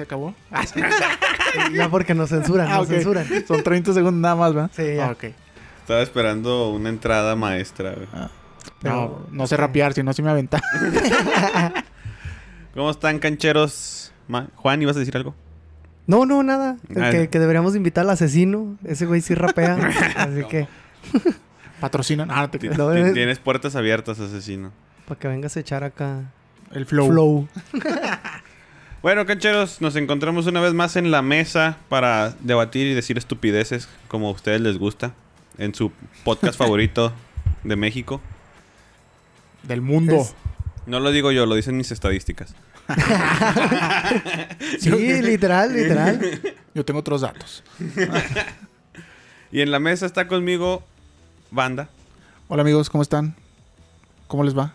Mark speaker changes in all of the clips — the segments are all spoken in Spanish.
Speaker 1: se acabó.
Speaker 2: Ya porque nos censuran,
Speaker 1: Ah,
Speaker 2: nos censuran.
Speaker 1: Son 30 segundos nada más, ¿verdad?
Speaker 2: Sí, ya.
Speaker 1: Ah, ok.
Speaker 3: Estaba esperando una entrada maestra, güey.
Speaker 1: No, no sé rapear, si no, sí me aventa.
Speaker 3: ¿Cómo están, cancheros? Ma- Juan, ¿ibas a decir algo?
Speaker 2: No, no, nada.
Speaker 3: Ah.
Speaker 2: Que, que deberíamos invitar al asesino. Ese güey sí rapea. así que,
Speaker 1: Patrocinan. Ah, no te.
Speaker 2: No,
Speaker 3: Tienes puertas abiertas, asesino.
Speaker 2: para que vengas a echar acá
Speaker 1: El flow.
Speaker 2: flow.
Speaker 3: Bueno, cancheros, nos encontramos una vez más en la mesa para debatir y decir estupideces como a ustedes les gusta. En su podcast favorito de México.
Speaker 1: Del mundo.
Speaker 2: Es-
Speaker 3: No lo digo yo, lo dicen mis estadísticas.
Speaker 2: Sí, literal, literal.
Speaker 1: Yo tengo otros datos.
Speaker 3: Y en la mesa está conmigo Banda.
Speaker 1: Hola amigos, ¿cómo están? ¿Cómo les va?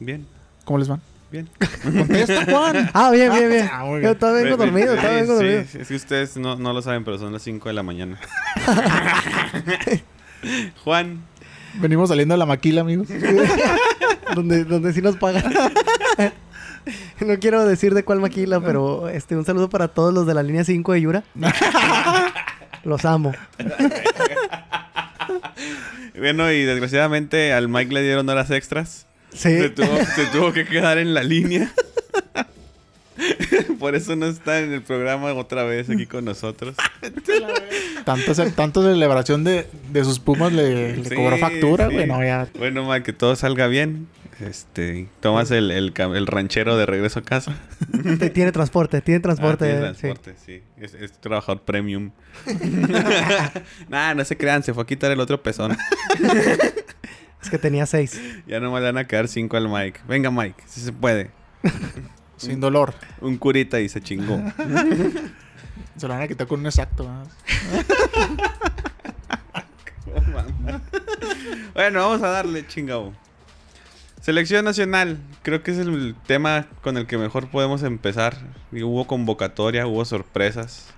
Speaker 3: Bien,
Speaker 1: ¿Cómo les van?
Speaker 3: Bien.
Speaker 1: Contesta, Juan.
Speaker 2: Ah, bien, bien, bien.
Speaker 1: Ah, muy
Speaker 2: Yo
Speaker 1: bien.
Speaker 2: todavía vengo dormido, todavía vengo
Speaker 3: Sí,
Speaker 2: dormido.
Speaker 3: sí, es que ustedes no, no lo saben, pero son las 5 de la mañana. Juan,
Speaker 1: Venimos saliendo de la maquila, amigos.
Speaker 2: donde, donde sí nos pagan. no quiero decir de cuál maquila, pero este un saludo para todos los de la línea 5 de Yura. los amo.
Speaker 3: bueno, y desgraciadamente al Mike le dieron horas extras.
Speaker 2: Sí.
Speaker 3: Se tuvo, se tuvo que quedar en la línea. Por eso no está en el programa otra vez aquí con nosotros.
Speaker 1: Tanta, ce- tanta celebración de, de sus pumas le, le
Speaker 3: Sí,
Speaker 1: cobró factura,
Speaker 3: sí.
Speaker 1: ya.
Speaker 3: Bueno, Mike, que todo salga bien. Este, tomas el, el, ranchero de regreso a casa.
Speaker 2: Tiene transporte, tiene transporte.
Speaker 3: Ah, tiene
Speaker 2: sí.
Speaker 3: transporte, sí. Es, es trabajador premium. nah, no se crean, se fue a quitar el otro pezón.
Speaker 2: Es que tenía seis.
Speaker 3: Ya nomás le van a quedar cinco al Mike. Venga, Mike, si se puede.
Speaker 1: Sin dolor.
Speaker 3: Un curita y se chingó.
Speaker 1: Se lo van a quitar con un exacto.
Speaker 3: bueno, vamos a darle chingado. Selección nacional, creo que es el tema con el que mejor podemos empezar. Y hubo convocatoria, hubo sorpresas.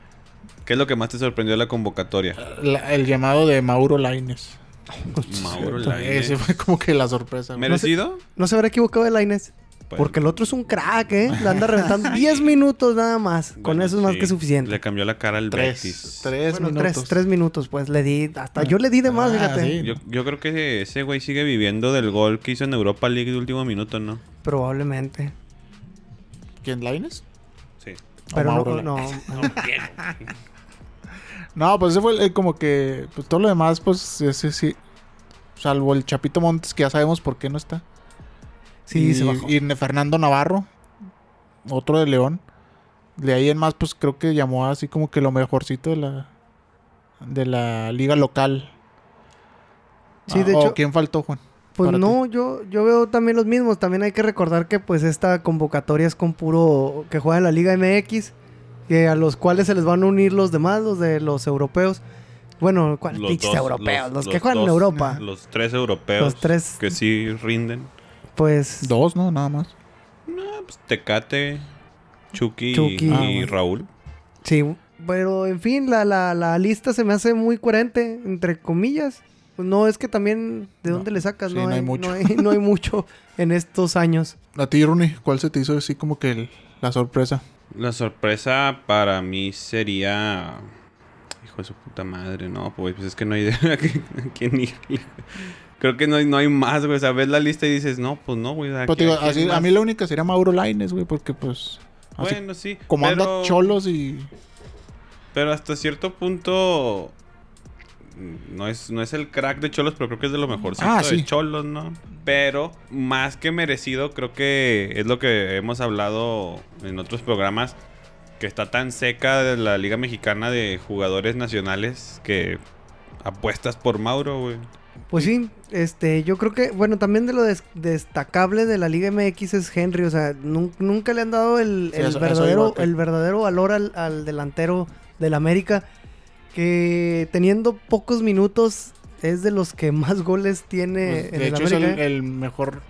Speaker 3: ¿Qué es lo que más te sorprendió de la convocatoria?
Speaker 1: La- el llamado de Mauro Laines.
Speaker 3: Mauro
Speaker 1: Ese
Speaker 3: Lainez.
Speaker 1: fue como que la sorpresa. güey.
Speaker 3: ¿Merecido?
Speaker 2: No se habrá equivocado el Lainez.
Speaker 3: Pues,
Speaker 2: Porque el otro es un crack, ¿eh? Le anda reventando 10 minutos nada más. Con
Speaker 3: bueno,
Speaker 2: eso es más
Speaker 3: sí,
Speaker 2: que suficiente.
Speaker 3: Le cambió la cara al
Speaker 1: Tres.
Speaker 3: Betis.
Speaker 1: Tres
Speaker 2: bueno,
Speaker 1: minutos.
Speaker 2: tres, tres minutos, pues le di. Hasta yo le di de más,
Speaker 1: Ah,
Speaker 2: fíjate.
Speaker 1: sí.
Speaker 3: Yo, yo creo que ese güey sigue viviendo del gol que hizo en Europa League de último minuto, ¿no?
Speaker 2: Probablemente.
Speaker 1: ¿Quién, Laines?
Speaker 3: Sí.
Speaker 2: Pero
Speaker 1: Mauro
Speaker 2: no, no. no.
Speaker 1: Pues ese fue el- como que. Pues todo lo demás, pues ese sí. Salvo el Chapito Montes, que ya sabemos por qué no está.
Speaker 2: Sí,
Speaker 1: y,
Speaker 2: se bajó.
Speaker 1: y Fernando Navarro, otro de León. De ahí en más, pues creo que llamó así como que lo mejorcito de la de la liga local.
Speaker 2: Sí, de
Speaker 1: Ah, ¿o
Speaker 2: hecho-
Speaker 1: ¿Quién faltó, Juan?
Speaker 2: Pues no, yo, yo veo también los mismos. También hay que recordar que pues esta convocatoria es con puro que juega en la Liga MX, que a los cuales se les van a unir los demás, los de los europeos. Bueno, ¿cuáles
Speaker 3: Los dos-
Speaker 2: europeos? Los,
Speaker 3: los-
Speaker 2: que
Speaker 3: los
Speaker 2: juegan en. Europa.
Speaker 3: Los tres europeos
Speaker 2: Los tres-
Speaker 3: que sí rinden.
Speaker 2: Pues
Speaker 1: Dos, ¿no? Nada más.
Speaker 3: No, pues Tecate, Chucky,
Speaker 2: Chucky.
Speaker 3: y
Speaker 1: Ah, bueno.
Speaker 3: Raúl.
Speaker 2: sí, pero en fin, la, la, la lista se me hace muy coherente, entre comillas. Pues no, es que también, ¿de
Speaker 1: No,
Speaker 2: dónde le sacas?
Speaker 1: sí,
Speaker 2: no,
Speaker 1: no
Speaker 2: hay,
Speaker 1: hay mucho.
Speaker 2: No hay, no hay mucho en estos años.
Speaker 1: A ti, Rooney, ¿cuál se te hizo así como que el- la sorpresa?
Speaker 3: La sorpresa para mí sería. Hijo de su puta madre, no, pues, pues es que no hay idea a quién irle. Creo que no hay, no hay más, güey. O sea, ves la lista y dices, no, pues no, güey. ¿a
Speaker 1: Pues, digo,
Speaker 3: a
Speaker 1: así- mí la única sería Mauro Laines, güey, porque pues. Así
Speaker 3: Bueno, sí.
Speaker 1: como anda
Speaker 3: pero-
Speaker 1: cholos y.
Speaker 3: Pero hasta cierto punto. No es, no es el crack de Cholos, pero creo que es de lo mejorcito
Speaker 1: Ah,
Speaker 3: de
Speaker 1: sí.
Speaker 3: Cholos, ¿no? Pero más que merecido, creo que es lo que hemos hablado en otros programas. Que está tan seca de la Liga Mexicana de jugadores nacionales que apuestas por Mauro, güey.
Speaker 2: Pues sí, este, yo creo que, bueno, también de lo des- destacable de la Liga MX es Henry, o sea, nun- nunca le han dado el,
Speaker 1: Sí,
Speaker 2: el
Speaker 1: eso- eso
Speaker 2: verdadero, el verdadero valor al, al delantero del América, que teniendo pocos minutos es de los que más goles tiene
Speaker 1: pues,
Speaker 2: en
Speaker 1: de
Speaker 2: el
Speaker 1: hecho, es el,
Speaker 2: América. ¿eh?
Speaker 1: el mejor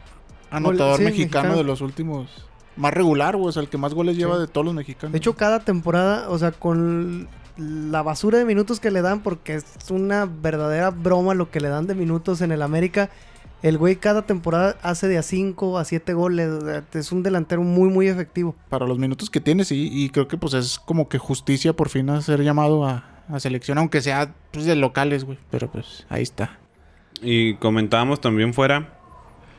Speaker 1: anotador
Speaker 2: sí,
Speaker 1: mexicano,
Speaker 2: mexicano.
Speaker 1: de los últimos. Más regular, güey. O sea, el que más goles lleva
Speaker 2: Sí.
Speaker 1: de todos los mexicanos.
Speaker 2: De hecho, cada temporada, o sea, con la basura de minutos que le dan, porque es una verdadera broma lo que le dan de minutos en el América, El güey cada temporada hace de a 5 a 7 goles. es un delantero muy, muy efectivo.
Speaker 1: Para los minutos que tiene, sí. Y creo que pues es como que justicia por fin a ser llamado a, a selección, aunque sea pues, de locales, güey. Pero pues ahí está.
Speaker 3: Y comentábamos también fuera,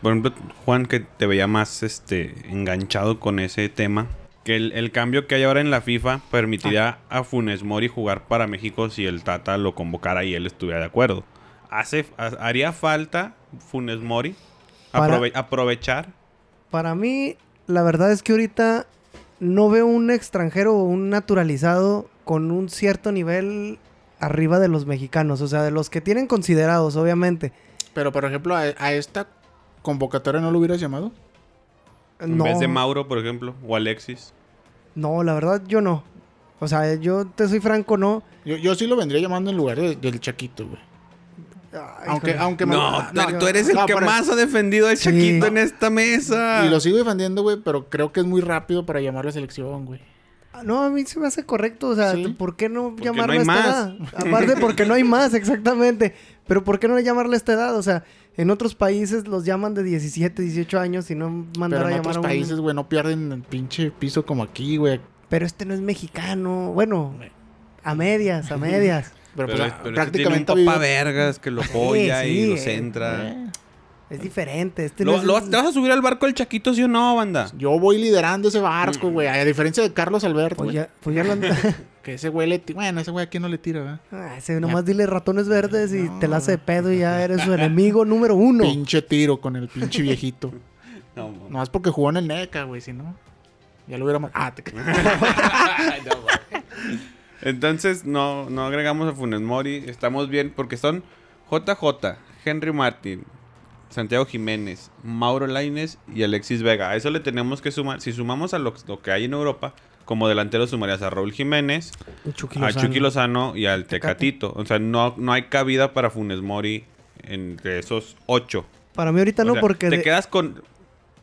Speaker 3: por ejemplo, Juan, que te veía más este enganchado con ese tema. Que el, el cambio que hay ahora en la FIFA permitiría a Funes Mori jugar para México si el Tata lo convocara y él estuviera de acuerdo. Hace, ha- ¿Haría falta Funes Mori?
Speaker 2: Para-
Speaker 3: aprovechar.
Speaker 2: Para mí, la verdad es que ahorita no veo un extranjero o un naturalizado con un cierto nivel arriba de los mexicanos. O sea, de los que tienen considerados, obviamente.
Speaker 1: Pero por ejemplo, a, a esta convocatoria no lo hubieras llamado.
Speaker 3: En
Speaker 2: no,
Speaker 3: vez de Mauro, por ejemplo, o Alexis.
Speaker 2: no, la verdad yo no. O sea, yo te soy franco, no.
Speaker 1: Yo, yo sí lo vendría llamando en lugar de- del Chaquito, güey.
Speaker 2: Ay,
Speaker 1: Aunque, aunque me-
Speaker 3: No, tú, tú eres el
Speaker 1: no,
Speaker 3: que
Speaker 1: pero-
Speaker 3: más ha defendido al
Speaker 2: Sí.
Speaker 3: Chaquito en esta mesa.
Speaker 1: Y lo sigo defendiendo, güey, pero creo que es muy rápido para llamar a la selección, güey.
Speaker 2: Ah, No, a mí se me hace correcto. O sea,
Speaker 1: Sí.
Speaker 2: ¿por qué no
Speaker 3: Porque
Speaker 2: llamarle
Speaker 3: no
Speaker 2: a esta
Speaker 3: más.
Speaker 2: edad? Aparte, porque no hay más, exactamente. Pero ¿por qué no llamarle a esta edad? O sea, en otros países los llaman de 17, 18 años y no mandar
Speaker 1: Pero
Speaker 2: a
Speaker 1: en
Speaker 2: llamar
Speaker 1: otros
Speaker 2: a un...
Speaker 1: países, güey, no pierden el pinche piso como aquí, güey.
Speaker 2: Pero este no es mexicano. Bueno, a medias, a medias.
Speaker 1: Pero,
Speaker 3: Pero,
Speaker 1: pues,
Speaker 3: es- pero
Speaker 1: prácticamente ha
Speaker 3: tiene un papá
Speaker 1: vivido-
Speaker 3: vergas que lo apoya
Speaker 2: sí,
Speaker 3: y lo centra.
Speaker 1: Eh,
Speaker 2: Es diferente. Este
Speaker 3: ¿Lo,
Speaker 2: no es-
Speaker 3: lo vas- ¿Te vas a subir al barco del Chaquito, sí o no, banda?
Speaker 1: Yo voy liderando ese barco,
Speaker 3: Mm.
Speaker 1: güey. A diferencia de Carlos Alberto,
Speaker 2: Pues ya, pues ya lo anda-
Speaker 1: Que ese güey le tira. Bueno, ese güey a quién no le tira, ¿verdad?
Speaker 2: Ah, ese nomás dile ratones verdes y
Speaker 1: No.
Speaker 2: te la hace de pedo y ya eres su enemigo número uno.
Speaker 1: Pinche tiro con el pinche viejito.
Speaker 3: No, no.
Speaker 1: No es porque jugó en el NECA, güey, si no. Ya lo hubiera ma- Ah, te
Speaker 3: Entonces, no, no agregamos a Funes Mori. Estamos bien porque son JJ, Henry Martin, Santiago Jiménez, Mauro Laines y Alexis Vega. A eso le tenemos que sumar. Si sumamos a lo, lo que hay en Europa, como delantero sumarías a Raúl Jiménez,
Speaker 2: Chucky
Speaker 3: a
Speaker 2: Lozano.
Speaker 3: Chucky Lozano y al
Speaker 2: Tecate.
Speaker 3: Tecatito. O sea, no, no hay cabida para Funes Mori entre esos ocho.
Speaker 2: Para mí ahorita
Speaker 3: O
Speaker 2: no,
Speaker 3: sea,
Speaker 2: porque...
Speaker 3: te
Speaker 2: de-
Speaker 3: quedas con.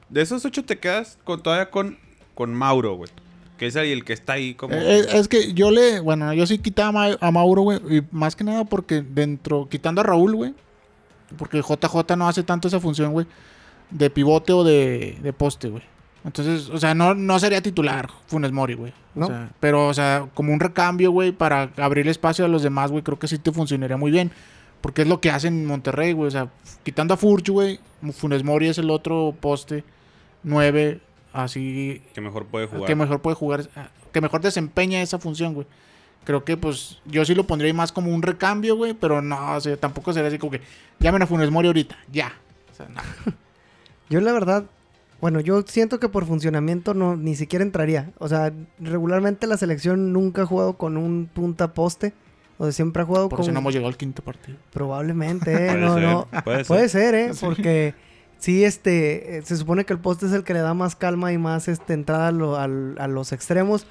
Speaker 3: De esos ocho te quedas con todavía con, con Mauro, güey. Que es ahí el que está ahí como.
Speaker 1: Eh, Es, es que yo le, bueno, yo sí quitaba a Mauro, güey, y más que nada porque dentro, quitando a Raúl, güey, porque JJ no hace tanto esa función, güey, de pivote o de, de poste, güey. Entonces, o sea, no, no sería titular Funes Mori, güey. O
Speaker 2: No.
Speaker 1: sea, pero, o sea, como un recambio, güey, para abrir espacio a los demás, güey, creo que sí te funcionaría muy bien. Porque es lo que hacen en Monterrey, güey. O sea, quitando a Furch, güey, Funes Mori es el otro poste, nueve, así
Speaker 3: que mejor puede jugar.
Speaker 1: que mejor puede jugar, que mejor desempeña esa función, güey. Creo que, pues, yo sí lo pondría ahí más como un recambio, güey, pero no, o sea, tampoco sería así como que llamen a Funes Mori ahorita, ya. O sea, no.
Speaker 2: Yo la verdad, bueno, yo siento que por funcionamiento no ni siquiera entraría. O sea, regularmente la selección nunca ha jugado con un punta poste. O sea, siempre ha jugado
Speaker 1: Por
Speaker 2: con...
Speaker 1: eso no hemos llegado al quinto partido.
Speaker 2: Probablemente, ¿eh? No,
Speaker 3: ser,
Speaker 2: no.
Speaker 3: puede ser.
Speaker 2: Puede ser, ¿eh? Porque sí, este, eh, se supone que el poste es el que le da más calma y más este, entrada a, lo- a los extremos.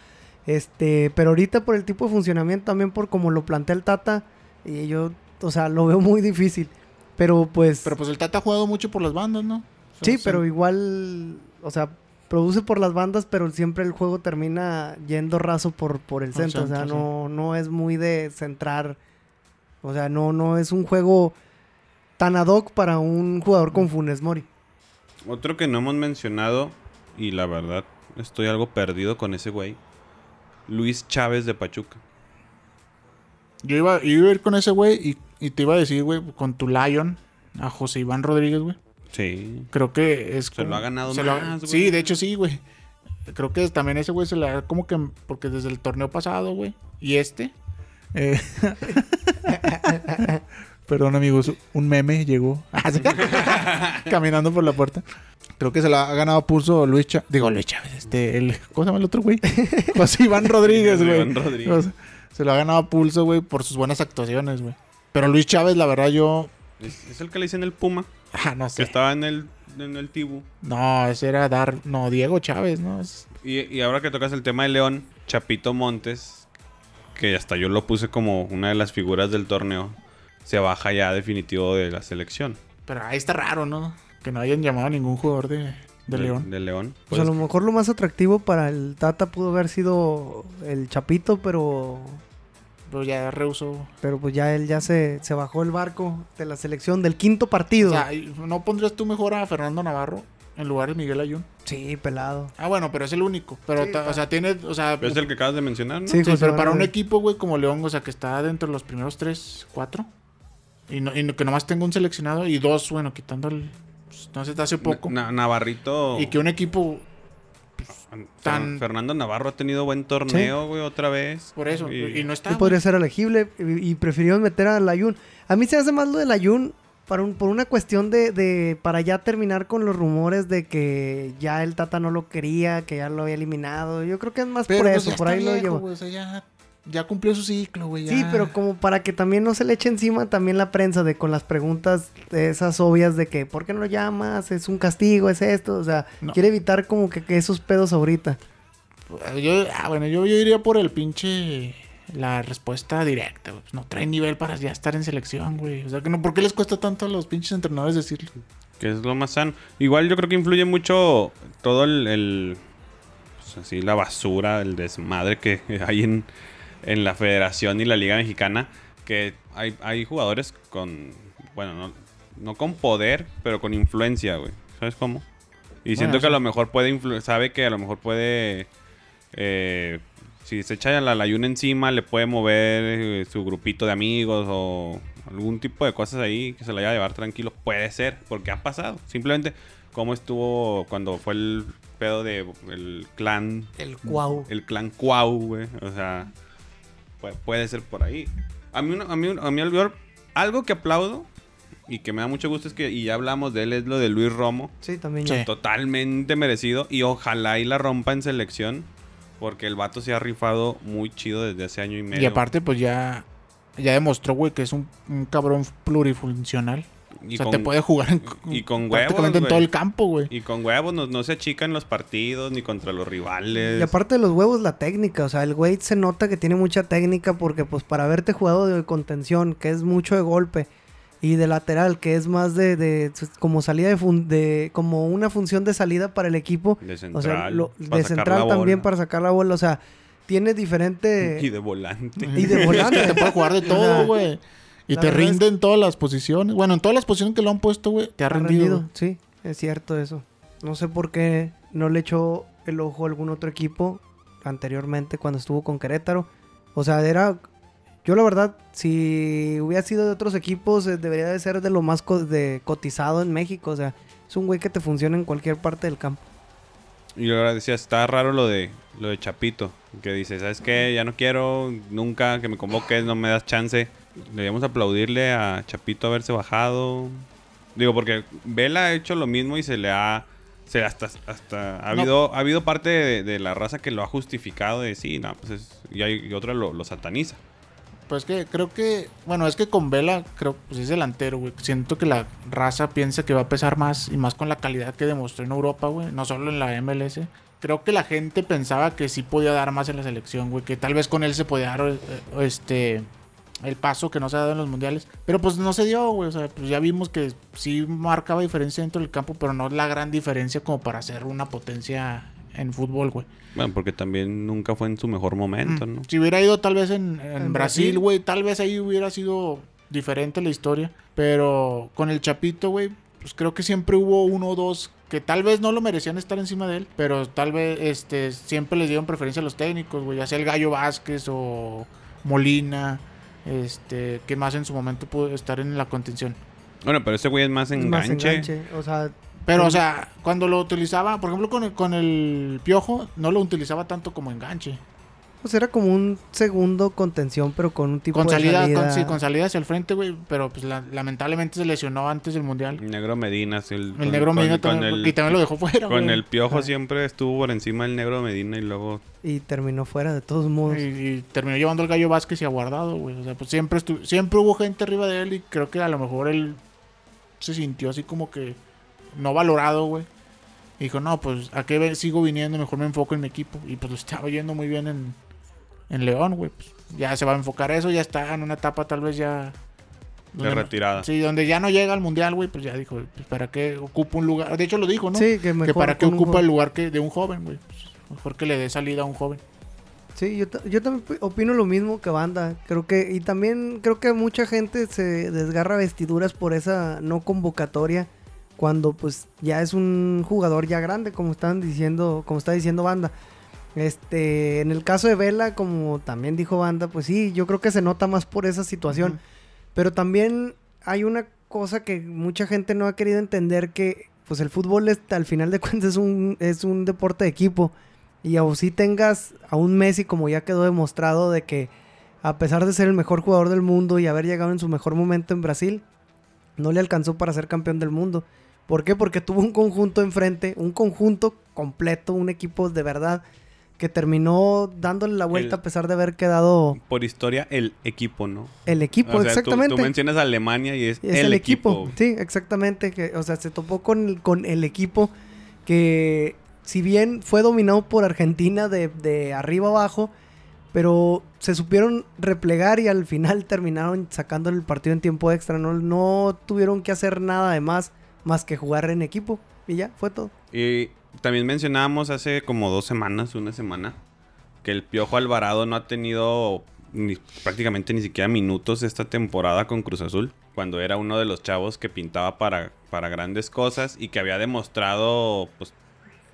Speaker 2: Este, pero ahorita por el tipo de funcionamiento, también por como lo plantea el Tata, y yo, o sea, lo veo muy difícil. Pero pues,
Speaker 1: Pero pues el Tata ha jugado mucho por las bandas, ¿no? O sea,
Speaker 2: sí, pero igual, o sea, produce por las bandas, pero siempre el juego termina yendo raso por, por el centro. o sea, no, no es muy de centrar. O sea, no, no es un juego tan ad hoc para un jugador con Funes Mori.
Speaker 3: Otro que no hemos mencionado, y la verdad estoy algo perdido con ese güey. Luis Chávez de Pachuca.
Speaker 1: Yo iba, yo iba a ir con ese güey y, y te iba a decir, güey, con tu Lion, a José Iván Rodríguez, güey.
Speaker 3: Sí.
Speaker 1: Creo que es
Speaker 3: Se lo ha ganado
Speaker 1: ha-
Speaker 3: más.
Speaker 1: Sí, de hecho sí, güey. Creo que también ese güey se la como que porque desde el torneo pasado, güey, y este eh, Perdón, amigos, un meme llegó caminando por la puerta. Creo que se la ha ganado a pulso Luis Chávez. Digo, Luis Chávez, este, el, ¿cómo se llama el otro güey? José Iván Rodríguez, güey.
Speaker 3: Iván Rodríguez.
Speaker 1: Se lo ha ganado a pulso, güey, por sus buenas actuaciones, güey. Pero Luis Chávez, la verdad, yo.
Speaker 3: Es, es el que le dicen el Puma,
Speaker 1: Ah, no
Speaker 3: que
Speaker 1: sé.
Speaker 3: estaba en el, en el Tibu.
Speaker 1: No, ese era Dar. No, Diego Chávez, ¿no? Es-
Speaker 3: Y, y ahora que tocas el tema de León, Chapito Montes, que hasta yo lo puse como una de las figuras del torneo, se baja ya definitivo de la selección.
Speaker 1: Pero ahí está raro, ¿no? Que no hayan llamado a ningún jugador de, de León.
Speaker 3: De León.
Speaker 2: Pues a
Speaker 3: Pues,
Speaker 2: lo mejor lo más atractivo para el Tata pudo haber sido el Chapito, pero
Speaker 1: Pero ya rehusó.
Speaker 2: Pero pues ya él ya se, se bajó el barco de la selección del quinto partido.
Speaker 1: O sea, ¿no pondrías tú mejor a Fernando Navarro en lugar de Miguel Ayun?
Speaker 2: sí, pelado.
Speaker 1: Ah, bueno, pero es el único. Pero,
Speaker 2: Sí,
Speaker 1: ta-
Speaker 2: está.
Speaker 1: o sea, tiene, o sea,
Speaker 3: Es el que acabas de mencionar, ¿no?
Speaker 2: Sí,
Speaker 1: pero para un equipo, güey, como León, o sea, que está dentro de los primeros tres, cuatro. Y, no, y no- que nomás tenga un seleccionado y dos, bueno, quitando el. Pues, no sé, de hace poco.
Speaker 3: Na- Navarrito.
Speaker 1: Y que un equipo, tan-
Speaker 3: Fernando Navarro ha tenido buen torneo, güey, otra vez.
Speaker 1: por eso, y, no está. Güey.
Speaker 2: podría ser elegible y, y prefirieron meter al Ayun. A mí se hace más lo del Ayun para un- por una cuestión de, de- para ya terminar con los rumores de que ya el Tata no lo quería, que ya lo había eliminado. Yo creo que es más
Speaker 1: Pero,
Speaker 2: por
Speaker 1: pues,
Speaker 2: eso, por ahí lo llevo.
Speaker 1: sea, ya, ya cumplió su ciclo, güey.
Speaker 2: Sí, pero como para que también no se le eche encima también la prensa de con las preguntas de esas obvias de que ¿por qué no lo llamas? Es un castigo, es esto, o sea,
Speaker 1: No.
Speaker 2: quiere evitar como que, que esos pedos ahorita.
Speaker 1: Yo, ah, bueno, yo, yo iría por el pinche. La respuesta directa, güey. Pues no trae nivel para ya estar en selección, güey. O sea, que no, ¿por qué les cuesta tanto a los pinches entrenadores decirlo?
Speaker 3: Que es lo más sano. Igual yo creo que influye mucho todo el. el, pues así, la basura, el desmadre que hay en, en la federación y la liga mexicana. Que hay, hay jugadores con. Bueno, no, no con poder, pero con influencia, güey. ¿Sabes cómo? Y siento
Speaker 1: Bueno,
Speaker 3: que a lo mejor puede. sabe que a lo mejor puede. eh, si se echa la layuna encima, le puede mover eh, su grupito de amigos o algún tipo de cosas ahí que se la vaya a llevar tranquilo. Puede ser, porque ha pasado. Simplemente, como estuvo cuando fue el pedo de el clan.
Speaker 2: El cuau.
Speaker 3: El clan Cuau, güey. O sea, pu- puede ser por ahí. A mí, a mí, a mí algo, algo que aplaudo y que me da mucho gusto es que, y ya hablamos de él, es lo de Luis Romo.
Speaker 2: Sí, también
Speaker 1: Sí.
Speaker 3: Totalmente merecido. Y ojalá y la rompa en selección. Porque el vato se ha rifado muy chido desde hace año y medio.
Speaker 1: Y aparte, pues ya, ya demostró, güey, que es un, un cabrón plurifuncional.
Speaker 3: Y
Speaker 1: o sea,
Speaker 3: con-
Speaker 1: te puede jugar en,
Speaker 3: y con
Speaker 1: prácticamente
Speaker 3: huevos,
Speaker 1: en todo el campo, güey.
Speaker 3: Y con huevos no, no se achican los partidos ni contra los rivales.
Speaker 2: Y aparte de los huevos, la técnica. O sea, el güey se nota que tiene mucha técnica porque, pues, para haberte jugado de contención, que es mucho de golpe, y de lateral, que es más de, de- como salida de, fun- de- como una función de salida para el equipo.
Speaker 3: de
Speaker 2: O
Speaker 3: central.
Speaker 2: sea, lo-
Speaker 3: para
Speaker 2: de
Speaker 3: sacar
Speaker 2: central
Speaker 3: la
Speaker 2: también
Speaker 3: bola.
Speaker 2: para sacar la bola. O sea, tiene diferente.
Speaker 3: Y de volante.
Speaker 2: Y de volante.
Speaker 1: te puede jugar de
Speaker 2: O sea,
Speaker 1: todo, güey. Y
Speaker 2: la
Speaker 1: te
Speaker 2: verdad es-
Speaker 1: rinde en todas las posiciones. Bueno, en todas las posiciones que lo han puesto, güey, te ha
Speaker 2: Ha
Speaker 1: rendido.
Speaker 2: rendido, sí, es cierto eso. No sé por qué no le echó el ojo a algún otro equipo anteriormente cuando estuvo con Querétaro. O sea, era... Yo la verdad, si hubiera sido de otros equipos, eh, debería de ser de lo más co- de cotizado en México. O sea, es un güey que te funciona en cualquier parte del campo.
Speaker 3: Y ahora decía, está raro lo de lo de Chapito. Que dice, ¿sabes qué? Ya no quiero nunca que me convoques, no me das chance. Deberíamos aplaudirle a Chapito haberse bajado. Digo, porque Vela ha hecho lo mismo y se le ha... Se hasta, hasta ha,
Speaker 1: No.
Speaker 3: habido, ha habido parte de, de la raza que lo ha justificado de sí, no, pues es, y, hay, y otra lo, lo sataniza.
Speaker 1: Pues que creo que, bueno, es que con Vela, creo, pues es delantero, güey. Siento que la raza piensa que va a pesar más y más con la calidad que demostró en Europa, güey. No solo en la MLS. Creo que la gente pensaba que sí podía dar más en la selección, güey. Que tal vez con él se podía dar eh, este el paso que no se ha dado en los mundiales. Pero pues no se dio, güey. O sea, pues ya vimos que sí marcaba diferencia dentro del campo, pero no es la gran diferencia como para ser una potencia en fútbol, güey.
Speaker 3: Bueno, porque también nunca fue en su mejor momento,
Speaker 1: Mm.
Speaker 3: ¿no?
Speaker 1: Si hubiera ido tal vez en, en.
Speaker 2: Brasil,
Speaker 1: güey, tal vez ahí hubiera sido diferente la historia. Pero con el Chapito, güey, pues creo que siempre hubo uno o dos que tal vez no lo merecían estar encima de él, pero tal vez este siempre les dieron preferencia a los técnicos, güey, ya sea el Gallo Vázquez o Molina, este, que más en su momento pudo estar en la contención.
Speaker 3: Bueno, pero ese güey es más enganche.
Speaker 2: enganche. O sea,
Speaker 1: Pero, o sea, cuando lo utilizaba, por ejemplo, con el, con el Piojo, no lo utilizaba tanto como enganche.
Speaker 2: Pues era como un segundo contención, pero con un tipo
Speaker 1: Con
Speaker 2: de
Speaker 1: salida,
Speaker 2: salida.
Speaker 1: Con, sí, con salida hacia el frente, güey. Pero pues la- lamentablemente se lesionó antes del mundial.
Speaker 3: El negro Medina, sí, el,
Speaker 1: El
Speaker 3: con-
Speaker 1: negro Medina
Speaker 3: con
Speaker 1: también,
Speaker 3: el-
Speaker 1: y también lo dejó fuera,
Speaker 3: Con el piojo
Speaker 2: Ajá.
Speaker 3: siempre estuvo por encima del negro Medina y luego
Speaker 2: Y terminó fuera de todos modos.
Speaker 1: Y, y terminó llevando al Gallo Vázquez y aguardado, güey. O sea, pues siempre, estu- siempre hubo gente arriba de él y creo que a lo mejor él se sintió así como que no valorado, güey. Y dijo, no, pues a qué sigo viniendo, mejor me enfoco en mi equipo. Y pues lo estaba yendo muy bien en, en León, güey. Pues, ya se va a enfocar eso, ya está en una etapa tal vez ya...
Speaker 3: de
Speaker 1: no-
Speaker 3: retirada.
Speaker 1: Sí, donde ya no llega al mundial, güey, pues ya dijo, pues para qué ocupa un lugar. De hecho lo dijo, ¿no?
Speaker 2: Sí, que mejor
Speaker 1: que para qué ocupa el lugar que de un joven, güey. Pues, mejor que le dé salida a un joven.
Speaker 2: Sí, yo, yo también pi- opino lo mismo que banda. Creo que, y también creo que mucha gente se desgarra vestiduras por esa no convocatoria. Cuando pues ya es un jugador ya grande, como están diciendo, como está diciendo banda. Este, en el caso de Vela, como también dijo banda, pues sí, yo creo que se nota más por esa situación. Pero también hay una cosa que mucha gente no ha querido entender que pues el fútbol es, al final de cuentas es un, es un deporte de equipo. Y aún si tengas a un Messi como ya quedó demostrado de que a pesar de ser el mejor jugador del mundo y haber llegado en su mejor momento en Brasil, no le alcanzó para ser campeón del mundo. ¿Por qué? Porque tuvo un conjunto enfrente, un conjunto completo, un equipo de verdad que terminó dándole la vuelta
Speaker 3: El-
Speaker 2: a pesar de haber quedado
Speaker 3: Por historia, el equipo, ¿no?
Speaker 2: el equipo,
Speaker 3: O sea, tú-
Speaker 2: exactamente.
Speaker 3: Tú, mencionas a Alemania y es,
Speaker 2: Es
Speaker 3: el,
Speaker 2: el,
Speaker 3: equipo.
Speaker 2: equipo. Sí, exactamente. Que, o sea, se topó con, el- con el equipo que, si bien fue dominado por Argentina de, de arriba abajo, pero se supieron replegar y al final terminaron sacando el partido en tiempo extra. No, no tuvieron que hacer nada de más más que jugar en equipo. Y ya, fue todo.
Speaker 3: Y también mencionábamos hace como dos semanas, una semana, que el Piojo Alvarado no ha tenido ni- prácticamente ni siquiera minutos esta temporada con Cruz Azul, cuando era uno de los chavos que pintaba para, para grandes cosas y que había demostrado pues,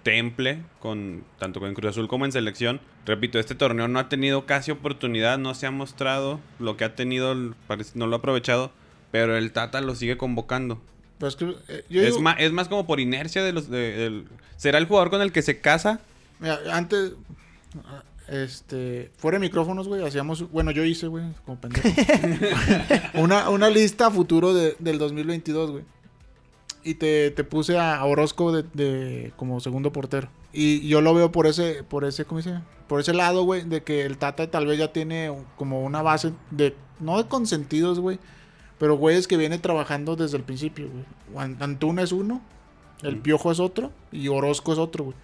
Speaker 3: temple con tanto con Cruz Azul como en selección. Repito, este torneo no ha tenido casi oportunidad, no se ha mostrado lo que ha tenido, parece- no lo ha aprovechado, pero el Tata lo sigue convocando.
Speaker 1: Pero es que, eh, yo
Speaker 3: Es,
Speaker 1: digo-
Speaker 3: más, es más como por inercia de los... de- del- ¿Será el jugador con el que se casa?
Speaker 1: Mira, antes, este, fuera de micrófonos, güey, hacíamos, bueno, yo hice, güey, como pendejo, una, una lista futuro de- del 2022, güey. Y te, te puse a, Orozco de, de- como segundo portero. Y yo lo veo por ese, por ese, ¿cómo dice? Por ese lado, güey, de que el Tata tal vez ya tiene como una base de, no de consentidos, güey, pero güeyes que viene trabajando desde el principio, güey. An- Antuna es uno, el. Piojo es otro y Orozco es otro, güey.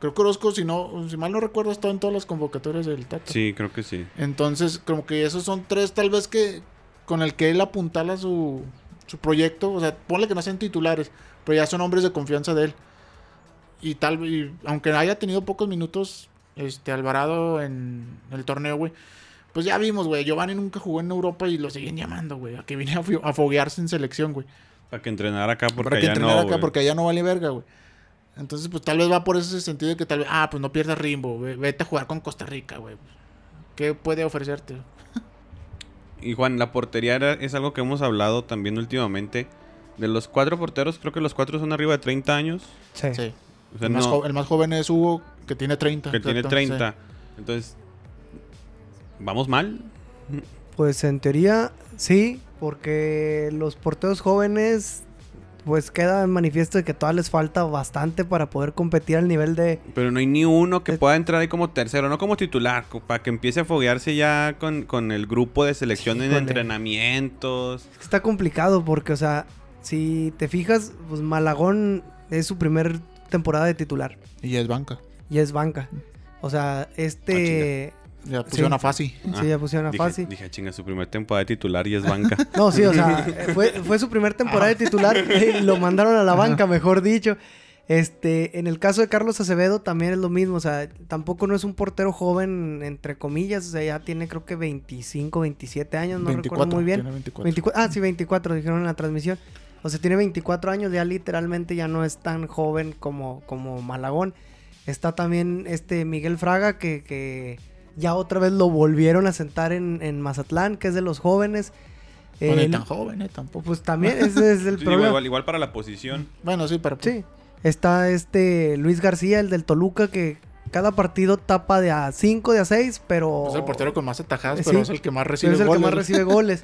Speaker 1: Creo que Orozco, si no, si mal no recuerdo, está en todas las convocatorias del Tata.
Speaker 3: Sí, creo que sí.
Speaker 1: Entonces, como que esos son tres, tal vez que con el que él apuntala su, su proyecto. O sea, ponle que no sean titulares, pero ya son hombres de confianza de él. Y tal y aunque haya tenido pocos minutos, este Alvarado en el torneo, güey. Pues ya vimos, güey. Giovanni nunca jugó en Europa y lo siguen llamando, güey. A que viene a, foguearse en selección, güey.
Speaker 3: Para que entrenara acá porque
Speaker 1: Para que
Speaker 3: allá
Speaker 1: entrenar
Speaker 3: no,
Speaker 1: acá, porque allá no vale verga, güey. Entonces, pues tal vez va por ese sentido de que tal vez, ah, pues no pierdas Rimbo, ve- vete a jugar con Costa Rica, güey. ¿Qué puede ofrecerte?
Speaker 3: Y Juan, la portería era- es algo que hemos hablado también últimamente. De los cuatro porteros, creo que los cuatro son arriba de 30 años.
Speaker 2: Sí.
Speaker 1: Sí.
Speaker 3: O sea,
Speaker 1: el, más
Speaker 3: no,
Speaker 1: jo- el más joven es Hugo, que tiene 30.
Speaker 3: que tiene
Speaker 1: exacto,
Speaker 3: 30. Entonces, ¿vamos mal?
Speaker 2: Pues en teoría sí, porque los porteros jóvenes pues queda en manifiesto de que todavía les falta bastante para poder competir al nivel de...
Speaker 3: Pero no hay ni uno que
Speaker 2: Eh,
Speaker 3: pueda entrar ahí como tercero, no como titular, para que empiece a foguearse ya con, con el grupo de selección en entrenamientos.
Speaker 2: Es que está complicado porque, o sea, si te fijas, pues Malagón es su primer temporada de titular.
Speaker 1: Y es banca.
Speaker 2: y es banca. O sea, este...
Speaker 1: Ya pusieron
Speaker 2: Sí.
Speaker 1: a Fasi.
Speaker 2: sí, ya pusieron a
Speaker 3: dije,
Speaker 2: Fasi.
Speaker 3: Dije, chinga, su primer temporada de titular y es banca.
Speaker 2: No, sí, o sea, fue, fue su primer temporada de titular y lo mandaron a la banca, mejor dicho. Este, en el caso de Carlos Acevedo también es lo mismo, o sea, tampoco no es un portero joven, entre comillas, o sea, ya tiene creo que 25, 27 años, no recuerdo muy bien.
Speaker 1: tiene 24.
Speaker 2: 24, ah, sí, 24, dijeron en la transmisión. O sea, tiene 24 años, ya literalmente ya no es tan joven como, como Malagón. Está también este Miguel Fraga, que, que ya otra vez lo volvieron a sentar en, en Mazatlán, que es de los jóvenes.
Speaker 1: No, ni
Speaker 2: Eh,
Speaker 1: tan joven, eh, tampoco.
Speaker 2: pues también ese es el
Speaker 3: Sí,
Speaker 2: problema.
Speaker 3: igual, igual para la posición.
Speaker 1: Bueno, sí, pero...
Speaker 2: Sí. Está este Luis García, el del Toluca, que cada partido tapa de a 5, de a 6, pero...
Speaker 1: Es el portero con más atajadas,
Speaker 2: Eh,
Speaker 1: pero
Speaker 2: sí.
Speaker 1: es el que más recibe
Speaker 2: es el
Speaker 1: goles.
Speaker 2: que más recibe goles.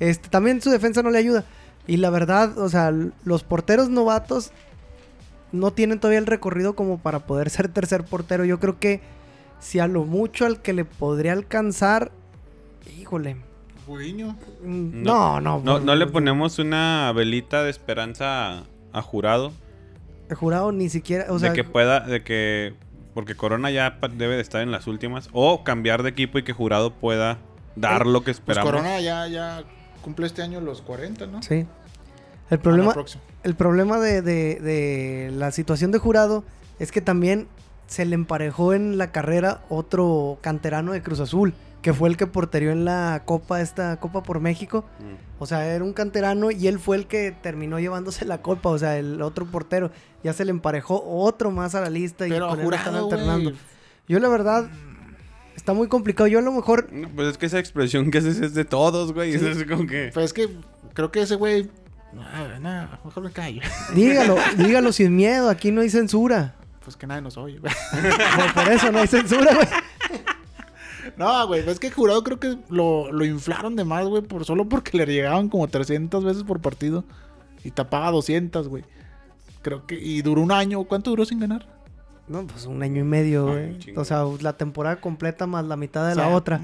Speaker 2: Este, también su defensa no le ayuda. Y la verdad, o sea, los porteros novatos no tienen todavía el recorrido como para poder ser tercer portero. Yo creo que si a lo mucho al que le podría alcanzar, híjole. Mm,
Speaker 3: No,
Speaker 2: No, no.
Speaker 3: No, le ponemos una velita de esperanza a, a jurado.
Speaker 2: He jurado ni siquiera, o sea,
Speaker 3: de que pueda, de que. Porque Corona ya debe de estar en las últimas. O cambiar de equipo y que jurado pueda dar lo que
Speaker 1: Pues
Speaker 3: esperamos.
Speaker 1: Corona ya, ya cumple este año los 40, ¿no?
Speaker 2: sí. El problema,
Speaker 1: próximo.
Speaker 2: el problema de, de- de la situación de jurado es que también se le emparejó en la carrera otro canterano de Cruz Azul, que fue el que porterió en la Copa, esta Copa por México.
Speaker 3: Mm.
Speaker 2: O sea, era un canterano y él fue el que terminó llevándose la copa, o sea, el otro portero. Ya se le emparejó otro más a la lista y con él están
Speaker 1: jurado,
Speaker 2: alternando. Yo la verdad, está muy complicado. Yo a lo mejor
Speaker 3: No, pues es que esa expresión que haces es de todos, güey. Es como que.
Speaker 1: Pues es que creo que ese güey. Nada, nada, mejor me callo.
Speaker 2: Dígalo, dígalo sin miedo, aquí no hay censura.
Speaker 1: Pues que nadie nos oye, güey.
Speaker 2: Por, por eso no hay censura, güey.
Speaker 1: No, güey, es que jurado creo que lo, lo inflaron de más, güey, por, solo porque le llegaban como 300 veces por partido y tapaba 200, güey. Creo que, y duró un año, ¿cuánto duró sin ganar?
Speaker 2: No, pues un año y medio, güey. O sea, la temporada completa más la mitad de
Speaker 1: O sea,
Speaker 2: la otra.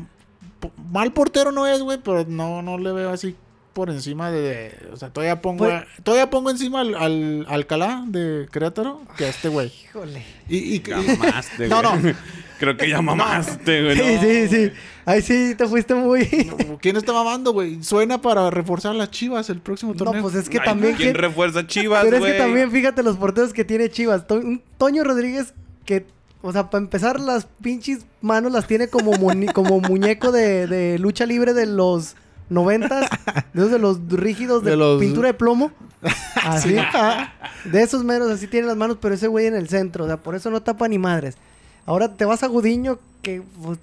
Speaker 1: Mal portero no es, güey, pero no, no le veo así por encima de, de- o sea, todavía pongo,
Speaker 2: Pues-
Speaker 1: todavía pongo encima al, al Alcalá de Querétaro que a este güey.
Speaker 2: Híjole.
Speaker 1: Y, y,
Speaker 3: Ya
Speaker 1: y-
Speaker 3: mamaste,
Speaker 1: No,
Speaker 3: güey.
Speaker 1: no.
Speaker 3: Creo que ya mamaste, güey.
Speaker 2: Sí,
Speaker 3: no.
Speaker 2: sí, sí. Ahí sí te fuiste muy.
Speaker 1: ¿quién está mamando, güey? Suena para reforzar las Chivas el próximo
Speaker 2: No,
Speaker 1: torneo.
Speaker 2: pues es que
Speaker 3: Ay,
Speaker 2: también.
Speaker 3: ¿Quién
Speaker 2: ¿quién-
Speaker 3: refuerza Chivas,
Speaker 2: Pero es que también, fíjate los porteros que tiene Chivas. To- un Toño Rodríguez que, o sea, para empezar, las pinches manos las tiene como, como muñeco de, de lucha libre de los noventas. De esos de los rígidos de,
Speaker 1: De los-
Speaker 2: pintura de plomo. Así. De esos menos, así tiene las manos, pero ese güey en el centro. O sea, por eso no tapa ni madres. Ahora te vas a Gudiño, que... pues,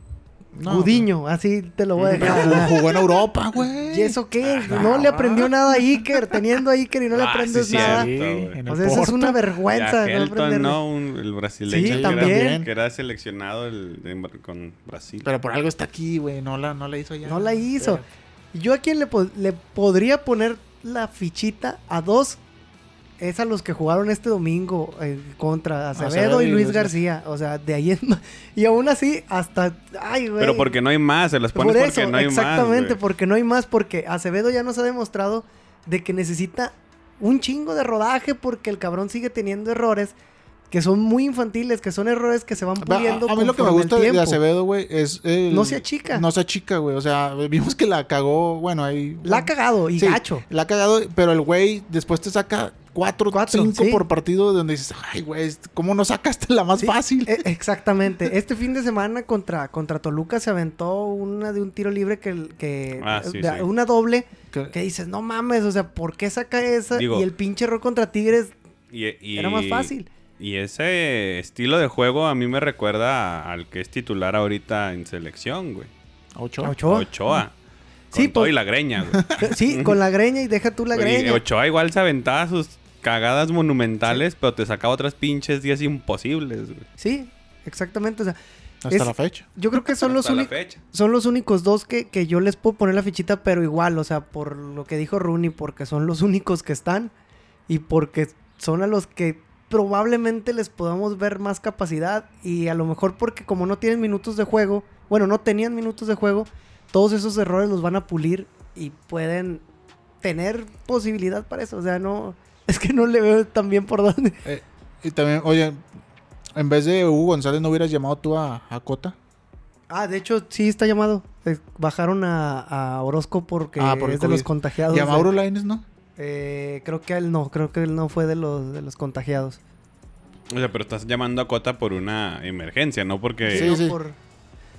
Speaker 1: No,
Speaker 2: Gudiño, así te lo voy a dejar.
Speaker 1: jugó, jugó en Europa, güey.
Speaker 2: ¿Y eso qué? No le aprendió nada a Iker, teniendo a Iker y no le
Speaker 3: Ah,
Speaker 2: aprendes
Speaker 3: sí,
Speaker 2: nada.
Speaker 3: cierto,
Speaker 2: O sea, eso es una
Speaker 3: Y a
Speaker 2: vergüenza. no
Speaker 3: Helton,
Speaker 2: aprenderle.
Speaker 3: ¿no? Un- el brasileño.
Speaker 2: Sí,
Speaker 3: que
Speaker 2: también.
Speaker 3: Era, que era seleccionado el, con Brasil.
Speaker 1: Pero por algo está aquí, güey. No la, no la hizo ya.
Speaker 2: No la hizo.
Speaker 1: Pero-
Speaker 2: Yo a quien le, po- le podría poner la fichita a dos es a los que jugaron este domingo eh, contra Acevedo,
Speaker 1: Acevedo
Speaker 2: y Luis García. O sea, de ahí en Y aún así, hasta. Ay, güey.
Speaker 3: Pero porque no hay más, se las pones
Speaker 2: Por
Speaker 3: porque
Speaker 2: eso,
Speaker 3: no hay
Speaker 2: exactamente,
Speaker 3: más.
Speaker 2: porque no hay más, porque Acevedo ya nos ha demostrado de que necesita un chingo de rodaje porque el cabrón sigue teniendo errores que son muy infantiles, que son errores que se van
Speaker 1: Va,
Speaker 2: puliendo
Speaker 1: a, a mí lo que me gusta de-. Acevedo, güey, es. el-
Speaker 2: No se achica.
Speaker 1: No se achica, güey. O sea, vimos que la cagó. Bueno, ahí.
Speaker 2: La ha cagado y
Speaker 1: Sí,
Speaker 2: gacho.
Speaker 1: La ha cagado, pero el güey después te saca cuatro,
Speaker 2: Cuatro,
Speaker 1: cinco
Speaker 2: sí.
Speaker 1: por partido donde dices, ay, güey, ¿cómo no sacaste la más
Speaker 2: Sí,
Speaker 1: fácil?
Speaker 2: e- exactamente. Este fin de semana contra, contra Toluca se aventó una de un tiro libre que, que
Speaker 3: Ah, sí,
Speaker 2: de-
Speaker 3: sí.
Speaker 2: una doble
Speaker 1: Que-
Speaker 2: que dices, no mames, o sea, ¿por qué saca esa?
Speaker 3: Digo-
Speaker 2: y el pinche error contra Tigres
Speaker 3: Y- y-
Speaker 2: era más fácil.
Speaker 3: Y ese estilo de juego a mí me recuerda al que es titular ahorita en selección, güey.
Speaker 1: a Ochoa.
Speaker 2: Ochoa.
Speaker 3: Ochoa.
Speaker 2: Sí,
Speaker 3: Con todo
Speaker 2: pues-
Speaker 3: y la greña, güey.
Speaker 2: Sí, con la greña y deja tú la
Speaker 3: Y
Speaker 2: greña.
Speaker 3: Ochoa igual se aventaba sus cagadas monumentales, pero te sacaba otras pinches días imposibles, güey.
Speaker 2: Sí, exactamente. O sea,
Speaker 1: Hasta
Speaker 2: es-
Speaker 1: la fecha.
Speaker 2: yo creo que son los,
Speaker 3: Hasta la
Speaker 2: únicos
Speaker 3: fecha.
Speaker 2: son los únicos dos que, que yo les puedo poner la fichita, pero igual, o sea, por lo que dijo Rooney, porque son los únicos que están y porque son a los que probablemente les podamos ver más capacidad y a lo mejor porque como no tienen minutos de juego, bueno, no tenían minutos de juego, todos esos errores los van a pulir y pueden tener posibilidad para eso, o sea, no, es que no le veo tan bien por dónde.
Speaker 1: Eh, y también, oye, en vez de Hugo González, ¿no hubieras llamado tú a, a Cota?
Speaker 2: Ah, de hecho, sí está llamado. Eh, bajaron a, a Orozco porque
Speaker 1: Ah, por el
Speaker 2: es de los contagiados.
Speaker 1: Y a Mauro Laines, ¿no?
Speaker 2: Eh, creo que él no, creo que él no fue de los, de los contagiados.
Speaker 3: O sea, pero estás llamando a Cota por una emergencia, no porque...
Speaker 1: Sí, sí.
Speaker 2: por-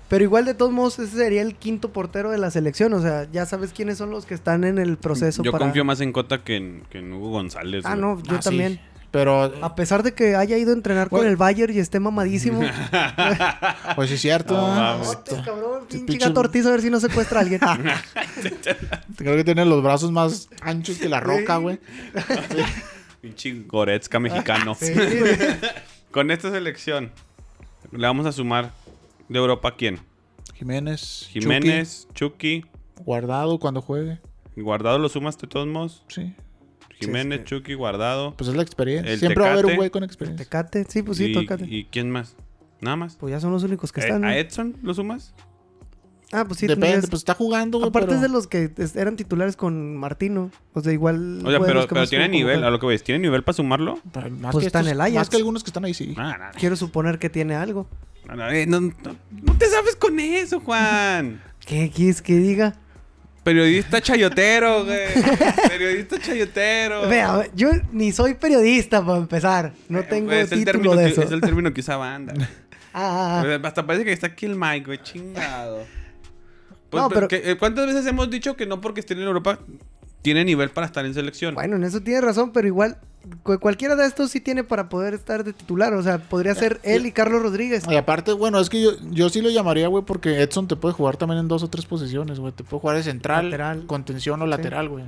Speaker 2: Pero igual de todos modos ese sería el quinto portero de la selección, o sea, ya sabes quiénes son los que están en el proceso
Speaker 3: Yo
Speaker 2: para...
Speaker 3: confío más en Cota que en, que en Hugo González.
Speaker 2: Ah,
Speaker 3: güey.
Speaker 2: no, yo
Speaker 1: Ah, sí. Pero,
Speaker 2: A pesar de que haya ido a entrenar con el Bayern y esté mamadísimo.
Speaker 1: pues sí es cierto.
Speaker 3: No,
Speaker 1: ¿ah?
Speaker 3: mames.
Speaker 2: Este cabrón, pinche
Speaker 1: pinche-
Speaker 2: gato Ortiz, a ver si no secuestra a alguien.
Speaker 1: Creo que tiene los brazos más anchos que la roca, güey.
Speaker 3: Pinche Goretzka mexicano.
Speaker 2: Sí.
Speaker 3: Con esta selección, le vamos a sumar de Europa a quién?
Speaker 1: Jiménez.
Speaker 3: Jiménez, Chucky,
Speaker 1: Chucky, guardado cuando juegue.
Speaker 3: Guardado lo sumas de todos modos.
Speaker 1: Sí.
Speaker 3: Jiménez,
Speaker 2: es que-
Speaker 3: Chucky, Guardado.
Speaker 1: Pues es la experiencia.
Speaker 3: El
Speaker 1: Siempre va a haber un güey con experiencia.
Speaker 2: Tecate, sí, pues sí,
Speaker 3: y,
Speaker 2: tócate.
Speaker 3: ¿Y quién más? Nada más.
Speaker 2: Pues ya son los únicos que
Speaker 3: Eh,
Speaker 2: están. ¿no?
Speaker 3: ¿A Edson lo sumas?
Speaker 2: Ah, pues sí,
Speaker 1: Depende, pues está jugando, güey.
Speaker 2: Aparte
Speaker 1: pero-
Speaker 2: es de los que eran titulares con Martino. O sea, igual.
Speaker 3: O sea, pero, pero tiene nivel, a lo que ves, ¿tiene nivel para sumarlo?
Speaker 1: Pero Más
Speaker 2: Pues
Speaker 1: que
Speaker 2: está en el Ajax.
Speaker 1: Más que algunos que están ahí, sí.
Speaker 3: Ah,
Speaker 2: Quiero suponer que tiene algo.
Speaker 3: eh, no, no- no te sabes con eso, Juan.
Speaker 2: ¿Qué quieres que diga?
Speaker 3: Periodista chayotero, güey. Periodista chayotero.
Speaker 2: Vea, yo ni soy periodista para empezar. No tengo
Speaker 3: Es el
Speaker 2: título
Speaker 3: término
Speaker 2: de
Speaker 3: que-
Speaker 2: eso.
Speaker 3: Es el término que usa banda.
Speaker 2: Ah, ah, ah.
Speaker 3: Hasta parece que está aquí el Mike, güey. Chingado. Pues,
Speaker 2: No, pero-
Speaker 3: que- eh, ¿Cuántas veces hemos dicho que no porque estén en Europa tiene nivel para estar en selección?
Speaker 2: Bueno, en eso tiene razón, pero igual cu- cualquiera de estos sí tiene para poder estar de titular. O sea, podría ser él y Carlos Rodríguez.
Speaker 1: Y aparte, bueno, es que yo, yo sí lo llamaría, güey, porque Edson te puede jugar también en dos o tres posiciones, güey. Te puede jugar de central,
Speaker 2: Lateral.
Speaker 1: contención o lateral, güey.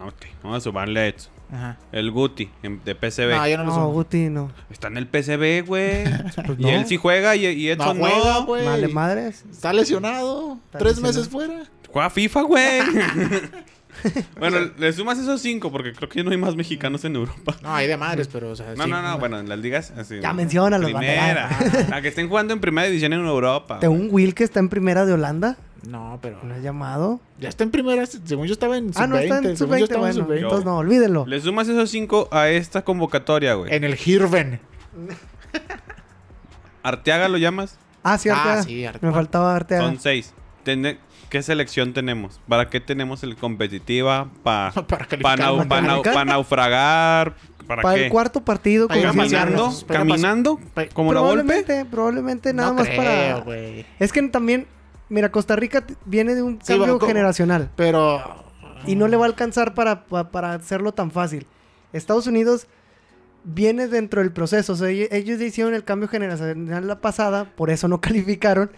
Speaker 3: Ok, vamos a sumarle a Edson.
Speaker 1: Ajá.
Speaker 3: El Guti, en- de PCB.
Speaker 1: No, yo no lo
Speaker 2: No. Guti no.
Speaker 3: Está en el PCB, güey.
Speaker 2: Pues
Speaker 3: y
Speaker 2: no.
Speaker 3: él sí juega y, Edson no.
Speaker 1: juega, güey.
Speaker 2: Vale madres.
Speaker 1: Está lesionado.
Speaker 2: Está
Speaker 1: tres
Speaker 2: lesionado.
Speaker 1: meses fuera.
Speaker 3: Juega FIFA, güey. bueno, le sumas esos cinco porque creo que ya no hay más mexicanos en Europa.
Speaker 1: No, hay de madres, pero, o sea.
Speaker 3: No,
Speaker 1: sí,
Speaker 3: no, no, bueno, en las ligas así.
Speaker 2: Ya menciónalos,
Speaker 3: Primera.
Speaker 2: banda,
Speaker 3: A que estén jugando en primera división en Europa.
Speaker 2: De un Will que está en primera de Holanda.
Speaker 1: No, pero.
Speaker 2: ¿No has llamado?
Speaker 1: Ya está en primera. Según yo estaba en sub-20.
Speaker 2: Ah, no, está en
Speaker 1: según yo
Speaker 2: sub-20.
Speaker 1: estaba en
Speaker 2: Bueno,
Speaker 1: sub-20.
Speaker 2: entonces no, olvídenlo.
Speaker 3: Le sumas esos cinco a esta convocatoria, güey.
Speaker 1: En el Hirven.
Speaker 3: Arteaga lo llamas.
Speaker 2: Ah, sí,
Speaker 1: Ah,
Speaker 2: Arteaga.
Speaker 1: sí, Arteaga.
Speaker 2: Me faltaba Arteaga.
Speaker 3: Son seis. Tene- ¿Qué selección tenemos? ¿Para qué tenemos el competitiva? ¿Para
Speaker 1: Para calificar.
Speaker 3: nau-
Speaker 2: ¿Para
Speaker 3: pa nau- pa naufragar? ¿Para,
Speaker 2: Para
Speaker 3: qué?
Speaker 2: el cuarto partido.
Speaker 1: Para.
Speaker 3: ¿Caminando?
Speaker 1: para
Speaker 3: ¿Caminando?
Speaker 1: pa-
Speaker 3: ¿Como la golpe?
Speaker 2: Probablemente, probablemente nada
Speaker 1: no
Speaker 2: más
Speaker 1: creo,
Speaker 2: para... Es que también, mira, Costa Rica viene de un
Speaker 1: Sí,
Speaker 2: cambio generacional
Speaker 1: Pero.
Speaker 2: y no le va a alcanzar para, pa- para hacerlo tan fácil. Estados Unidos viene dentro del proceso. O sea, ell- ellos hicieron el cambio generacional la pasada, por eso no calificaron.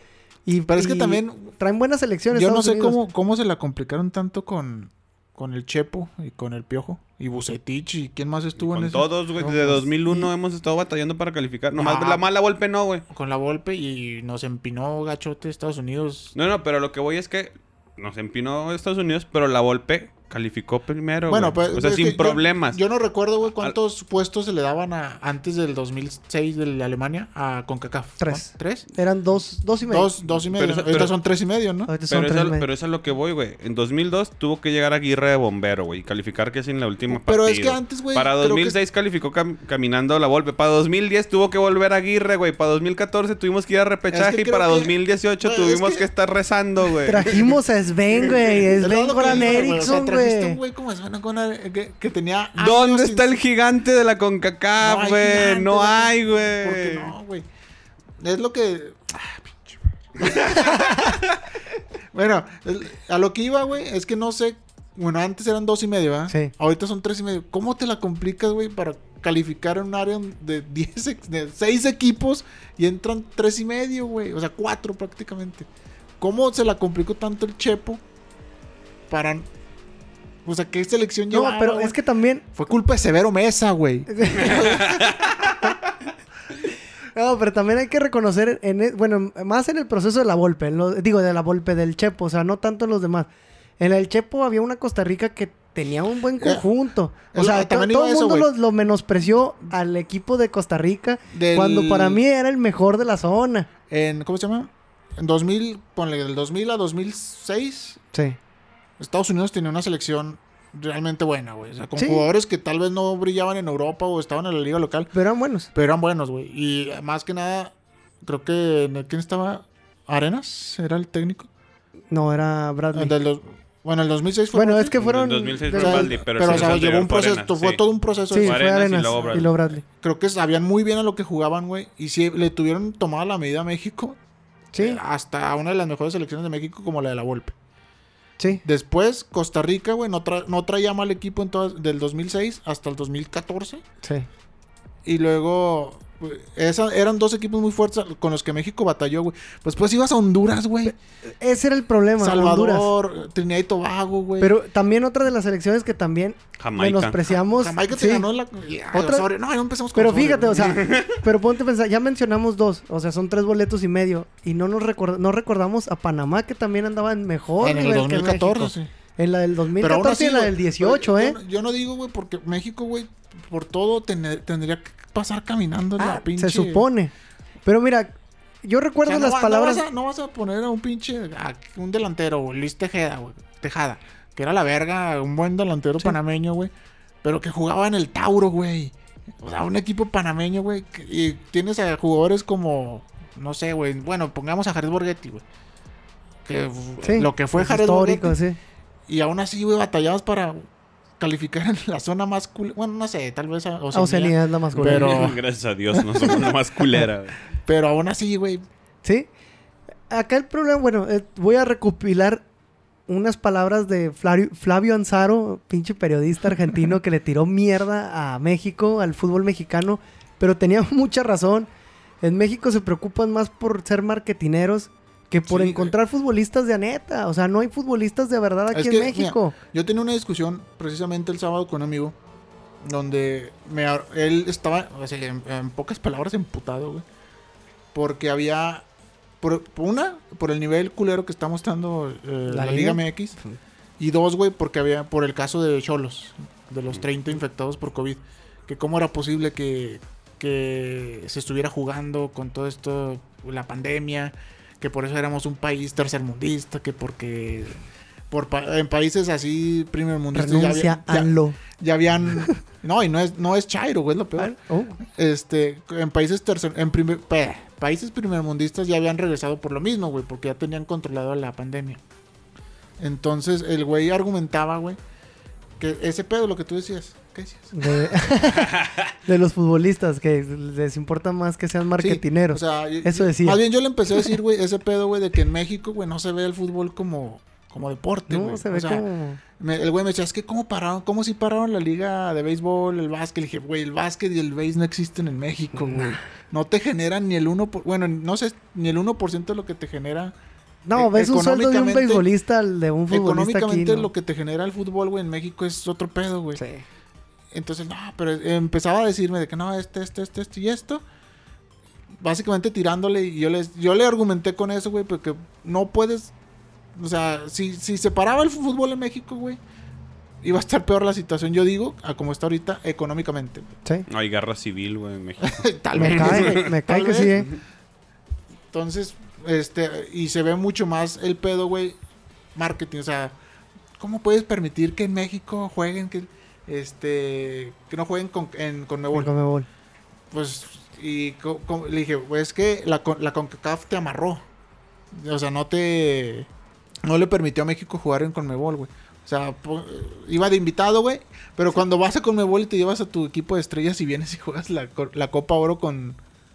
Speaker 2: Y,
Speaker 1: Pero es que también-
Speaker 2: traen buenas elecciones.
Speaker 1: Yo no sé
Speaker 2: Unidos.
Speaker 1: cómo, cómo se la complicaron tanto con, con el Chepo y con el Piojo. Y Bucetich y quién más estuvo en
Speaker 3: Con
Speaker 1: eso.
Speaker 3: todos, güey. Desde
Speaker 1: pues,
Speaker 3: 2001 hemos estado batallando para calificar. Nomás
Speaker 1: Ah.
Speaker 3: la mala golpe no, güey.
Speaker 1: Con la Volpe y nos empinó gachote Estados Unidos.
Speaker 3: No, no, pero lo que voy es que nos empinó Estados Unidos, pero la golpe calificó primero.
Speaker 1: Bueno, pues.
Speaker 3: O sea, sin
Speaker 1: yo-
Speaker 3: problemas.
Speaker 1: Yo, no recuerdo, güey, cuántos puestos se le daban a, antes del 2006 de la Alemania a CONCACAF.
Speaker 2: Tres.
Speaker 1: ¿no? ¿Tres?
Speaker 2: Eran dos, dos y medio.
Speaker 1: Dos, dos y medio.
Speaker 3: Pero pero-
Speaker 1: son tres y medio, ¿no?
Speaker 2: Son
Speaker 3: Pero
Speaker 2: tres
Speaker 3: eso,
Speaker 2: y medio.
Speaker 3: pero eso es lo que voy, güey. En 2002 tuvo que llegar Aguirre de bombero, güey. Y calificar que es en la última
Speaker 1: Pero es que antes, güey,
Speaker 3: Para
Speaker 1: creo que
Speaker 3: 2006 calificó cam- caminando la golpe. Para 2010 tuvo que volver Aguirre, güey. Para 2014 tuvimos que ir a repechaje.
Speaker 1: Es que
Speaker 3: y para
Speaker 1: que-
Speaker 3: 2018
Speaker 1: Güey, es
Speaker 3: tuvimos
Speaker 1: que-
Speaker 3: que... estar rezando, güey.
Speaker 2: Trajimos a Sven, güey. Sven Goran
Speaker 1: digo, güey, un
Speaker 2: güey.
Speaker 1: güey como que, que tenía años
Speaker 3: ¿Dónde
Speaker 1: sin-
Speaker 3: está el gigante de la CONCACAF, güey? No
Speaker 1: güey.
Speaker 3: hay,
Speaker 1: ¿Por qué
Speaker 3: güey.
Speaker 1: no, güey? Es lo que... Ah, pinche- bueno, a lo que iba, güey, es que no sé... Bueno, antes eran dos y medio, ¿verdad?
Speaker 2: Sí.
Speaker 1: Ahorita son tres y medio. ¿Cómo te la complicas, güey, para calificar en un área de 10, ex- de 6 equipos y entran tres y medio, güey? O sea, cuatro prácticamente. ¿Cómo se la complicó tanto el Chepo para... O sea, ¿qué selección
Speaker 2: No,
Speaker 1: llevaba,
Speaker 2: pero
Speaker 1: güey?
Speaker 2: es que también.
Speaker 1: Fue culpa de Severo Mesa, güey.
Speaker 2: No, pero también hay que reconocer, en e- bueno, más en el proceso de la Volpe, en lo- digo, de la Volpe del Chepo, o sea, no tanto en los demás. En el Chepo había una Costa Rica que tenía un buen conjunto.
Speaker 1: es
Speaker 2: O sea, todo el mundo lo, lo menospreció al equipo de Costa Rica
Speaker 1: Del-
Speaker 2: cuando para mí era el mejor de la zona.
Speaker 1: En, ¿Cómo se llama? En 2000, ponle del 2000 a 2006,
Speaker 2: Sí.
Speaker 1: Estados Unidos tenía una selección realmente buena, güey. O sea, con
Speaker 2: Sí.
Speaker 1: jugadores que tal vez no brillaban en Europa o estaban en la liga local,
Speaker 2: Pero eran buenos.
Speaker 1: pero eran buenos, güey. Y más que nada, creo que... ¿Quién estaba? ¿Arenas? ¿Era el técnico?
Speaker 2: No, era Bradley.
Speaker 1: El del dos- bueno, el 2006 fue...
Speaker 2: Bueno,
Speaker 1: Bradley.
Speaker 2: es que fueron...
Speaker 3: En 2006
Speaker 1: O
Speaker 3: fue Baldi, pero
Speaker 1: pero,
Speaker 3: sí
Speaker 1: o sea,
Speaker 3: fue
Speaker 1: llevó un proceso,
Speaker 3: Arenas,
Speaker 1: fue
Speaker 3: sí.
Speaker 1: todo un proceso.
Speaker 2: Sí,
Speaker 3: Fue Arenas y luego
Speaker 2: y
Speaker 3: Bradley.
Speaker 2: luego Bradley.
Speaker 1: Creo que sabían muy bien a lo que jugaban, güey. Y sí, le tuvieron tomada la medida a México.
Speaker 2: Sí,
Speaker 1: eh, Hasta una de las mejores selecciones de México como la de la Volpe.
Speaker 2: Sí.
Speaker 1: Después, Costa Rica, güey, no, tra- no traía mal equipo en todas- del 2006 hasta el 2014.
Speaker 2: Sí.
Speaker 1: Y luego, esa- eran dos equipos muy fuertes con los que México batalló, güey. Pues pues ibas a Honduras, güey.
Speaker 2: Ese era el problema, Honduras.
Speaker 1: Salvador, Trinidad y Tobago, güey.
Speaker 2: Pero también otra de las selecciones que también
Speaker 3: Jamaica.
Speaker 2: menospreciamos.
Speaker 1: Jamaica te
Speaker 2: sí.
Speaker 1: ganó la... ya,
Speaker 2: Otra-
Speaker 1: Osorio. No, no empezamos con
Speaker 2: Pero
Speaker 1: Osorio,
Speaker 2: fíjate,
Speaker 1: güey.
Speaker 2: o sea, pero ponte a pensar, ya mencionamos dos, o sea, son tres boletos y medio, y no nos record- no recordamos a Panamá que también andaba en mejor
Speaker 1: En el
Speaker 2: nivel que
Speaker 1: 2014,
Speaker 2: México.
Speaker 1: sí.
Speaker 2: En la del
Speaker 1: Pero aún
Speaker 2: 2014
Speaker 1: así,
Speaker 2: y en la del 18,
Speaker 1: yo-
Speaker 2: ¿eh?
Speaker 1: Yo, yo no digo, güey, porque México, güey, por todo tener- tendría que pasar caminando en
Speaker 2: Ah,
Speaker 1: la pinche...
Speaker 2: se supone. Pero mira, yo
Speaker 1: O
Speaker 2: recuerdo
Speaker 1: sea, no
Speaker 2: las
Speaker 1: va-
Speaker 2: palabras.
Speaker 1: No vas, a, no vas a poner a un pinche. a un delantero. Luis Tejeda, güey. Tejada. Que era la verga, un buen delantero
Speaker 2: Sí.
Speaker 1: panameño, güey. Pero que jugaba en el Tauro, güey. O sea, un equipo panameño, güey. Y tienes a jugadores como. No sé, güey. Bueno, pongamos a Jared Borghetti, güey. Que
Speaker 2: Sí,
Speaker 1: lo que fue Jared
Speaker 2: histórico,
Speaker 1: Borghetti.
Speaker 2: sí.
Speaker 1: Y aún así, güey, batallamos para calificar en la zona más cool. Bueno, no sé, tal vez a Oceanía.
Speaker 2: Oceanía es la más culera.
Speaker 1: Pero-
Speaker 3: Gracias a Dios, no somos la más culera. güey.
Speaker 1: Pero aún así, güey.
Speaker 2: ¿Sí? Acá el problema, bueno, eh, voy a recopilar unas palabras de Flavio, Flavio Anzaro, pinche periodista argentino que le tiró mierda a México, al fútbol mexicano, pero tenía mucha razón. En México se preocupan más por ser marketineros que por
Speaker 1: Sí,
Speaker 2: encontrar futbolistas de aneta. O sea, no hay futbolistas de verdad aquí
Speaker 1: Es
Speaker 2: en
Speaker 1: que,
Speaker 2: México.
Speaker 1: Yo tenía una discusión precisamente el sábado con un amigo. Donde me, él estaba, o sea, en, en pocas palabras, emputado, güey. Porque había. Por, por una, por el nivel culero que está mostrando eh,
Speaker 2: ¿La
Speaker 1: la,
Speaker 2: liga?
Speaker 1: Liga MX. Y dos, güey, porque había. Por el caso de Cholos, de los 30 infectados por COVID. Que cómo era posible que, que se estuviera jugando con todo esto, la pandemia. Que por eso éramos un país tercermundista. Que porque. Por pa- en países así primermundistas ya, había- ya- habían no y no es no es Chairo güey es lo peor
Speaker 2: Oh,
Speaker 1: este en países tercer en primer países primermundistas ya habían regresado por lo mismo güey porque ya tenían controlado la pandemia entonces el güey argumentaba güey que ese pedo lo que tú decías
Speaker 2: de, de los futbolistas, que les importa más que sean marketineros.
Speaker 1: Sí, o sea, y-
Speaker 2: Eso decía.
Speaker 1: Más bien yo le empecé a decir, güey, ese pedo, güey, de que en México, güey, no se ve el fútbol como, como deporte,
Speaker 2: no,
Speaker 1: güey.
Speaker 2: se
Speaker 1: O
Speaker 2: ve
Speaker 1: sea,
Speaker 2: como...
Speaker 1: me- el güey me decía, es que cómo pararon, cómo si pararon la liga de béisbol, el básquet. Le dije, güey, el básquet y el béis no existen en México, güey. No te generan ni el 1%, por- bueno, no sé, ni el 1% de lo que te genera.
Speaker 2: No,
Speaker 1: e-
Speaker 2: ves un sueldo de un beisbolista al de un futbolista aquí,
Speaker 1: Económicamente
Speaker 2: ¿no?
Speaker 1: lo que te genera el fútbol, güey, en México es otro pedo, güey.
Speaker 2: Sí.
Speaker 1: Entonces, no, pero empezaba a decirme de que no, este, este, este, este y esto. Básicamente tirándole y yo, les, yo le argumenté con eso, güey, porque no puedes... O sea, si, si se paraba el fútbol en México, güey, iba a estar peor la situación, yo digo, a como está ahorita económicamente.
Speaker 2: Sí.
Speaker 3: Hay guerra civil, güey, en México.
Speaker 1: Tal
Speaker 2: Me
Speaker 1: vez.
Speaker 2: cae, me cae
Speaker 1: Tal
Speaker 2: que sí, eh.
Speaker 1: Entonces, este, y se ve mucho más el pedo, güey, marketing. O sea, ¿cómo puedes permitir que en México jueguen, que, este, que no jueguen con, en Conmebol? Pues, y co- co- le dije, pues es que la, la CONCACAF te amarró. O sea, no te. No le permitió a México jugar en Conmebol, güey. O sea, po- iba de invitado, güey. Pero cuando vas a Conmebol y te llevas a tu equipo de estrellas y vienes y juegas la, la Copa Oro con,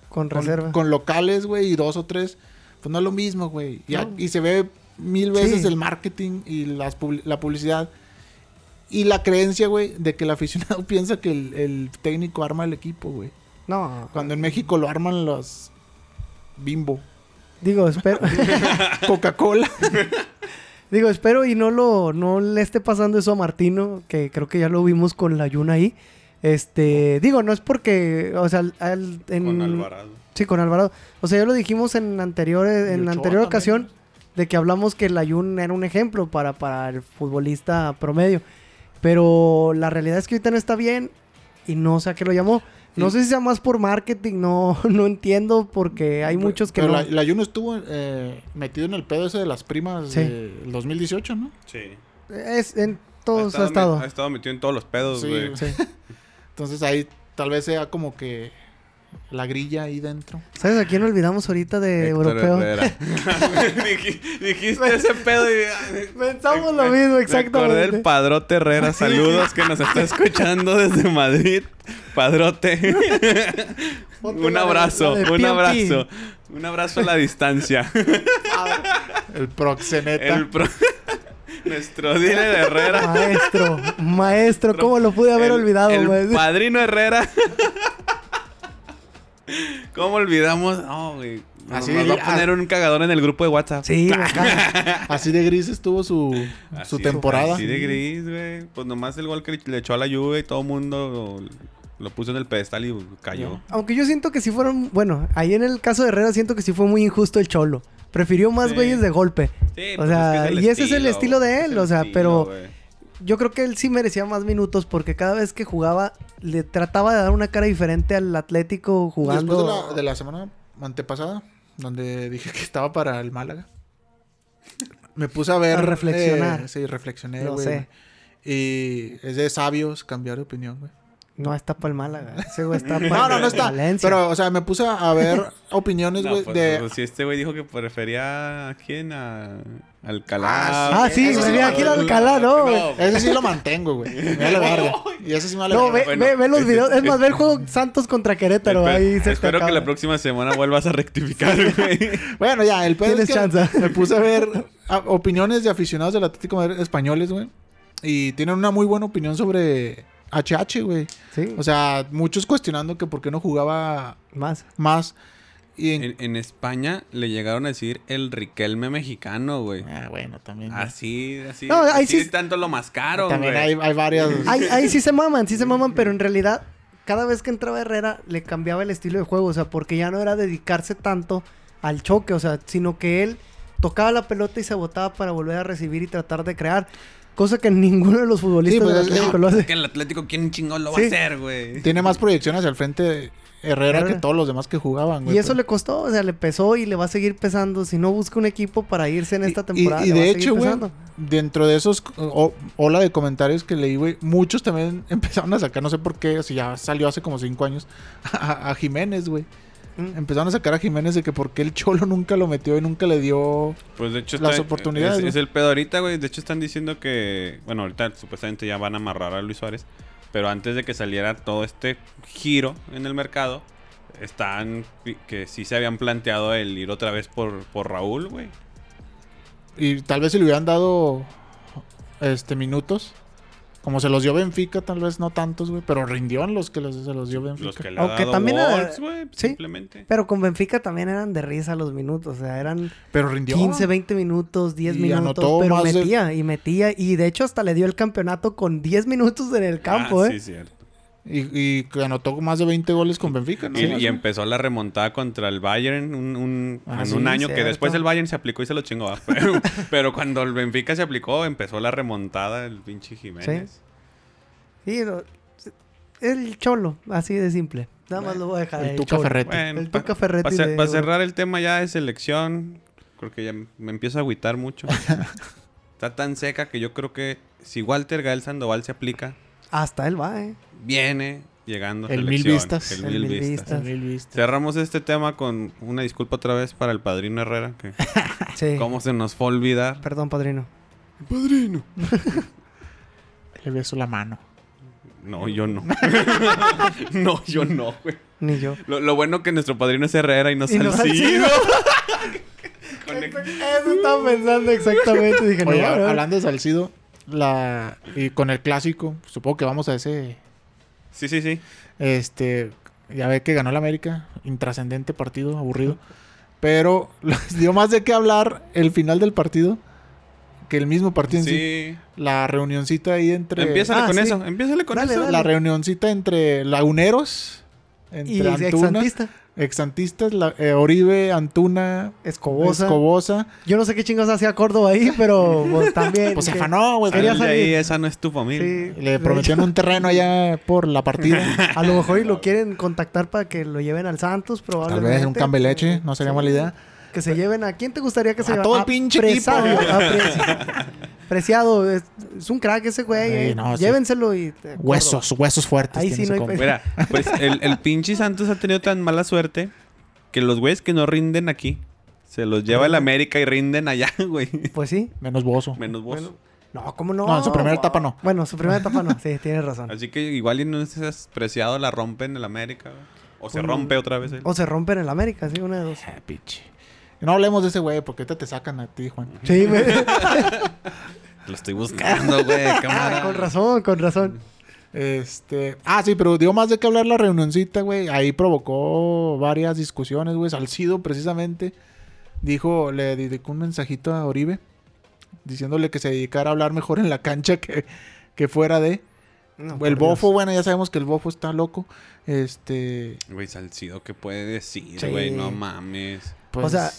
Speaker 2: Con
Speaker 1: con,
Speaker 2: reserva.
Speaker 1: con locales, güey, y dos o tres, pues no es lo mismo, güey. Y, a-
Speaker 2: No.
Speaker 1: y se ve mil veces
Speaker 2: Sí.
Speaker 1: el marketing y las la publicidad. Y la creencia, güey, de que el aficionado piensa que el, el técnico arma el equipo, güey.
Speaker 2: No,
Speaker 1: Cuando en México lo arman los Bimbo,
Speaker 2: digo, espero,
Speaker 1: Coca-Cola.
Speaker 2: digo, espero y no lo, no le esté pasando eso a Martino, que creo que ya lo vimos con la Yuna ahí. Este, digo, no es porque, o sea, al- al- en,
Speaker 3: Con Alvarado.
Speaker 2: Sí, con Alvarado. O sea, ya lo dijimos en anterior, en anterior
Speaker 1: también.
Speaker 2: ocasión, de que hablamos que el Ayun era un ejemplo para, para el futbolista promedio. Pero la realidad es que ahorita no está bien y no sé a qué lo llamó. No
Speaker 1: Sí.
Speaker 2: sé si sea más por marketing, no, no entiendo porque hay muchos que
Speaker 1: Pero
Speaker 2: no.
Speaker 1: la, la Juno estuvo eh, metido en el pedo ese de las primas
Speaker 2: Sí.
Speaker 1: del 2018, ¿no?
Speaker 3: Sí.
Speaker 2: Es, en todos ha
Speaker 3: me-
Speaker 2: estado.
Speaker 3: ha estado metido en todos los pedos,
Speaker 1: Sí,
Speaker 3: güey.
Speaker 2: Sí.
Speaker 1: Entonces ahí tal vez sea como que la grilla ahí dentro.
Speaker 2: ¿Sabes a quién olvidamos ahorita de
Speaker 3: Héctor
Speaker 2: europeo?
Speaker 3: Dijiste ese pedo y...
Speaker 2: Pensamos lo mismo, exactamente.
Speaker 3: del Padrote Herrera. Saludos que nos está escuchando desde Madrid. Padrote. Un
Speaker 2: de-
Speaker 3: abrazo,
Speaker 2: de
Speaker 3: un abrazo. Un abrazo a la distancia.
Speaker 1: El proxeneta.
Speaker 3: El pro- Nuestro dealer Herrera.
Speaker 2: Maestro, maestro, ¿cómo lo pude haber
Speaker 3: El-
Speaker 2: olvidado,
Speaker 3: El
Speaker 2: güey?
Speaker 3: padrino Herrera. ¿Cómo olvidamos? No, güey. Nos,
Speaker 1: Así
Speaker 3: nos
Speaker 1: de-
Speaker 3: va a poner un cagador en el grupo de WhatsApp.
Speaker 2: Sí.
Speaker 1: Así de gris estuvo su, temporada.
Speaker 3: Así de gris, güey. Pues nomás el gol que le echó a la lluvia y todo el mundo lo, puso en el pedestal y cayó.
Speaker 2: Aunque yo siento que sí fueron, bueno, ahí en el caso de Herrera siento que sí fue muy injusto el Cholo. Prefirió más
Speaker 3: Sí.
Speaker 2: güeyes de golpe.
Speaker 3: Sí,
Speaker 2: O
Speaker 3: pues
Speaker 2: sea,
Speaker 3: es que
Speaker 2: y ese es el estilo de él,
Speaker 3: es
Speaker 2: o sea,
Speaker 3: estilo,
Speaker 2: pero-. Yo creo que él sí merecía más minutos porque cada vez que jugaba le trataba de dar una cara diferente al Atlético jugando.
Speaker 1: Después de la, de la semana antepasada, donde dije que estaba para el Málaga, me puse a ver.
Speaker 2: A reflexionar.
Speaker 1: eh, sí, reflexioné,
Speaker 2: Lo
Speaker 1: güey.
Speaker 2: sé.
Speaker 1: Y es de sabios cambiar de opinión, güey.
Speaker 2: No está para el Málaga. Ese güey está para
Speaker 1: No, no, no está.
Speaker 2: Valencia.
Speaker 1: Pero, o sea, me puse a ver opiniones,
Speaker 3: No,
Speaker 1: güey,
Speaker 3: pues,
Speaker 1: de...
Speaker 3: pues, si este güey dijo que prefería a quién, a Alcalá.
Speaker 2: Ah, sí, venía
Speaker 1: lo-
Speaker 2: aquí el Alcalá, ¿no?
Speaker 1: Ese sí lo mantengo, güey. Me vale verga. Y ese sí me vale
Speaker 2: No, ve,
Speaker 3: Bueno,
Speaker 2: ve, ve los videos. Es más, ve el juego Santos contra Querétaro. Ahí se
Speaker 3: espero que la próxima semana vuelvas a rectificar, güey.
Speaker 1: Bueno, ya, el pedo es
Speaker 2: Tienes chance.
Speaker 1: me puse a ver a- opiniones de aficionados del Atlético españoles, güey. Y tienen una muy buena opinión sobre HH, güey.
Speaker 2: Sí,
Speaker 1: O sea, muchos cuestionando que por qué no jugaba
Speaker 2: más.
Speaker 1: más. Y en-
Speaker 3: En, en España le llegaron a decir el Riquelme mexicano, güey.
Speaker 1: Ah, bueno, también.
Speaker 3: Así, así.
Speaker 2: No, ahí
Speaker 3: así
Speaker 2: sí-
Speaker 3: tanto lo mascaron,
Speaker 1: también
Speaker 3: güey.
Speaker 1: hay, hay varias.
Speaker 2: Ahí, ahí sí se maman, sí se maman, pero en realidad, cada vez que entraba Herrera, le cambiaba el estilo de juego. O sea, porque ya no era dedicarse tanto al choque, o sea, sino que él tocaba la pelota y se botaba para volver a recibir y tratar de crear. Cosa que ninguno de los futbolistas
Speaker 1: Sí, pues,
Speaker 2: del
Speaker 1: es-
Speaker 2: Atlético lo hace.
Speaker 3: Que el Atlético, ¿quién chingón lo va a hacer, güey?
Speaker 1: Tiene más proyección hacia el frente Herrera que todos los demás que jugaban, güey.
Speaker 2: Y eso
Speaker 1: Pero-
Speaker 2: le costó, o sea, le pesó y le va a seguir pesando. Si no busca un equipo para irse en esta
Speaker 1: Y-
Speaker 2: temporada,
Speaker 1: Y, de hecho, güey, dentro de esos o- ola de comentarios que leí, güey, muchos también empezaron a sacar, no sé por qué, si ya salió hace como cinco años, a, a Jiménez, güey.
Speaker 2: Mm.
Speaker 1: Empezaron a sacar a Jiménez de que por qué el Cholo nunca lo metió y nunca le dio...
Speaker 3: Pues de hecho
Speaker 1: Las
Speaker 3: está-
Speaker 1: oportunidades,
Speaker 3: Es, es el pedo ahorita, güey. De hecho están diciendo que, bueno, ahorita supuestamente ya van a amarrar a Luis Suárez, pero antes de que saliera todo este giro en el mercado, están que sí se habían planteado el ir otra vez por, por Raúl, güey.
Speaker 1: Y tal vez si le hubieran dado este minutos, como se los dio Benfica, tal vez no tantos, güey, pero rindió en los que los, se los dio Benfica.
Speaker 3: Los que le
Speaker 2: Aunque
Speaker 3: ha dado
Speaker 2: también era-
Speaker 3: Wolves, güey,
Speaker 2: sí.
Speaker 3: simplemente.
Speaker 2: Pero con Benfica también eran de risa los minutos. O sea, eran
Speaker 1: Pero rindió.
Speaker 2: 15, 20 minutos, 10
Speaker 1: Y
Speaker 2: minutos. Pero
Speaker 1: más de-
Speaker 2: metía y metía. Y de hecho hasta le dio el campeonato con 10 minutos en el campo,
Speaker 3: Ah,
Speaker 2: ¿eh?
Speaker 3: Sí, cierto.
Speaker 1: Y, y que anotó más de 20 goles con Benfica, ¿no?
Speaker 3: Y, y empezó la remontada contra el Bayern un, un-
Speaker 1: Ah,
Speaker 3: en
Speaker 1: sí,
Speaker 3: un año que después el Bayern se aplicó y se lo chingó. Pero, pero cuando el Benfica se aplicó, empezó la remontada el pinche Jiménez.
Speaker 2: Sí, lo- el cholo, así de simple. Nada más lo voy a dejar.
Speaker 1: El
Speaker 2: ahí,
Speaker 1: Tuca
Speaker 2: cholo.
Speaker 1: Ferretti.
Speaker 3: Bueno,
Speaker 2: El Tuca Ferretti
Speaker 3: pa cer-
Speaker 2: de-
Speaker 3: pa cerrar el tema ya de selección, creo que ya me empiezo a agüitar mucho. Está tan seca que yo creo que si Walter Gael Sandoval se aplica,
Speaker 2: Hasta él va, ¿eh?
Speaker 3: viene llegando
Speaker 1: El mil vistas.
Speaker 3: El
Speaker 2: El
Speaker 3: mil
Speaker 2: mil
Speaker 3: vistas.
Speaker 2: vistas.
Speaker 1: Mil vistas.
Speaker 3: Cerramos este tema con una disculpa otra vez para el padrino Herrera, que
Speaker 2: Sí.
Speaker 3: cómo se nos fue a olvidar.
Speaker 2: Perdón, padrino.
Speaker 3: Padrino.
Speaker 1: Le beso la mano.
Speaker 3: No, yo no. no, yo no, güey.
Speaker 2: Ni yo.
Speaker 3: Lo, lo bueno que nuestro padrino es Herrera y no Salcido.
Speaker 2: Salcido. Eso estaba pensando exactamente. Dije,
Speaker 1: Oye,
Speaker 2: no, no.
Speaker 1: hablando de Salcido, la, y con el clásico, supongo que vamos a ese.
Speaker 3: Sí, sí, sí.
Speaker 1: Este. Ya ve que ganó el América. Intrascendente partido, aburrido. Pero les dio más de qué hablar el final del partido que el mismo partido en sí.
Speaker 3: Sí.
Speaker 1: La reunioncita ahí entre.
Speaker 3: Empiézale
Speaker 2: Ah,
Speaker 3: con
Speaker 2: sí.
Speaker 3: eso, empiézale con
Speaker 2: Dale,
Speaker 3: eso.
Speaker 2: dale.
Speaker 1: La reunioncita entre laguneros. Entre
Speaker 2: Y
Speaker 1: Antuna.
Speaker 2: exantista.
Speaker 1: Exantistas, la- eh, Oribe, Antuna,
Speaker 2: Escobosa.
Speaker 1: Escobosa.
Speaker 2: Yo no sé qué chingos hacía Córdoba ahí, pero pues, también.
Speaker 1: Pues se afanó, güey.
Speaker 2: Quería salir.
Speaker 3: ahí, esa no es tu familia.
Speaker 2: Sí,
Speaker 1: Le prometieron
Speaker 2: hecho,
Speaker 1: un terreno allá por la partida.
Speaker 2: A lo mejor y lo quieren contactar para que lo lleven al Santos,
Speaker 1: Tal
Speaker 2: probablemente.
Speaker 1: vez un cambeleche, no sería
Speaker 2: Sí.
Speaker 1: mala idea.
Speaker 2: Que se lleven a... ¿Quién te gustaría que se
Speaker 1: A
Speaker 2: lleve?
Speaker 1: todo el pinche
Speaker 2: Presario,
Speaker 1: equipo.
Speaker 2: Preciado. Es, es un crack ese güey.
Speaker 1: Sí,
Speaker 2: eh.
Speaker 1: no, sí.
Speaker 2: Llévenselo y... eh,
Speaker 1: Huesos, huesos fuertes.
Speaker 2: Ahí sí no hay
Speaker 3: Mira, pues el, el pinche Santos ha tenido tan mala suerte que los güeyes que no rinden aquí se los lleva el América y rinden allá, güey.
Speaker 2: Pues sí.
Speaker 1: Menos bozo.
Speaker 3: Menos.
Speaker 2: Bueno, no, ¿cómo no?
Speaker 1: No, en su primera etapa no.
Speaker 2: Bueno, su primera etapa no. Sí, tienes razón.
Speaker 3: Así que igual y no es preciado la rompen el América. güey. O se rompe otra vez. él.
Speaker 2: O se rompen en la América, sí, una de dos.
Speaker 1: Ah, pinche. No hablemos de ese güey, porque ahorita te sacan a ti, Juan.
Speaker 2: Sí, güey.
Speaker 3: Lo estoy buscando, güey.
Speaker 2: Ah, con razón, con razón.
Speaker 1: Este. Ah, sí, pero dio más de qué hablar la reunioncita, güey. Ahí provocó varias discusiones, güey. Salcido, precisamente, dijo, le dedicó un mensajito a Oribe, diciéndole que se dedicara a hablar mejor en la cancha que, que fuera de.
Speaker 2: No,
Speaker 1: el bofo,
Speaker 2: Dios.
Speaker 1: bueno, ya sabemos que el bofo está loco. Este.
Speaker 3: Güey, Salcido, ¿qué puede decir,
Speaker 2: Sí.
Speaker 3: güey? No mames.
Speaker 1: Pues,
Speaker 2: O sea,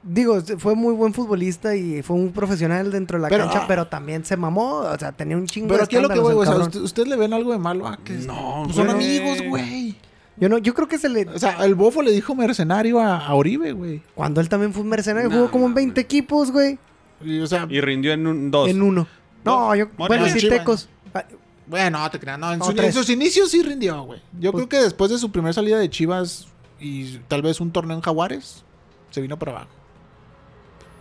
Speaker 2: Digo, fue muy buen futbolista y fue un profesional dentro de la
Speaker 1: Pero,
Speaker 2: cancha,
Speaker 1: ah.
Speaker 2: pero también se mamó. O sea, tenía un chingo
Speaker 1: pero
Speaker 2: de
Speaker 1: aquí es lo que voy, güey. O sea,
Speaker 2: cabrón.
Speaker 1: ¿usted, le ven algo de malo? Ah, que
Speaker 3: No,
Speaker 1: pues son amigos, güey.
Speaker 2: Yo, no, yo creo que se le...
Speaker 1: O sea, el bofo le dijo mercenario a, a Oribe, güey.
Speaker 2: Cuando él también fue un mercenario, jugó como en
Speaker 3: mames.
Speaker 2: 20 equipos, güey.
Speaker 1: Y, o sea,
Speaker 3: Y rindió en un dos.
Speaker 2: En uno. No, yo... Bueno, sí,
Speaker 1: Chivas.
Speaker 2: Tecos. Ah,
Speaker 1: Bueno, no te creas. No, en,
Speaker 2: No,
Speaker 1: su- en
Speaker 2: tres.
Speaker 1: sus inicios sí rindió, güey. Yo
Speaker 2: Pues-
Speaker 1: creo que después de su primera salida de Chivas y tal vez un torneo en Jaguares, se vino para abajo.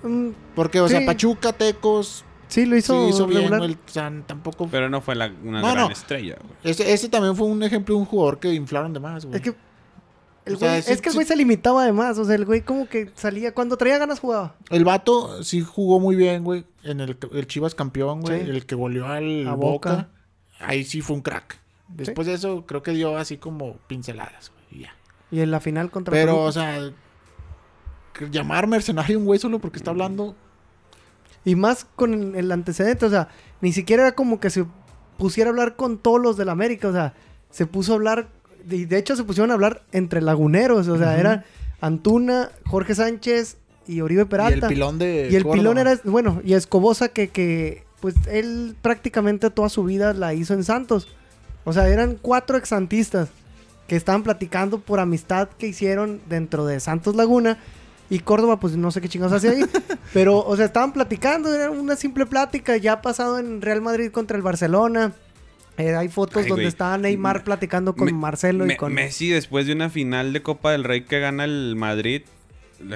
Speaker 2: Mm,
Speaker 1: Porque, o sea. Pachuca, Tecos,
Speaker 2: sí, lo
Speaker 1: sí
Speaker 2: hizo,
Speaker 1: bien,
Speaker 2: regular.
Speaker 1: güey. O sea, tampoco...
Speaker 3: Pero no fue la- una
Speaker 1: No,
Speaker 3: gran
Speaker 1: no.
Speaker 3: estrella, güey.
Speaker 1: Ese, ese también fue un ejemplo de un jugador que inflaron de más, güey.
Speaker 2: Es que el
Speaker 1: sea,
Speaker 2: güey-
Speaker 1: sí-
Speaker 2: es que el
Speaker 1: sí-
Speaker 2: güey se limitaba además. O sea, el güey como que salía. Cuando traía ganas jugaba.
Speaker 1: El vato sí jugó muy bien, güey. En el, el Chivas campeón, güey.
Speaker 2: Sí.
Speaker 1: El que goleó al
Speaker 2: A
Speaker 1: Boca.
Speaker 2: Boca.
Speaker 1: Ahí sí fue un crack. Después de eso, creo que dio así como pinceladas, güey. y ya.
Speaker 2: Y en la final contra
Speaker 1: Pero, o sea, llamar mercenario a un güey solo porque está hablando.
Speaker 2: Y más con el, antecedente, o sea, ni siquiera era como que se pusiera a hablar con todos los del América, o sea, se puso a hablar, y de hecho se pusieron a hablar entre laguneros, o sea,
Speaker 1: Ujú.
Speaker 2: era Antuna, Jorge Sánchez y Oribe
Speaker 1: Y el
Speaker 2: Peralta.
Speaker 1: pilón de.
Speaker 2: Y el
Speaker 1: Córdoba.
Speaker 2: pilón era, bueno, y Escobosa que, que, pues él prácticamente toda su vida la hizo en Santos. O sea, eran cuatro exantistas que estaban platicando por amistad que hicieron dentro de Santos Laguna. Y Córdoba, pues no sé qué chingados hacía ahí. pero, o sea, estaban platicando, era una simple plática. Ya ha pasado en Real Madrid contra el Barcelona. Eh, hay fotos
Speaker 3: Ay,
Speaker 2: donde
Speaker 3: güey.
Speaker 2: está Neymar
Speaker 3: Me-
Speaker 2: platicando con
Speaker 3: Me-
Speaker 2: Marcelo
Speaker 3: Me-
Speaker 2: y con...
Speaker 3: Messi, después de una final de Copa del Rey que gana el Madrid,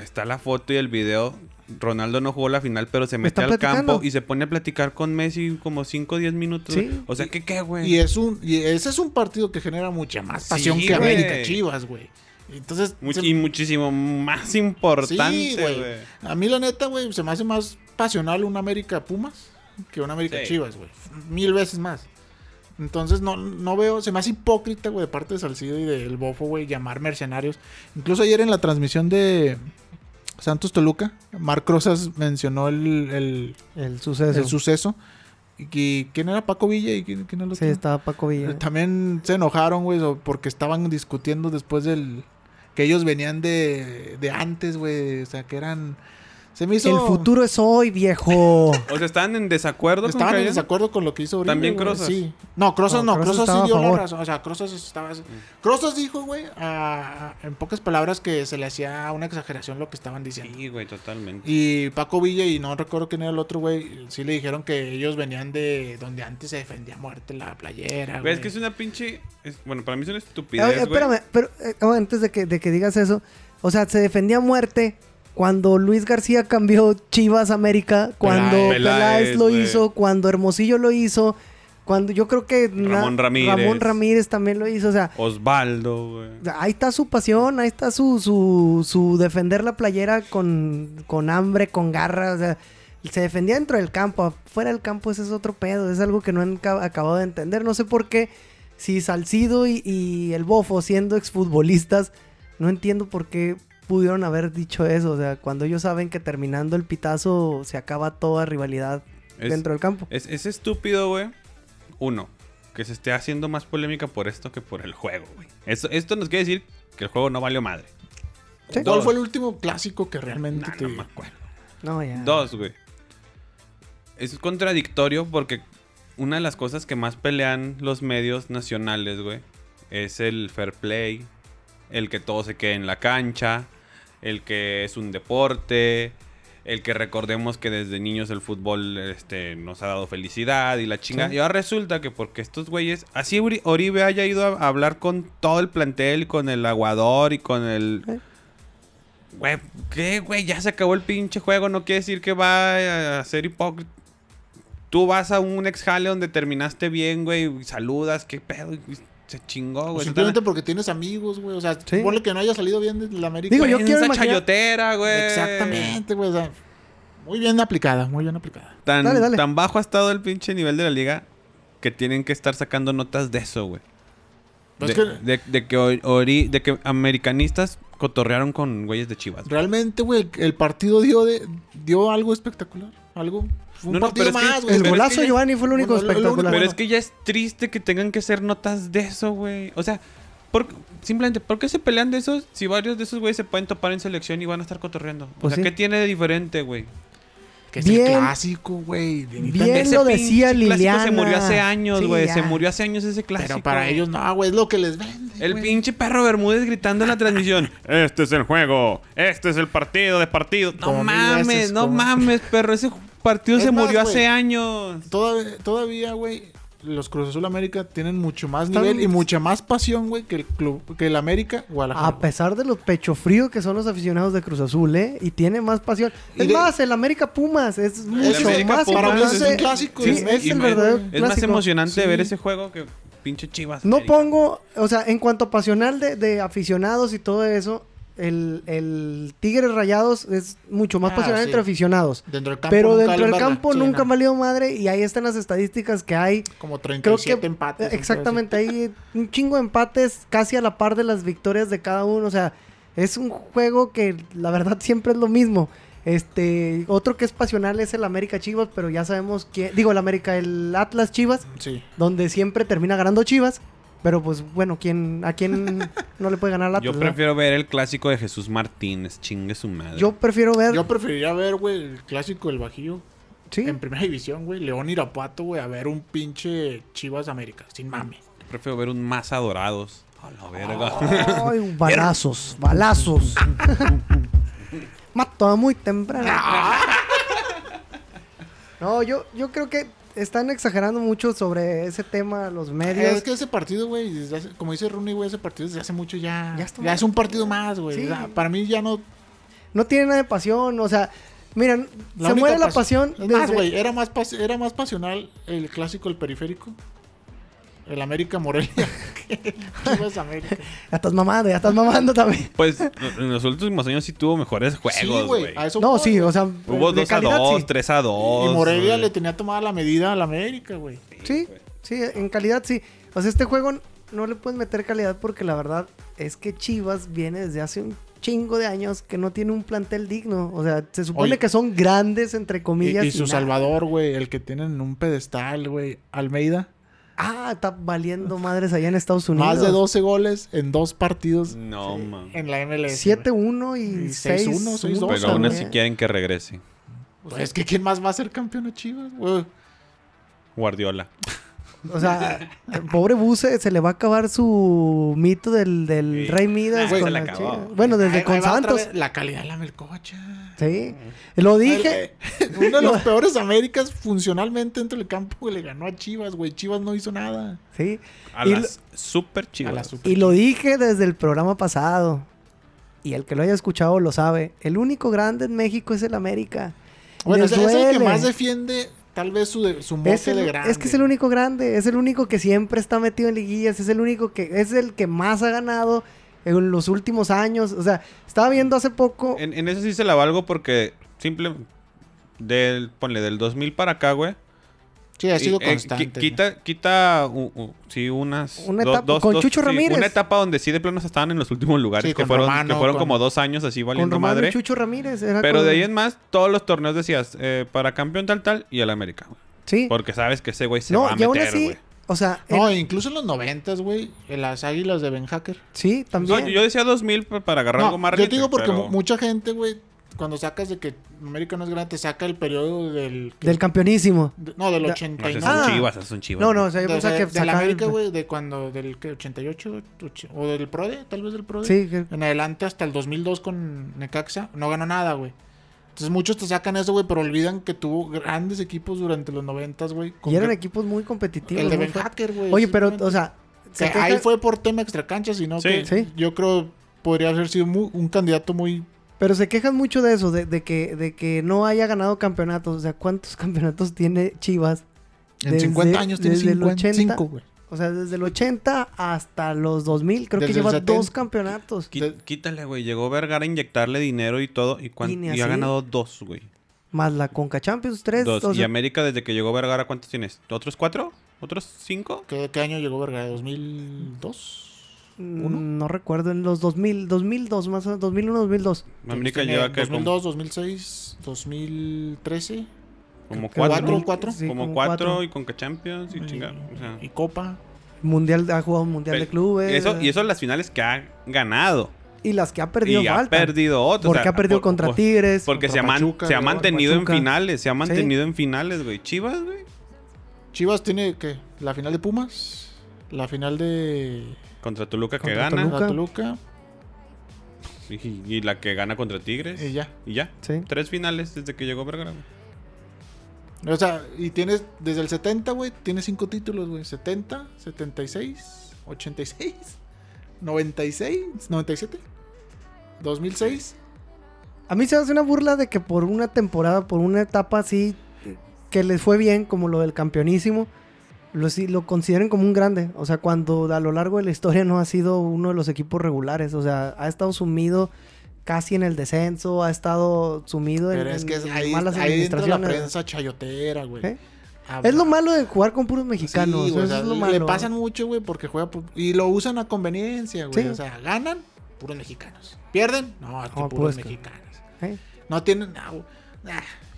Speaker 3: está la foto y el video. Ronaldo no jugó la final, pero se mete al
Speaker 2: platicando.
Speaker 3: campo y se pone a platicar con Messi como 5 o 10 minutos.
Speaker 2: Sí.
Speaker 3: O sea, ¿qué qué, güey?
Speaker 1: Y es un y ese es un partido que genera mucha más pasión
Speaker 3: Sí,
Speaker 1: que
Speaker 3: güey.
Speaker 1: América Chivas, güey. Entonces,
Speaker 3: Much-
Speaker 1: se-
Speaker 3: y muchísimo más importante,
Speaker 1: Sí,
Speaker 3: güey.
Speaker 1: a mí la neta, güey, se me hace más pasional un América Pumas que un América
Speaker 3: Sí.
Speaker 1: Chivas, güey. Mil veces más. Entonces no, no veo, se me hace hipócrita, güey, de parte de Salcido y del Bofo, güey, llamar mercenarios. Incluso ayer en la transmisión de Santos Toluca, Marc Rosas mencionó el, el,
Speaker 2: El suceso.
Speaker 1: el suceso. Y, quién era Paco Villa y quién, quién era el
Speaker 2: Sí, estaba Paco Villa.
Speaker 1: También se enojaron, güey, porque estaban discutiendo después del... Que ellos venían de, de antes, güey. O sea, que eran... Se me hizo...
Speaker 2: El futuro es hoy, viejo.
Speaker 3: O sea, ¿estaban en desacuerdo con
Speaker 1: Estaban en desacuerdo con lo que hizo Oribe,
Speaker 3: ¿También
Speaker 1: güey,
Speaker 3: Crozas?
Speaker 1: Sí. No, Crozas
Speaker 2: No,
Speaker 1: no.
Speaker 2: Crozas
Speaker 1: sí dio la razón. O sea, Crozas estaba... Crozas dijo, güey, a- en pocas palabras que se le hacía una exageración lo que estaban diciendo.
Speaker 3: Sí, güey, totalmente.
Speaker 1: Y Paco Villa y no recuerdo quién era el otro, güey, sí le dijeron que ellos venían de donde antes se defendía a muerte la playera,
Speaker 3: Güey, es que es una pinche... es- bueno, para mí es una
Speaker 2: Oye,
Speaker 3: estupidez, güey.
Speaker 2: espérame, pero eh, oh, antes de que, de que digas eso, o sea, se defendía a muerte cuando Luis García cambió Chivas América, cuando
Speaker 1: Peláez.
Speaker 2: Lo hizo, cuando Hermosillo lo hizo, cuando yo creo que
Speaker 3: Ramón Ramírez.
Speaker 2: Ramón Ramírez también lo hizo, o sea,
Speaker 3: Osvaldo, güey.
Speaker 2: ahí está su pasión, ahí está su, su, su defender la playera con, con hambre, con garra, o sea, se defendía dentro del campo, fuera del campo ese es otro pedo, es algo que no han ca- acabado de entender, no sé por qué, si Salcido y, y el Bofo siendo exfutbolistas, no entiendo por qué pudieron haber dicho eso, o sea, cuando ellos saben que terminando el pitazo se acaba toda rivalidad
Speaker 3: Es-
Speaker 2: dentro del campo.
Speaker 3: Es, es estúpido, güey. Uno, que se esté haciendo más polémica por esto que por el juego, güey. Esto, esto nos quiere decir que el juego no valió madre.
Speaker 2: Sí.
Speaker 1: ¿Cuál fue el último clásico que realmente
Speaker 3: Nah,
Speaker 1: te...
Speaker 3: no me acuerdo.
Speaker 2: No, ya.
Speaker 3: Dos, güey. Es contradictorio porque una de las cosas que más pelean los medios nacionales, güey, es el fair play, el que todo se quede en la cancha, el que es un deporte, el que recordemos que desde niños el fútbol este, nos ha dado felicidad y la chinga.
Speaker 2: Sí.
Speaker 3: Y ahora resulta que porque estos güeyes, así Oribe haya ido a hablar con todo el plantel, con el aguador y con el...
Speaker 2: Eh.
Speaker 3: Güey, ¿qué, güey? Ya se acabó el pinche juego. No quiere decir que va a ser hipócrita. Tú vas a un ex jale donde terminaste bien, güey, y saludas, qué pedo, se chingó, güey.
Speaker 1: simplemente porque tienes amigos, güey. O sea,
Speaker 2: Sí.
Speaker 1: ponle que no haya salido bien de la América.
Speaker 2: Digo, yo quiero imaginar-
Speaker 3: chayotera, güey.
Speaker 1: Exactamente, güey. o sea, muy bien aplicada, muy bien aplicada.
Speaker 3: Tan,
Speaker 2: Dale, dale.
Speaker 3: tan bajo ha estado el pinche nivel de la liga que tienen que estar sacando notas de eso, güey.
Speaker 1: Pues
Speaker 3: De,
Speaker 1: que-
Speaker 3: de- de que ori- ori- de que americanistas cotorrearon con güeyes de Chivas.
Speaker 1: Realmente, güey, el partido dio de dio algo espectacular. Algo. Fue un
Speaker 3: No, no,
Speaker 1: partido
Speaker 3: pero es que
Speaker 1: más, güey.
Speaker 2: El
Speaker 3: es
Speaker 2: golazo
Speaker 3: que
Speaker 2: de
Speaker 3: ya-
Speaker 2: Giovanni fue el único
Speaker 1: Bueno,
Speaker 2: espectacular.
Speaker 3: Pero es que ya es triste que tengan que hacer notas de eso, güey. O sea, por- simplemente, ¿por qué se pelean de esos si varios de esos güeyes se pueden topar en selección y van a estar cotorreando? O
Speaker 2: Pues
Speaker 3: sea,
Speaker 2: sí.
Speaker 3: ¿qué tiene de diferente, güey?
Speaker 1: Que es
Speaker 2: Bien.
Speaker 1: el clásico, güey.
Speaker 2: Bien
Speaker 3: Ese
Speaker 2: lo decía
Speaker 3: clásico
Speaker 2: Liliana.
Speaker 3: se murió hace años, güey. se murió hace años ese clásico.
Speaker 1: Pero para ellos no, güey, es lo que les vende.
Speaker 3: El pinche perro Bermúdez gritando en la transmisión. Este es el juego. Este es el partido de partido. No mames,
Speaker 1: veces,
Speaker 3: no
Speaker 1: como-
Speaker 3: mames, perro. Ese partido
Speaker 1: Es
Speaker 3: se
Speaker 1: más,
Speaker 3: murió hace años.
Speaker 1: Todavía, todavía, güey, los Cruz Azul América tienen mucho más
Speaker 2: Están-
Speaker 1: nivel y mucha más pasión, güey, que el club, que el América Guadalajara.
Speaker 2: A pesar de los pecho frío que son los aficionados de Cruz Azul, ¿eh? Y tiene más pasión. Es
Speaker 1: de-
Speaker 2: más, el América Pumas es mucho más
Speaker 3: Pumas
Speaker 1: Para mí es un clásico.
Speaker 2: Sí,
Speaker 1: es
Speaker 2: es
Speaker 1: México,
Speaker 2: el
Speaker 3: me-
Speaker 2: verdadero
Speaker 3: Es más emocionante
Speaker 1: Sí.
Speaker 3: ver ese juego que pinche Chivas.
Speaker 2: No
Speaker 3: América.
Speaker 2: pongo, o sea, en cuanto a pasional de, de aficionados y todo eso, el, el Tigres Rayados es mucho más
Speaker 1: Ah,
Speaker 2: pasional
Speaker 1: sí.
Speaker 2: entre aficionados.
Speaker 1: Dentro del campo.
Speaker 2: Pero dentro del campo nunca han valido madre y ahí están las estadísticas que hay.
Speaker 1: Como
Speaker 2: Creo
Speaker 1: 37
Speaker 2: que
Speaker 1: empates.
Speaker 2: exactamente hay un chingo de empates casi a la par de las victorias de cada uno, o sea, es un juego que la verdad siempre es lo mismo. Este, otro que es pasional es el América Chivas, pero ya sabemos quién, digo el América, el Atlas Chivas,
Speaker 1: Sí.
Speaker 2: donde siempre termina ganando Chivas, pero pues bueno, ¿quién, ¿a quién no le puede ganar Atlas?
Speaker 3: Yo
Speaker 2: verdad?
Speaker 3: prefiero ver el clásico de Jesús Martínez. Chingue su madre.
Speaker 2: Yo prefiero ver,
Speaker 1: Yo preferiría ver, güey, el clásico del Bajío.
Speaker 2: sí,
Speaker 1: En primera división, güey. León Irapuato, güey, a ver un pinche Chivas América. Sin mame.
Speaker 3: prefiero ver un más adorados. A la verga.
Speaker 2: Ay, balazos, balazos. Mato a muy temprano. No, yo, yo creo que están exagerando mucho sobre ese tema los medios.
Speaker 1: Es que ese partido, güey, desde como dice Rooney, güey, ese partido desde hace mucho ya.
Speaker 2: Ya
Speaker 1: es un partido más, güey.
Speaker 2: Sí.
Speaker 1: Para mí ya no.
Speaker 2: No tiene nada de pasión, o sea, miren, se muere la
Speaker 1: pas-
Speaker 2: pasión.
Speaker 1: Es más,
Speaker 2: desde-
Speaker 1: güey, era más, pas- era más pasional el clásico del periférico. El América Morelia. Chivas América.
Speaker 2: Ya estás mamando, ya estás mamando también.
Speaker 3: Pues en los últimos años sí tuvo mejores
Speaker 1: sí,
Speaker 3: juegos,
Speaker 1: güey.
Speaker 3: güey.
Speaker 1: a eso
Speaker 2: No, sí, o sea,
Speaker 3: Hubo
Speaker 2: de
Speaker 3: 2 a
Speaker 2: calidad,
Speaker 3: 2,
Speaker 2: sí.
Speaker 3: 3 a 2.
Speaker 1: Y Morelia le tenía tomada la medida al América, güey.
Speaker 2: Sí, sí, en calidad sí. O sea, este juego no le puedes meter calidad porque la verdad es que Chivas viene desde hace un chingo de años que no tiene un plantel digno. O sea, se supone
Speaker 1: Oye.
Speaker 2: que son grandes, entre comillas.
Speaker 1: y su. Salvador, güey, el que tienen en un pedestal, güey. Almeida.
Speaker 2: Ah, está valiendo madres allá en Estados Unidos.
Speaker 1: Más de 12 goles en dos partidos
Speaker 3: No, man.
Speaker 1: en la MLS. güey.
Speaker 2: 7-1 y
Speaker 1: Y
Speaker 2: 6-1.
Speaker 1: 6-1, 6-2
Speaker 3: Pero aún así quieren que regrese.
Speaker 1: Pues es que ¿quién más va a ser campeón de Chivas?
Speaker 3: Guardiola.
Speaker 2: O sea, el pobre Buse se le va a acabar su mito del, del
Speaker 3: Sí.
Speaker 2: Rey Midas.
Speaker 3: Ah,
Speaker 2: con la. Bueno, desde
Speaker 1: Ahí-
Speaker 2: con Santos.
Speaker 1: La calidad de la melcocha.
Speaker 2: Sí. Lo dije.
Speaker 1: Uno de los peores Américas funcionalmente dentro del campo, güey, le ganó a Chivas, güey. Chivas no hizo nada.
Speaker 2: Sí.
Speaker 3: A
Speaker 2: Y
Speaker 3: las super
Speaker 1: A
Speaker 3: chivas.
Speaker 1: la super-
Speaker 2: Y lo dije desde el programa pasado. Y el que lo haya escuchado lo sabe. El único grande en México es el América.
Speaker 1: Bueno,
Speaker 2: Les
Speaker 1: es el que más defiende tal vez su, de- su mote
Speaker 2: Es, el-
Speaker 1: de grande.
Speaker 2: es que es el único grande, es el único que siempre está metido en liguillas, es el único que es el que más ha ganado en los últimos años. O sea, estaba viendo hace poco.
Speaker 3: En, en eso sí se la valgo porque simple del ponle del 2000 para acá, güey.
Speaker 1: Sí, ha sido
Speaker 3: eh,
Speaker 1: constante.
Speaker 3: qui- quita quita sí unas
Speaker 2: Una etapa con Chucho
Speaker 3: sí,
Speaker 2: Ramírez.
Speaker 3: una etapa donde sí de plano estaban en los últimos lugares
Speaker 1: Sí,
Speaker 3: que
Speaker 1: con
Speaker 3: fueron
Speaker 1: Romano,
Speaker 3: que fueron
Speaker 1: con-
Speaker 3: como dos años así
Speaker 2: con
Speaker 3: valiendo
Speaker 2: Romano
Speaker 3: madre.
Speaker 2: y Chucho Ramírez. era
Speaker 3: Pero
Speaker 2: con-
Speaker 3: de ahí en más todos los torneos decías eh, para campeón tal tal y el América, güey.
Speaker 2: Sí.
Speaker 3: Porque sabes que ese güey se
Speaker 2: no,
Speaker 3: va a
Speaker 2: y aún
Speaker 3: meter,
Speaker 2: así,
Speaker 3: güey.
Speaker 2: o sea,
Speaker 1: No,
Speaker 2: el-
Speaker 1: incluso en los noventas, güey, en las águilas de Ben Hacker.
Speaker 2: sí, también.
Speaker 3: No, yo decía 2000 pa- para agarrar
Speaker 1: No,
Speaker 3: algo más
Speaker 1: yo te digo porque
Speaker 3: pero-
Speaker 1: mucha gente, güey, cuando sacas de que América no es grande, te saca el periodo del...
Speaker 2: Del campeonísimo.
Speaker 1: de- no, del
Speaker 2: Da-
Speaker 3: No,
Speaker 1: 89.
Speaker 3: esas
Speaker 2: Ah.
Speaker 3: son chivas, son chivas.
Speaker 2: No, no, o sea, yo
Speaker 1: De,
Speaker 2: pensaba que
Speaker 1: de la América, güey, de cuando, del que 88, och- o del PRODE, tal vez del PRODE.
Speaker 2: Sí, que-
Speaker 1: En adelante hasta el 2002 con Necaxa, no ganó nada, güey. Entonces muchos te sacan eso, güey, pero olvidan que tuvo grandes equipos durante los 90, güey.
Speaker 2: y eran
Speaker 1: que-
Speaker 2: equipos muy competitivos.
Speaker 1: El de Ben. Hacker, güey.
Speaker 2: Oye, pero, o sea,
Speaker 1: Que ahí fue por tema extracancha, sino
Speaker 3: Sí.
Speaker 1: que
Speaker 2: Sí.
Speaker 1: yo creo podría haber sido un candidato muy...
Speaker 2: Pero se quejan mucho de eso, de, de que, de que no haya ganado campeonatos. O sea, ¿cuántos campeonatos tiene Chivas?
Speaker 1: En
Speaker 2: Desde-
Speaker 1: 50 años tiene
Speaker 2: desde el
Speaker 1: 55,
Speaker 2: 80.
Speaker 1: güey.
Speaker 2: O sea, desde el 80 hasta los 2000, creo que
Speaker 1: Desde el
Speaker 2: lleva
Speaker 1: 70.
Speaker 2: dos campeonatos.
Speaker 3: Quítale, güey. Llegó Vergara a inyectarle dinero y todo. Y, cuan-
Speaker 2: Y
Speaker 3: ha ganado dos, güey.
Speaker 2: Más la Conca Champions 3.
Speaker 3: Dos.
Speaker 2: o
Speaker 3: y
Speaker 2: sea,
Speaker 3: América, desde que llegó Vergara, ¿cuántos tienes? ¿Otros cuatro? ¿Otros cinco?
Speaker 1: ¿Qué, qué año llegó Vergara? ¿2002? ¿Uno?
Speaker 2: mm, no recuerdo, en los 2000, 2002 más o menos, 2001, 2002.
Speaker 3: América lleva que como,
Speaker 1: 2002, 2006, 2013.
Speaker 3: como cuatro.
Speaker 1: cuatro, cuatro.
Speaker 2: Sí,
Speaker 3: como, cuatro, y con Champions y chinga. O sea,
Speaker 1: y Copa.
Speaker 2: Mundial, ha jugado un Mundial de Clubes.
Speaker 3: Eso, y eso en las finales que ha ganado.
Speaker 2: Y las que ha perdido
Speaker 3: y ha perdido otras.
Speaker 2: Porque ha perdido contra Tigres.
Speaker 3: Porque
Speaker 1: contra
Speaker 3: se man-
Speaker 1: Pachuca,
Speaker 3: se ha mantenido en
Speaker 2: Pachuca.
Speaker 3: finales. Se ha mantenido en finales, güey. Chivas, güey.
Speaker 1: Chivas tiene, ¿qué? La final de Pumas. La final de
Speaker 3: Contra Toluca que
Speaker 2: Contra
Speaker 3: gana.
Speaker 2: Toluca.
Speaker 1: Toluca.
Speaker 3: Y, y la que gana contra Tigres.
Speaker 1: Y ya.
Speaker 3: Y ya.
Speaker 2: Sí.
Speaker 3: Tres finales desde que llegó Vergara.
Speaker 1: O sea, y tienes desde el 70, güey, tienes cinco títulos, güey. 70, 76, 86, 96, 97, 2006.
Speaker 2: A mí se me hace una burla de que por una temporada, por una etapa así, que les fue bien, como lo del campeonísimo, lo, lo consideren como un grande. O sea, cuando a lo largo de la historia no ha sido uno de los equipos regulares. O sea, ha estado sumido casi en el descenso, ha estado sumido en,
Speaker 1: Pero es que es-
Speaker 2: en
Speaker 1: ahí,
Speaker 2: malas
Speaker 1: ahí entra la
Speaker 2: administraciones.
Speaker 1: prensa chayotera, güey.
Speaker 2: ¿Eh? Es lo malo de jugar con puros mexicanos.
Speaker 1: Sí, o sea,
Speaker 2: es lo
Speaker 1: le
Speaker 2: malo.
Speaker 1: pasan mucho, güey, porque juega y lo usan a conveniencia, güey.
Speaker 2: Sí.
Speaker 1: O sea, ganan puros mexicanos. ¿Pierden? No,
Speaker 2: No,
Speaker 1: puros
Speaker 2: pues
Speaker 1: mexicanos.
Speaker 2: ¿Eh?
Speaker 1: No tienen. Ah,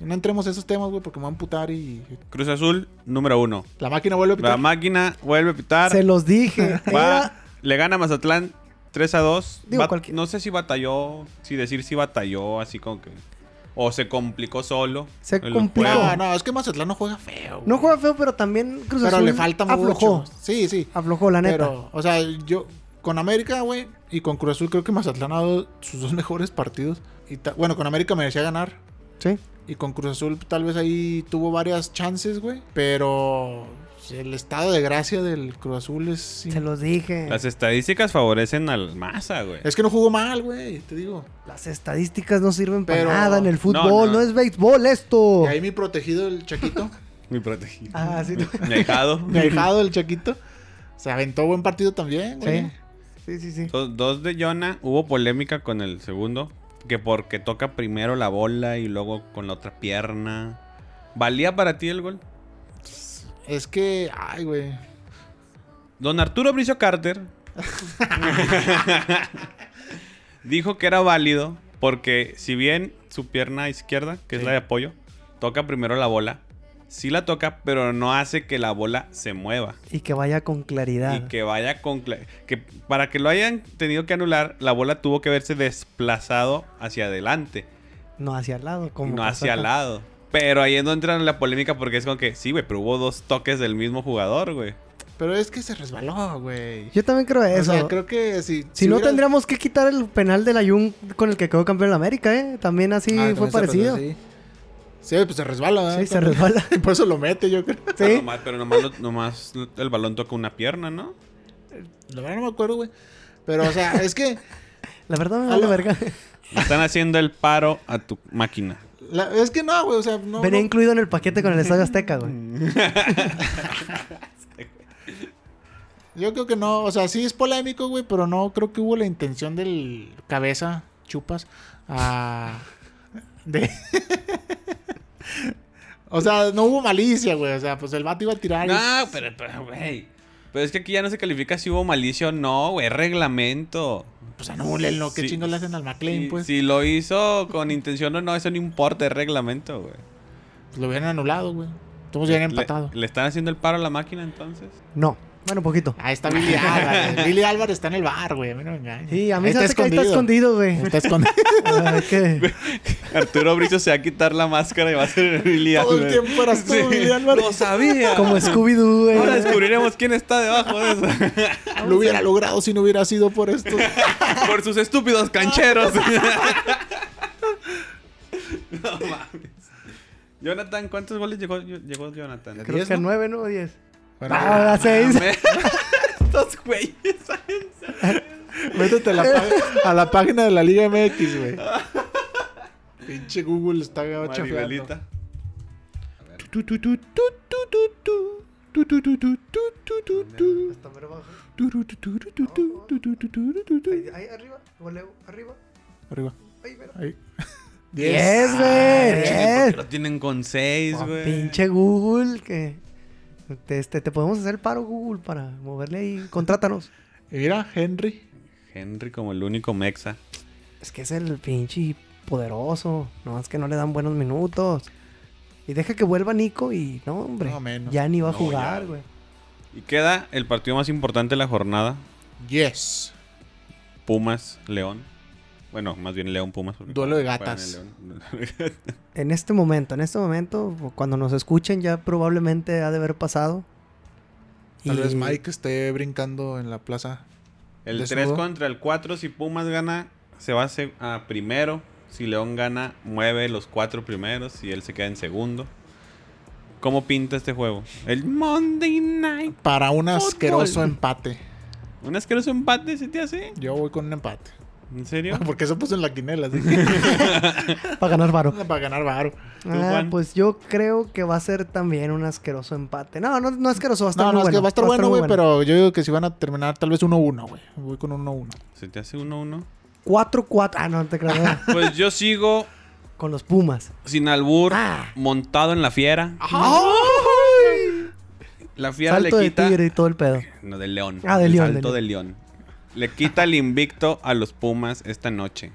Speaker 1: no entremos a esos temas, güey, porque me van a amputar y.
Speaker 3: Cruz Azul, número uno.
Speaker 1: La máquina vuelve a
Speaker 3: La
Speaker 1: pitar.
Speaker 3: máquina vuelve a pitar.
Speaker 2: Se los dije.
Speaker 3: Va-
Speaker 2: Era-
Speaker 3: le gana Mazatlán 3 a 2.
Speaker 2: Digo,
Speaker 3: Bat-
Speaker 2: cualquier-
Speaker 3: No sé si batalló, si decir si batalló, así como que. O se complicó solo.
Speaker 2: Se
Speaker 3: el
Speaker 2: complicó.
Speaker 3: juego.
Speaker 1: No, no, es que Mazatlán no juega feo. güey.
Speaker 2: No juega feo, pero también Cruz
Speaker 1: Pero
Speaker 2: Azul
Speaker 1: le falta
Speaker 2: aflojó.
Speaker 1: mucho. Sí, sí.
Speaker 2: Aflojó, la neta.
Speaker 1: Pero, o sea, yo con América, güey, y con Cruz Azul creo que Mazatlán ha dado sus dos mejores partidos. Y ta- bueno, con América merecía ganar.
Speaker 2: Sí.
Speaker 1: Y con Cruz Azul tal vez ahí tuvo varias chances, güey. Pero el estado de gracia del Cruz Azul es...
Speaker 2: Se los dije.
Speaker 3: Las estadísticas favorecen al Masa, güey.
Speaker 1: Es que no jugó mal, güey, te digo.
Speaker 2: Las estadísticas no sirven para
Speaker 1: Pero-
Speaker 2: nada en el fútbol.
Speaker 3: No,
Speaker 2: No,
Speaker 3: no.
Speaker 2: es béisbol esto.
Speaker 1: Y ahí mi protegido, el Chaquito.
Speaker 3: Mi protegido.
Speaker 2: Ah, sí.
Speaker 3: Mi ahijado.
Speaker 1: mi ahijado, el Chaquito. Se aventó buen partido también, güey.
Speaker 2: Sí. Sí, sí, sí.
Speaker 3: Dos, dos de Jonah. Hubo polémica con el segundo. Que porque toca primero la bola y luego con la otra pierna. ¿Valía para ti el gol?
Speaker 1: Es que, ay, güey.
Speaker 3: Don Arturo Bricio Carter dijo que era válido porque si bien su pierna izquierda, que es la de apoyo, toca primero la bola, sí la toca, pero no hace que la bola se mueva
Speaker 2: Y que vaya con claridad.
Speaker 3: y que vaya con cla- que para que lo hayan tenido que anular, la bola tuvo que verse desplazado hacia adelante
Speaker 2: No hacia el lado. Como
Speaker 3: no hacia el lado. Pero ahí es donde entra en la polémica porque es como que sí, güey, pero hubo dos toques del mismo jugador, güey.
Speaker 1: Pero es que se resbaló, güey.
Speaker 2: Yo también creo
Speaker 1: O
Speaker 2: eso.
Speaker 1: sea, creo que si...
Speaker 2: Si, no,
Speaker 1: hubiera-
Speaker 2: tendríamos que quitar el penal de la Jun con el que quedó campeón de América, ¿eh? También así
Speaker 1: Ah,
Speaker 2: fue parecido.
Speaker 1: Sí. Sí, pues se resbala.
Speaker 2: Sí, se resbala.
Speaker 1: Y por eso lo mete, yo creo.
Speaker 2: Sí.
Speaker 3: Nomás- pero nomás, lo- nomás el balón toca una pierna, ¿no?
Speaker 1: La verdad no me acuerdo, güey. Pero, o sea, es que...
Speaker 2: La verdad me vale verga.
Speaker 3: Están haciendo el paro a tu máquina.
Speaker 1: la- es que no, güey, o sea, no...
Speaker 2: Venía
Speaker 1: no-
Speaker 2: incluido en el paquete con el Estadio Azteca, güey.
Speaker 1: Yo creo que no, o sea, sí es polémico, güey, pero no creo que hubo la intención del cabeza, chupas, a... De... o sea, no hubo malicia, güey, o sea, pues el vato iba a tirar. y-
Speaker 3: No, pero, pero, güey. Pero es que aquí ya no se califica si hubo malicia o no, güey. Es reglamento.
Speaker 1: Pues anúlenlo, ¿qué
Speaker 3: Sí.
Speaker 1: chingos le hacen al McLean, pues?
Speaker 3: si lo hizo con intención o no, eso no importa, es reglamento, güey.
Speaker 1: Pues lo hubieran anulado, güey. Todos ya
Speaker 3: Le,
Speaker 1: empatado.
Speaker 3: ¿Le están haciendo el paro a la máquina entonces?
Speaker 2: No. Bueno, poquito.
Speaker 1: Ahí está Billy Álvarez. Billy Álvarez está en el bar, güey. A mí no me engañes.
Speaker 2: Sí, a mí
Speaker 1: Ahí
Speaker 2: se hace que ahí está escondido, güey.
Speaker 1: Está escondido.
Speaker 2: Que-
Speaker 3: Arturo Bricio se va a quitar la máscara y va a ser Billy
Speaker 1: Todo el
Speaker 3: Álvarez.
Speaker 1: tiempo eras tú, Billy Álvarez.
Speaker 3: Lo sabía.
Speaker 2: Como Scooby-Doo, güey.
Speaker 3: Ahora descubriremos quién está debajo de eso.
Speaker 1: Lo hubiera logrado si no hubiera sido por esto.
Speaker 3: Por sus estúpidos cancheros. no mames. Jonathan, ¿cuántos goles llegó, llegó Jonathan?
Speaker 2: Creo
Speaker 1: ¿Diez,
Speaker 2: que
Speaker 1: no?
Speaker 2: nueve, ¿no? Diez.
Speaker 1: Bueno,
Speaker 2: a las
Speaker 3: seis. Estos güeyes.
Speaker 1: Métete a la, a la, página de la Liga MX, güey. Pinche Google está chafando.
Speaker 2: Ahí arriba, arriba.
Speaker 1: Arriba.
Speaker 2: Ahí.
Speaker 1: Ahí.
Speaker 3: tienen con
Speaker 2: 6,
Speaker 3: güey.
Speaker 2: Pinche Google que. Te, este, te podemos hacer paro, Google, para moverle ahí. Contrátanos.
Speaker 1: Y mira, Henry.
Speaker 3: Henry como el único mexa.
Speaker 2: Es que es el pinche poderoso. No, es que no le dan buenos minutos. Y deja que vuelva Nico y... No, hombre.
Speaker 1: No, menos.
Speaker 2: ya ni va a
Speaker 3: No,
Speaker 2: jugar, güey.
Speaker 3: Y queda el partido más importante de la jornada.
Speaker 1: Yes.
Speaker 3: Pumas, León. Bueno, más bien León Pumas.
Speaker 1: Duelo de gatas.
Speaker 3: en
Speaker 2: este momento, en este momento, cuando nos escuchen ya probablemente ha de haber pasado.
Speaker 1: Tal
Speaker 2: Y-
Speaker 1: vez Mike esté brincando en la plaza.
Speaker 3: el
Speaker 1: ¿De
Speaker 3: 3
Speaker 1: sudo?
Speaker 3: contra el 4, si Pumas gana, se va a, primero. Si León gana, mueve los cuatro primeros y él se queda en segundo. ¿Cómo pinta este juego? El Monday Night.
Speaker 1: Para un asqueroso empate.
Speaker 3: ¿Un asqueroso empate se te hace?
Speaker 1: Yo voy con un empate.
Speaker 3: ¿En serio?
Speaker 1: Porque eso puso en la quinela, así que
Speaker 2: Para ganar varo.
Speaker 1: para ganar varo.
Speaker 2: Ah, pues yo creo que va a ser también un asqueroso empate. No, no, no asqueroso, va a estar
Speaker 1: No,
Speaker 2: muy
Speaker 1: no, es
Speaker 2: bueno.
Speaker 1: que va a estar bueno,
Speaker 2: muy
Speaker 1: güey, pero yo digo que si van a terminar tal vez 1-1, güey. Voy con 1-1.
Speaker 3: ¿Se te hace 1-1?
Speaker 2: 4-4. Ah, no, te creas.
Speaker 3: Pues yo sigo
Speaker 2: Con los Pumas.
Speaker 3: sin albur,
Speaker 2: Ah.
Speaker 3: montado en la fiera. La fiera
Speaker 2: Salto
Speaker 3: le
Speaker 2: de
Speaker 3: quita.
Speaker 2: tigre y todo el pedo.
Speaker 3: No, del león.
Speaker 2: Ah, del
Speaker 3: El
Speaker 2: león,
Speaker 3: Salto
Speaker 2: del
Speaker 3: del león. Le quita el invicto a los Pumas esta noche.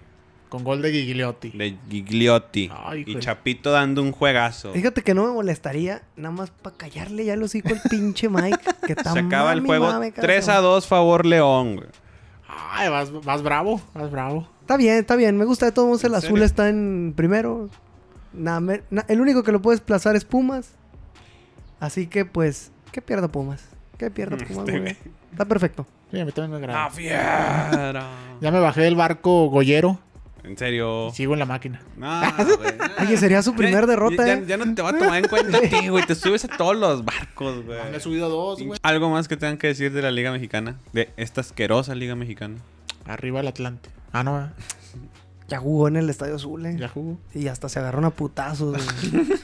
Speaker 1: Con gol de Gigliotti.
Speaker 3: De Gigliotti.
Speaker 1: Ay,
Speaker 3: y Chapito dando un juegazo.
Speaker 2: Fíjate que no me molestaría nada más para callarle ya los hijos el pinche Mike. Que está
Speaker 3: Se acaba el juego
Speaker 2: mame, cada
Speaker 3: 3 a
Speaker 2: semana.
Speaker 3: 2 favor León, güey.
Speaker 1: Ay, vas, vas bravo, vas bravo.
Speaker 2: Está bien, está bien. Me gusta de todos modos. El
Speaker 3: ¿En
Speaker 2: azul está en primero. Nada, me- na- el único que lo puede desplazar es Pumas. Así que, pues, que pierda Pumas. Que pierda Pumas,
Speaker 3: Este güey.
Speaker 2: Está perfecto.
Speaker 1: Sí, a mí también me agrada.
Speaker 3: ¡La fiera!
Speaker 1: Ya me bajé del barco Goyero
Speaker 3: en serio.
Speaker 1: sigo en la máquina.
Speaker 3: No, güey.
Speaker 2: Oye, sería su primer
Speaker 3: Ya-
Speaker 2: derrota,
Speaker 3: ya,
Speaker 2: ¿eh?
Speaker 3: ya no te va a tomar en cuenta a ti, güey. Te subes a todos los barcos, güey.
Speaker 1: Me he subido dos, güey.
Speaker 3: Algo más que tengan que decir de la Liga Mexicana. De esta asquerosa Liga Mexicana.
Speaker 1: Arriba el Atlante. Ah, no, eh.
Speaker 2: Ya jugó en el Estadio Azul, ¿eh?
Speaker 1: ya jugó.
Speaker 2: Y hasta se agarraron a putazos, güey.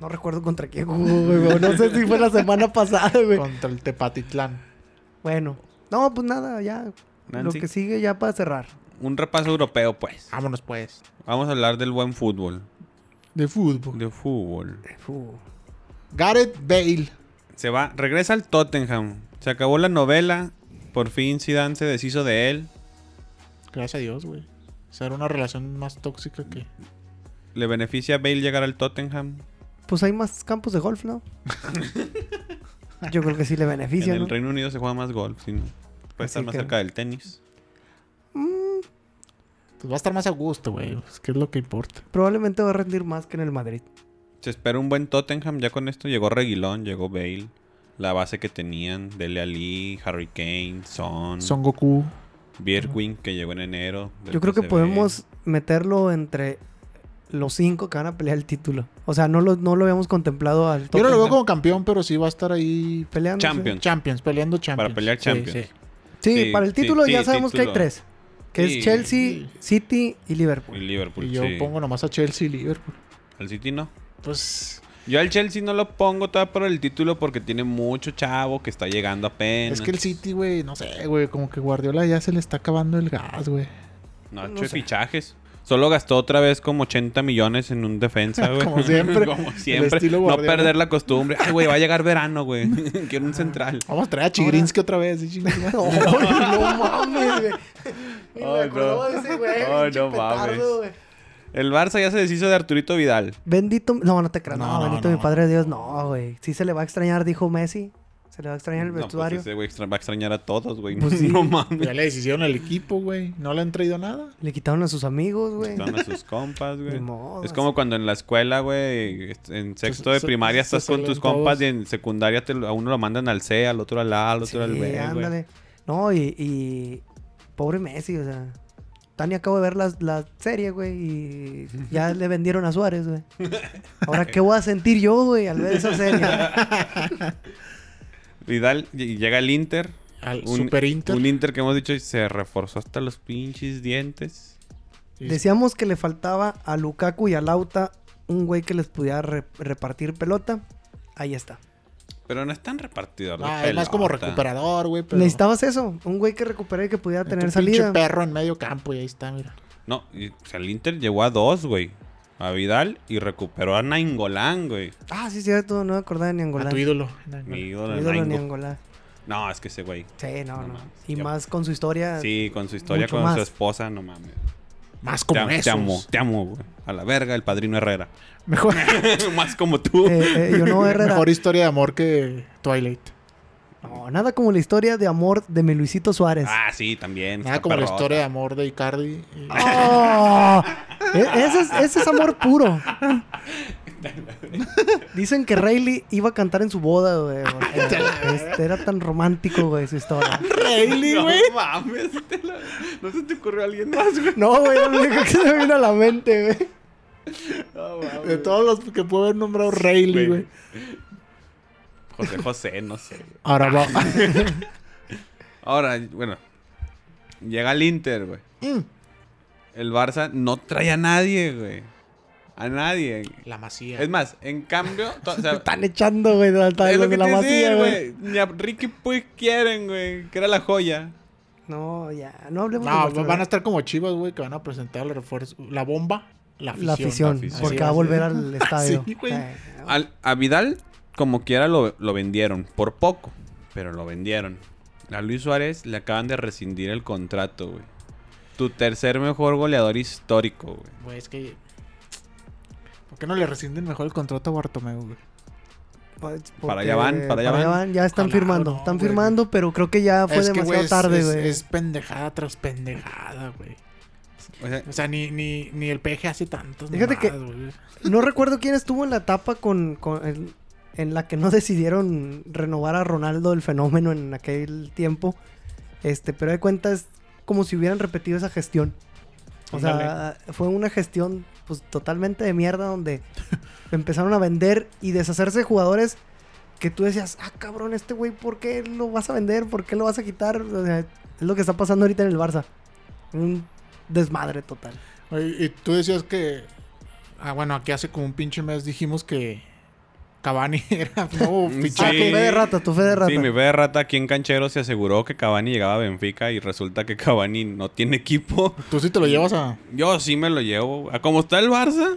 Speaker 2: No recuerdo contra quién jugó, güey. No sé si fue la semana pasada, güey.
Speaker 1: Contra el Tepatitlán.
Speaker 2: Bueno. No, pues nada, ya. Lo que sigue ya para cerrar.
Speaker 3: Un repaso europeo, pues.
Speaker 1: Vámonos, pues.
Speaker 3: Vamos a hablar del buen fútbol.
Speaker 1: De fútbol.
Speaker 3: De fútbol.
Speaker 2: Fu.
Speaker 1: Gareth Bale.
Speaker 3: Se va, regresa al Tottenham. Se acabó la novela. Por fin Zidane se deshizo de él.
Speaker 1: Gracias a Dios, güey. Esa era una relación más tóxica que...
Speaker 3: Le beneficia a Bale llegar al Tottenham.
Speaker 2: Pues hay más campos de golf, ¿no? Yo creo que sí le
Speaker 3: En
Speaker 2: beneficia,
Speaker 3: el
Speaker 2: ¿no?
Speaker 3: Reino Unido se juega más golf. sí, ¿no? Puede
Speaker 2: Así
Speaker 3: estar más
Speaker 2: que-
Speaker 3: cerca del tenis.
Speaker 1: Pues va a estar más a gusto, güey. Es que es lo que importa.
Speaker 2: Probablemente va a rendir más que en el Madrid.
Speaker 3: Se espera un buen Tottenham. Ya con esto llegó Reguilón, llegó Bale. La base que tenían. Dele Ali, Harry Kane, Son,
Speaker 1: Son Goku.
Speaker 3: Bierwin, que llegó en enero.
Speaker 2: Yo creo que podemos meterlo entre los cinco que van a pelear el título. O sea, no lo, no lo habíamos contemplado al
Speaker 1: Yo no lo veo como campeón, pero sí va a estar ahí...
Speaker 2: peleando.
Speaker 3: Champions.
Speaker 1: Champions, peleando Champions.
Speaker 3: Para pelear Champions.
Speaker 1: sí.
Speaker 2: Sí,
Speaker 3: Sí,
Speaker 2: para el título
Speaker 3: sí,
Speaker 2: ya sabemos que hay tres. Que
Speaker 3: Sí.
Speaker 2: es Chelsea, City y Liverpool.
Speaker 3: Y Liverpool.
Speaker 1: Y yo
Speaker 3: sí.
Speaker 1: pongo nomás a Chelsea y Liverpool.
Speaker 3: Al City no.
Speaker 1: Pues...
Speaker 3: Yo al Chelsea no lo pongo todavía por el título porque tiene mucho chavo que está llegando apenas.
Speaker 1: Es que el City, güey, no sé, güey. Como que Guardiola ya se le está acabando el gas, güey.
Speaker 3: No ha
Speaker 2: no
Speaker 3: hecho
Speaker 2: sé.
Speaker 3: fichajes. Solo gastó otra vez como 80 millones en un defensa, güey.
Speaker 1: Como siempre.
Speaker 3: como siempre. No perder la costumbre. Ay, güey, va a llegar verano, güey. Quiero un central.
Speaker 1: Vamos a traer a Chigrinsky otra vez. ¿sí, chingada?
Speaker 2: no mames, güey. Me acordaba
Speaker 3: no.
Speaker 2: de ese güey.
Speaker 3: No mames.
Speaker 2: güey.
Speaker 3: El Barça ya se deshizo de Arturito Vidal.
Speaker 2: Bendito. No, no te creas. No,
Speaker 1: No, no,
Speaker 2: bendito
Speaker 1: no.
Speaker 2: mi padre Dios. No, güey. Sí se le va a extrañar, dijo Messi. Se le va a extrañar el
Speaker 3: No, pues
Speaker 2: vestuario.
Speaker 3: ese güey extra- va a extrañar a todos, güey.
Speaker 2: Pues sí.
Speaker 3: No mames.
Speaker 1: Ya le deshicieron el equipo, güey. No le han traído nada.
Speaker 2: Le quitaron a sus amigos, güey.
Speaker 3: Están a sus compas, güey. Es como cuando en la escuela, güey, en sexto
Speaker 1: Se-
Speaker 3: de
Speaker 1: se-
Speaker 3: primaria
Speaker 1: se
Speaker 3: estás con tus compas
Speaker 1: todos.
Speaker 3: y en secundaria te a uno lo mandan al C, al otro al A, al otro al B, güey.
Speaker 2: ándale. No, y, y pobre Messi, o sea. Tani acabo de ver la, la serie, güey, y ya le vendieron a Suárez, güey. Ahora, ¿qué voy a sentir yo, güey, al ver esa serie?
Speaker 3: Vidal llega el Inter.
Speaker 1: Al
Speaker 3: Un,
Speaker 1: Super Inter.
Speaker 3: Un Inter que hemos dicho y se reforzó hasta los pinches dientes.
Speaker 1: Sí,
Speaker 2: Decíamos que le faltaba a Lukaku y a Lauta un güey que les pudiera re- repartir pelota. Ahí está.
Speaker 3: Pero no es tan repartidor. de
Speaker 1: Ah, es más como recuperador, güey. Pero...
Speaker 2: Necesitabas eso, un güey que recuperara y que pudiera tener
Speaker 1: un pinche
Speaker 2: salida.
Speaker 1: perro en medio campo y ahí está, mira.
Speaker 3: No, y, o sea, el Inter llegó a dos, güey. A Vidal y recuperó a Nainggolan, güey.
Speaker 2: Ah, sí, cierto, no me acordaba de ni
Speaker 1: A tu ídolo.
Speaker 3: Mi ídolo,
Speaker 2: ídolo ni
Speaker 3: Nainggo.
Speaker 2: Angola.
Speaker 3: No, es que ese güey.
Speaker 2: Sí, no,
Speaker 3: No.
Speaker 2: Y
Speaker 3: Ya-
Speaker 2: más con su historia.
Speaker 3: Sí, con su historia con
Speaker 2: más.
Speaker 3: su esposa, no mames.
Speaker 1: Más
Speaker 3: Te,
Speaker 1: como
Speaker 3: am-
Speaker 1: esos.
Speaker 3: te amo, te amo, güey. A la verga, el padrino Herrera.
Speaker 1: Mejor,
Speaker 3: más como tú.
Speaker 2: Eh, eh, yo no, Herrera.
Speaker 1: mejor historia de amor que Twilight.
Speaker 2: No, nada como la historia de amor de mi Luisito Suárez.
Speaker 3: Ah, sí, también.
Speaker 1: Nada como la historia de amor de Icardi. y-
Speaker 2: ¡Oh! E- ese, es, ese es amor puro. Dicen que Rayleigh iba a cantar en su boda, güey. este, era tan romántico, güey, su historia.
Speaker 1: Rayleigh,
Speaker 3: No
Speaker 1: güey.
Speaker 3: mames, te la- no se te ocurrió alguien más, güey.
Speaker 2: No, güey, lo único que se me vino a la mente, güey.
Speaker 1: De todos los que puedo haber nombrado Rayleigh, güey.
Speaker 3: José José, no sé. güey.
Speaker 1: Ahora va.
Speaker 3: Ahora, bueno. Llega el Inter, güey.
Speaker 1: Mm.
Speaker 3: El Barça no trae a nadie, güey. A nadie.
Speaker 1: La masía.
Speaker 3: Es más, en cambio... to- o sea,
Speaker 2: Están echando, güey, de de
Speaker 3: lo que
Speaker 2: la
Speaker 3: te
Speaker 2: masía, güey.
Speaker 3: Ni a Ricky Puig quieren, güey. Que era la joya.
Speaker 2: No, ya, no hablemos de
Speaker 1: No,
Speaker 2: Barcelona.
Speaker 1: van a estar como chivas, güey, que van a presentar el refuerzo. La bomba, la afición.
Speaker 2: La afición,
Speaker 3: la afición.
Speaker 2: porque va a volver al estadio.
Speaker 1: Sí, güey.
Speaker 2: Eh,
Speaker 3: Al- a Vidal, como quiera, lo, lo vendieron. Por poco. Pero lo vendieron. A Luis Suárez le acaban de rescindir el contrato, güey. Tu tercer mejor goleador histórico, güey.
Speaker 1: Güey, es que. ¿Por qué no le rescinden mejor el contrato a Bartomeu, güey?
Speaker 2: pues,
Speaker 3: Para allá van, para allá van.
Speaker 2: Ya están
Speaker 1: Ojalá,
Speaker 2: firmando,
Speaker 1: no,
Speaker 2: están
Speaker 1: güey.
Speaker 2: firmando, pero creo que ya fue
Speaker 1: es que,
Speaker 2: demasiado
Speaker 1: güey,
Speaker 2: tarde,
Speaker 1: es,
Speaker 2: güey.
Speaker 1: es pendejada tras pendejada, güey.
Speaker 3: O sea,
Speaker 1: O sea, ni, ni, ni el peje hace tantos.
Speaker 2: Fíjate que-
Speaker 1: güey.
Speaker 2: No recuerdo quién estuvo en la etapa con, con el- en la que no decidieron renovar a Ronaldo el fenómeno en aquel tiempo. Este, pero de cuenta es como si hubieran repetido esa gestión. O sea, fue una gestión pues totalmente de mierda donde empezaron a vender y deshacerse de jugadores que tú decías, ah, cabrón, este güey, ¿por qué lo vas a vender? ¿Por qué lo vas a quitar? O sea, es lo que está pasando ahorita en el Barça. Un desmadre total.
Speaker 1: Oye, Y tú decías que. Ah, bueno, aquí hace como un pinche mes dijimos que. Cavani era
Speaker 3: Sí.
Speaker 2: Ah, tu fe de rata, tu fe de rata.
Speaker 3: Sí, mi fe de rata aquí en Canchero se aseguró que Cavani llegaba a Benfica y resulta que Cavani no tiene equipo.
Speaker 1: Tú sí te lo llevas a.
Speaker 3: Yo sí me lo llevo. A como está el Barça.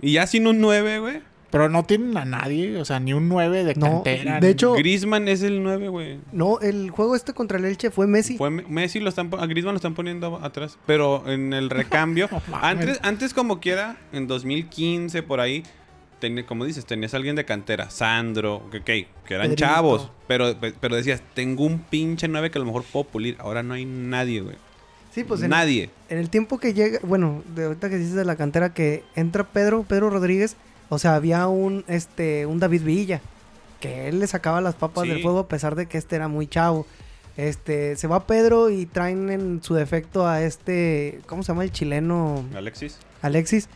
Speaker 3: Y ya sin un 9, güey.
Speaker 1: Pero no tienen a nadie, o sea, ni un 9 de
Speaker 2: No,
Speaker 1: cantera.
Speaker 2: de
Speaker 1: ni-
Speaker 2: hecho-
Speaker 3: Griezmann es el 9, güey.
Speaker 2: No, el juego este contra el Elche fue Messi.
Speaker 3: Fue Me- Messi lo están a Griezmann lo están poniendo atrás, pero en el recambio
Speaker 1: No
Speaker 3: antes antes como quiera en 2015 por ahí ten- como dices, tenías a alguien de cantera, Sandro, que, que, eran
Speaker 2: Pedrito.
Speaker 3: chavos, pero, pe- pero decías, tengo un pinche 9 que a lo mejor puedo pulir. Ahora no hay nadie, güey.
Speaker 2: Sí, pues en,
Speaker 3: nadie.
Speaker 2: en el tiempo que llega, bueno, de ahorita que dices de la cantera que entra Pedro, Pedro Rodríguez, o sea, había un este un David Villa que él le sacaba las papas
Speaker 3: Sí.
Speaker 2: del fuego a pesar de que este era muy chavo. Este, se va Pedro y traen en su defecto a este, ¿cómo se llama el chileno?
Speaker 3: Alexis.
Speaker 2: Alexis,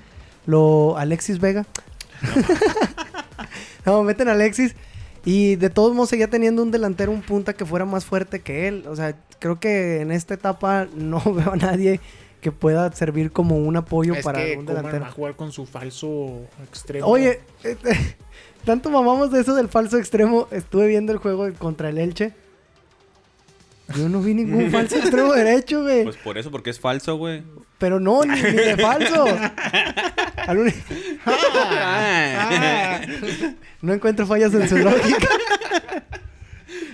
Speaker 2: lo Alexis Vega. no, meten a Alexis y de todos modos seguía teniendo un delantero, un punta que fuera más fuerte que él. O sea, creo que en esta etapa no veo a nadie que pueda servir como un apoyo
Speaker 1: es
Speaker 2: para
Speaker 1: que
Speaker 2: un delantero.
Speaker 1: va a jugar con su falso extremo.
Speaker 2: Oye, eh, tanto mamamos de eso del falso extremo. Estuve viendo el juego contra el Elche. Yo no vi ningún falso extremo derecho, güey.
Speaker 3: Pues por eso, porque es falso, güey.
Speaker 2: Pero no, ni, ni de falso. Al uni-
Speaker 1: Ah.
Speaker 2: No encuentro fallas en su lógica.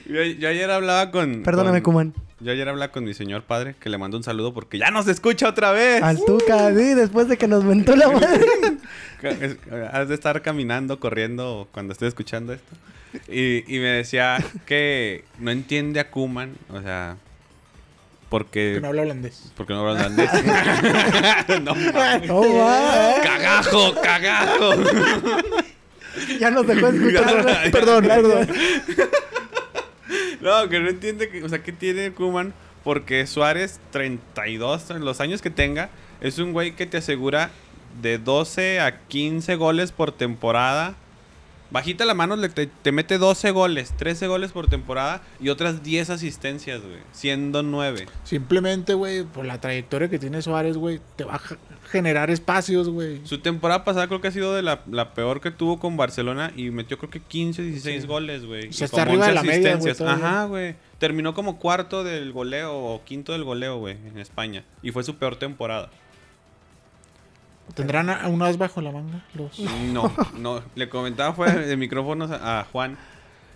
Speaker 3: yo, yo ayer hablaba con.
Speaker 2: Perdóname,
Speaker 3: con-
Speaker 2: Kuman.
Speaker 3: Yo ayer hablaba con mi señor padre, que le mando un saludo porque ya nos escucha otra vez.
Speaker 2: Al Tuca, sí, después de que nos mentó la madre.
Speaker 3: Has de estar caminando, corriendo cuando estés escuchando esto. Y, y me decía que no entiende a Kuman, o sea, porque...
Speaker 1: Que no habla holandés.
Speaker 3: Porque no habla holandés. no.
Speaker 2: No, va.
Speaker 3: ¡Cagajo, cagajo!
Speaker 2: Ya nos dejó escuchar.
Speaker 1: Perdón, perdón.
Speaker 3: No, que no entiende, que, o sea, ¿qué tiene Kuman? Porque Suárez, 32, en los años que tenga, es un güey que te asegura de 12 a 15 goles por temporada. Bajita la mano, le- te, te mete 12 goles, 13 goles por temporada y otras 10 asistencias, güey, siendo 9.
Speaker 1: Simplemente, güey, por la trayectoria que tiene Suárez, güey, te va a ge- generar espacios, güey.
Speaker 3: Su temporada pasada creo que ha sido de la, la peor que tuvo con Barcelona y metió creo que 15, 16
Speaker 1: Sí.
Speaker 3: goles, güey.
Speaker 1: O sea, está arriba de
Speaker 3: 11
Speaker 1: la media, todavía.
Speaker 3: Ajá, güey. Terminó como cuarto del goleo o quinto del goleo, güey, en España. Y fue su peor temporada.
Speaker 1: ¿Tendrán a- un bajo la manga? Los...
Speaker 3: No, no. Le comentaba fuera de micrófonos a, Juan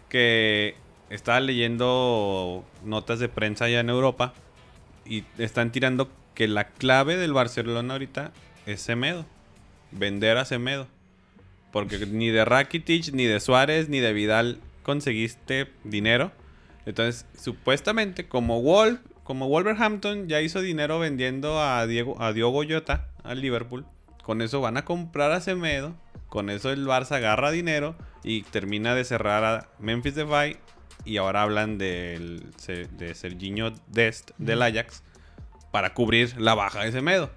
Speaker 3: que estaba leyendo notas de prensa allá en Europa y están tirando que la clave del Barcelona ahorita es Semedo. Vender a Semedo. Porque ni de Rakitic, ni de Suárez, ni de Vidal conseguiste dinero. Entonces, supuestamente, como como Wolverhampton ya hizo dinero vendiendo a Diego, a Diogo Jota al Liverpool, con eso van a comprar a Semedo, con eso el Barça agarra dinero y termina de cerrar a Memphis Depay y ahora hablan del, de Serginho Dest del Ajax para cubrir la baja de Semedo.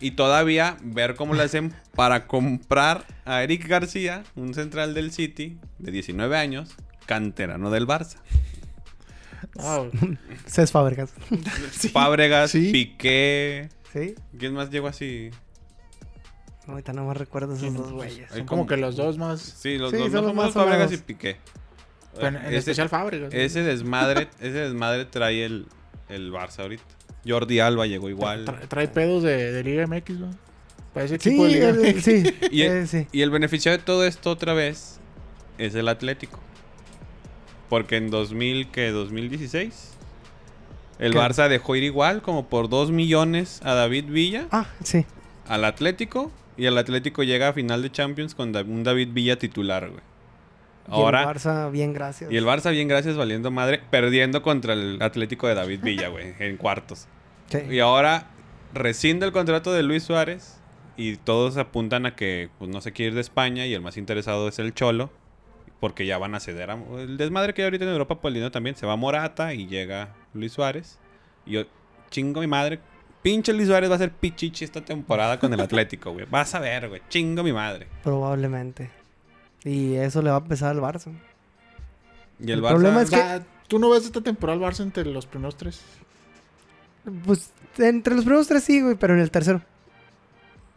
Speaker 3: Y todavía ver cómo le hacen para comprar a Eric García, un central del City de 19 años, canterano del Barça.
Speaker 1: Güey.
Speaker 2: Cés Fábregas.
Speaker 3: Fábregas,
Speaker 1: Sí.
Speaker 3: Piqué.
Speaker 2: ¿Sí?
Speaker 3: ¿Quién más llegó así?
Speaker 2: Ahorita no me recuerdo esos dos güeyes.
Speaker 1: Son como que los dos más.
Speaker 3: Sí, los
Speaker 2: Sí,
Speaker 3: dos
Speaker 2: son
Speaker 3: más
Speaker 2: los más
Speaker 3: Fábregas y. Piqué.
Speaker 1: Bueno, en
Speaker 3: Ese-
Speaker 1: especial Fábregas.
Speaker 3: Ese desmadre, ese desmadre trae el, el Barça ahorita. Jordi Alba llegó igual.
Speaker 1: Tra- trae pedos de, de Liga MX, ¿no? Para ese
Speaker 2: Sí,
Speaker 1: equipo de Liga
Speaker 2: el-
Speaker 1: MX.
Speaker 2: sí,
Speaker 3: Y el,
Speaker 2: eh, sí.
Speaker 3: y el beneficiado de todo esto otra vez es el Atlético. Porque en 2000, que 2016, el
Speaker 2: ¿Qué?
Speaker 3: Barça dejó ir igual como por 2 millones a David Villa
Speaker 2: Ah, sí.
Speaker 3: al Atlético. Y el Atlético llega a final de Champions con un David Villa titular, güey.
Speaker 2: Y el
Speaker 3: Ahora,
Speaker 2: Barça, bien, gracias.
Speaker 3: y el Barça, bien gracias, valiendo madre, perdiendo contra el Atlético de David Villa, güey, en cuartos.
Speaker 2: Sí.
Speaker 3: Y ahora rescinde el contrato de Luis Suárez y todos apuntan a que pues, no se quiere ir de España y el más interesado es el Cholo porque ya van a ceder a... El desmadre que hay ahorita en Europa por el dinero también. Se va Morata y llega Luis Suárez. Y yo, chingo mi madre. Pinche Luis Suárez va a ser pichichi esta temporada con el Atlético, güey. Vas a ver, güey. Chingo mi madre.
Speaker 2: Probablemente. Y eso le va a pesar al Barça.
Speaker 3: Y el,
Speaker 2: El
Speaker 3: Barça...
Speaker 2: problema es que-
Speaker 1: tú no ves esta temporada al Barça entre los primeros tres.
Speaker 2: Pues entre los primeros tres sí, güey, pero en el tercero.